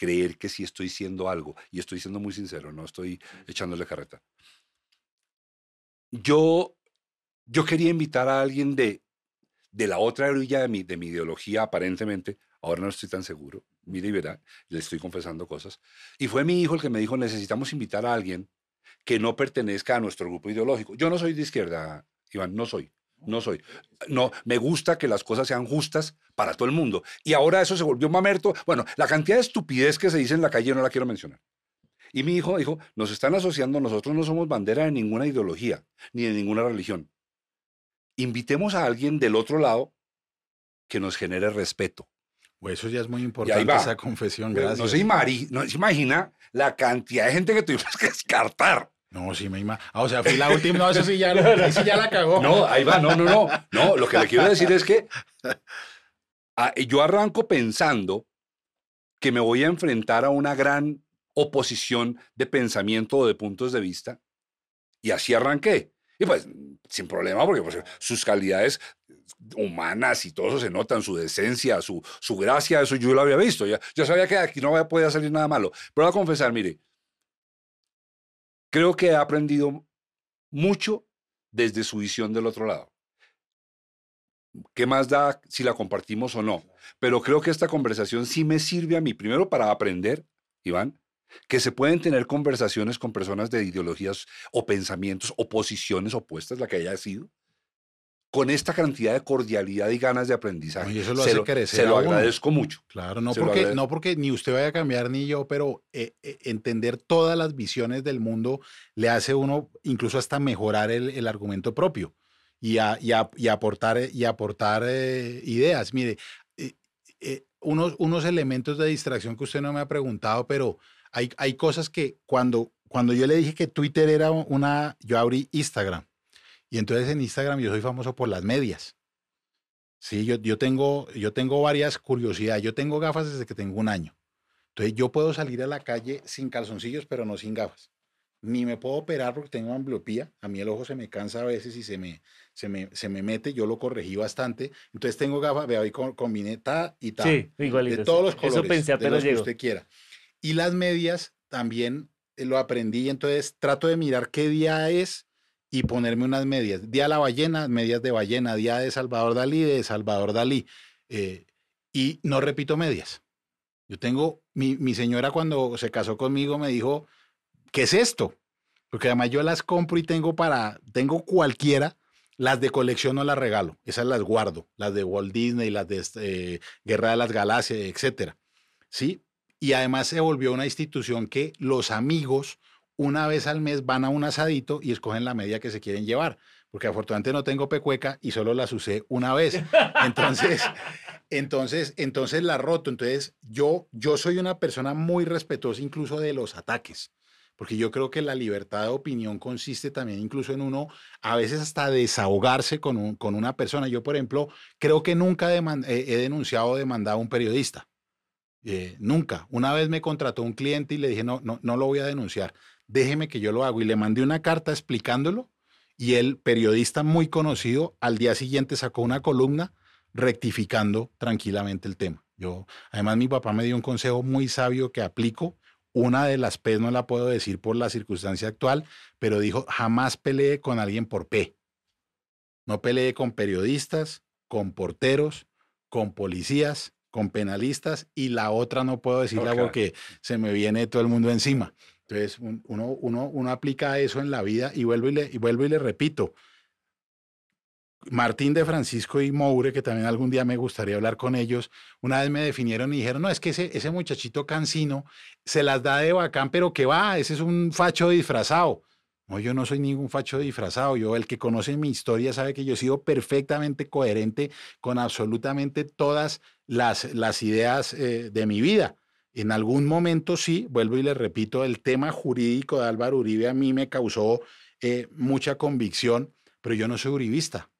creer que sí estoy siendo algo. Y estoy siendo muy sincero, no estoy echándole carreta. Yo, yo quería invitar a alguien de, de la otra orilla de mi, de mi ideología, aparentemente. Ahora no estoy tan seguro. Mire y verá, le estoy confesando cosas. Y fue mi hijo el que me dijo, necesitamos invitar a alguien que no pertenezca a nuestro grupo ideológico. Yo no soy de izquierda, Iván, no soy. No soy. No, me gusta que las cosas sean justas para todo el mundo. Y ahora eso se volvió mamerto. Bueno, la cantidad de estupidez que se dice en la calle no la quiero mencionar. Y mi hijo dijo, nos están asociando, nosotros no somos bandera de ninguna ideología, ni de ninguna religión. Invitemos a alguien del otro lado que nos genere respeto. O eso ya es muy importante, esa confesión, Pero gracias. No se, no se imagina la cantidad de gente que tuvimos que descartar. No, sí me imagino. Ah, o sea, fui la última, no, eso sí ya, sí ya la cagó. No, ahí va, no, no, no. No, lo que le quiero decir es que yo arranco pensando que me voy a enfrentar a una gran oposición de pensamiento o de puntos de vista. Y así arranqué. Y pues, sin problema, porque pues, sus calidades humanas y todo eso se notan, su decencia, su, su gracia, eso yo lo había visto. Ya, yo sabía que aquí no podía salir nada malo. Pero voy a confesar, mire, creo que he aprendido mucho desde su visión del otro lado. ¿Qué más da si la compartimos o no? Pero creo que esta conversación sí me sirve a mí, primero para aprender, Iván, que se pueden tener conversaciones con personas de ideologías o pensamientos o posiciones opuestas, la que haya sido, con esta cantidad de cordialidad y ganas de aprendizaje. Y eso lo se lo, crecer se lo a uno. agradezco mucho. Claro, no porque, agradezco. no porque ni usted vaya a cambiar ni yo, pero eh, eh, entender todas las visiones del mundo le hace uno incluso hasta mejorar el, el argumento propio y, a- y a- y aportar, eh, y aportar eh, ideas. Mire, unos, unos elementos de distracción que usted no me ha preguntado, pero hay, hay cosas que cuando, cuando yo le dije que Twitter era una, yo abrí Instagram. Y entonces en Instagram yo soy famoso por las medias. Sí, yo, yo, tengo, yo tengo varias curiosidades. Yo tengo gafas desde que tengo un año. Entonces yo puedo salir a la calle sin calzoncillos, pero no sin gafas. Ni me puedo operar porque tengo ambliopía. A mí el ojo se me cansa a veces y se me, se me, se me mete. Yo lo corregí bastante. Entonces tengo gafas, veo ahí con- combiné ta y ta. Sí, igualito. de todos los colores. Eso pensé de los que usted quiera. Y las medias también eh, lo aprendí. Entonces trato de mirar qué día es y ponerme unas medias. Día la ballena, medias de ballena. Día de Salvador Dalí, de Salvador Dalí. Eh, y no repito medias. Yo tengo mi, mi señora cuando se casó conmigo me dijo, ¿qué es esto? Porque además yo las compro y tengo para, tengo cualquiera, las de colección no las regalo, esas las guardo, las de Walt Disney, las de este, Guerra de las Galaxias, etcétera. ¿Sí? Y además se volvió una institución que los amigos una vez al mes van a un asadito y escogen la media que se quieren llevar, porque afortunadamente no tengo pecueca y solo las usé una vez. Entonces, entonces, entonces la roto. Entonces, yo, yo soy una persona muy respetuosa incluso de los ataques porque yo creo que la libertad de opinión consiste también incluso en uno, a veces hasta desahogarse con, con una persona. Yo, por ejemplo, creo que nunca he denunciado o demandado a un periodista. Eh, nunca. Una vez me contrató un cliente y le dije, no, no, no lo voy a denunciar, déjeme que yo lo hago. Y le mandé una carta explicándolo y el periodista muy conocido al día siguiente sacó una columna rectificando tranquilamente el tema. Yo, además, mi papá me dio un consejo muy sabio que aplico una de las P no la puedo decir por la circunstancia actual, pero dijo, jamás peleé con alguien por P. No peleé con periodistas, con porteros, con policías, con penalistas y la otra no puedo decirla porque se me viene todo el mundo encima. Entonces, uno, uno, uno aplica eso en la vida y vuelvo y le, y vuelvo y le repito, Martín de Francisco y Moure, que también algún día me gustaría hablar con ellos, una vez me definieron y dijeron, no, es que ese, ese muchachito cansino se las da de bacán, pero que va, ese es un facho disfrazado. No, yo no soy ningún facho disfrazado. Yo, el que conoce mi historia, sabe que yo he sido perfectamente coherente con absolutamente todas las, las ideas eh, de mi vida. En algún momento sí, vuelvo y le repito, el tema jurídico de Álvaro Uribe a mí me causó eh, mucha convicción, pero yo no soy uribista.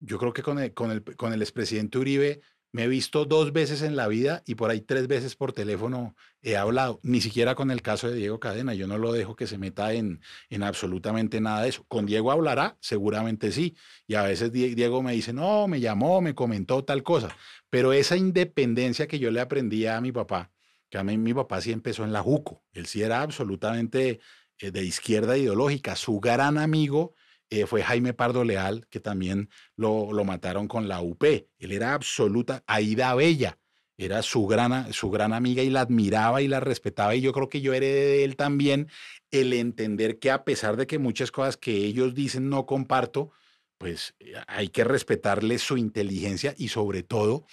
Yo creo que con el, con el, con el expresidente Uribe me he visto dos veces en la vida y por ahí tres veces por teléfono he hablado. Ni siquiera con el caso de Diego Cadena. Yo no lo dejo que se meta en, en absolutamente nada de eso. ¿Con Diego hablará? Seguramente sí. Y a veces Diego me dice, no, me llamó, me comentó tal cosa. Pero esa independencia que yo le aprendí a mi papá, que a mí mi papá sí empezó en la JUCO. Él sí era absolutamente eh, de izquierda ideológica. Su gran amigo eh, fue Jaime Pardo Leal, que también lo, lo, mataron con la UP. Él era absoluta, Aida Bella, era su gran, su gran amiga y la admiraba y la respetaba. Y yo creo que yo heredé de él también el entender que a pesar de que muchas cosas que ellos dicen no comparto, pues eh, hay que respetarle su inteligencia y sobre todo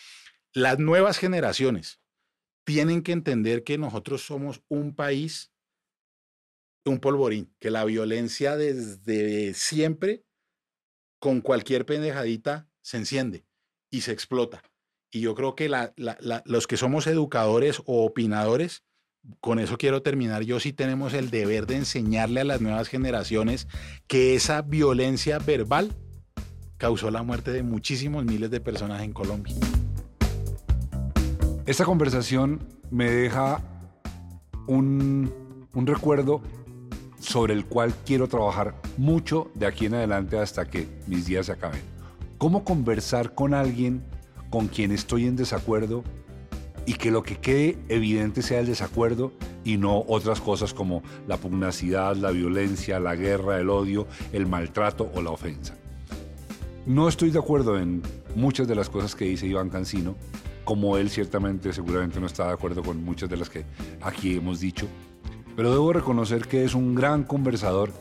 las nuevas generaciones tienen que entender que nosotros somos un país un polvorín, que la violencia desde siempre, con cualquier pendejadita, se enciende y se explota. Y yo creo que los que somos educadores o opinadores, con eso quiero terminar, yo sí tenemos el deber de enseñarle a las nuevas generaciones que esa violencia verbal causó la muerte de muchísimos miles de personas en Colombia. Esta conversación me deja un, un recuerdo sobre el cual quiero trabajar mucho de aquí en adelante hasta que mis días se acaben. ¿Cómo conversar con alguien con quien estoy en desacuerdo y que lo que quede evidente sea el desacuerdo y no otras cosas como la pugnacidad, la violencia, la guerra, el odio, el maltrato o la ofensa? No estoy de acuerdo en muchas de las cosas que dice Iván Cancino, como él ciertamente seguramente no está de acuerdo con muchas de las que aquí hemos dicho, pero debo reconocer que es un gran conversador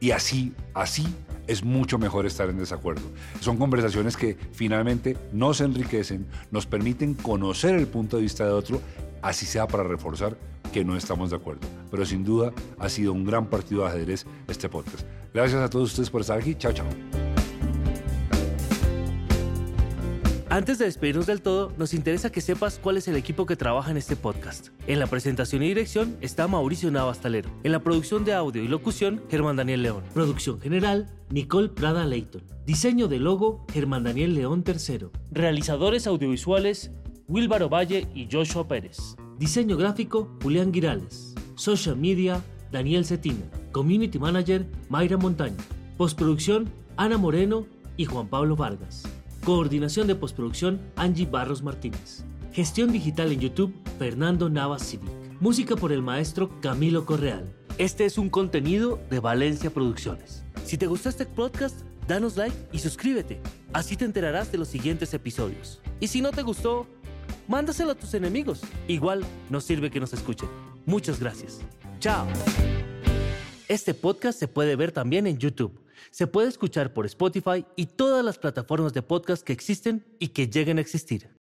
y así, así es mucho mejor estar en desacuerdo. Son conversaciones que finalmente nos enriquecen, nos permiten conocer el punto de vista de otro, así sea para reforzar que no estamos de acuerdo. Pero sin duda ha sido un gran partido de ajedrez este podcast. Gracias a todos ustedes por estar aquí. Chao, chao. Antes de despedirnos del todo, nos interesa que sepas cuál es el equipo que trabaja en este podcast. En la presentación y dirección está Mauricio Navastalero. En la producción de audio y locución, Germán Daniel León. Producción general, Nicole Prada Leighton. Diseño de logo, Germán Daniel León III. Realizadores audiovisuales, Wilbaro Valle y Joshua Pérez. Diseño gráfico, Julián Girales. Social media, Daniel Cetina. Community Manager, Mayra Montaño. Postproducción, Ana Moreno y Juan Pablo Vargas. Coordinación de postproducción Angie Barros Martínez. Gestión digital en YouTube Fernando Navas Civic. Música por el maestro Camilo Correal. Este es un contenido de Valencia Producciones. Si te gustó este podcast, danos like y suscríbete. Así te enterarás de los siguientes episodios. Y si no te gustó, mándaselo a tus enemigos. Igual nos sirve que nos escuchen. Muchas gracias. Chao. Este podcast se puede ver también en YouTube. Se puede escuchar por Spotify y todas las plataformas de podcast que existen y que lleguen a existir.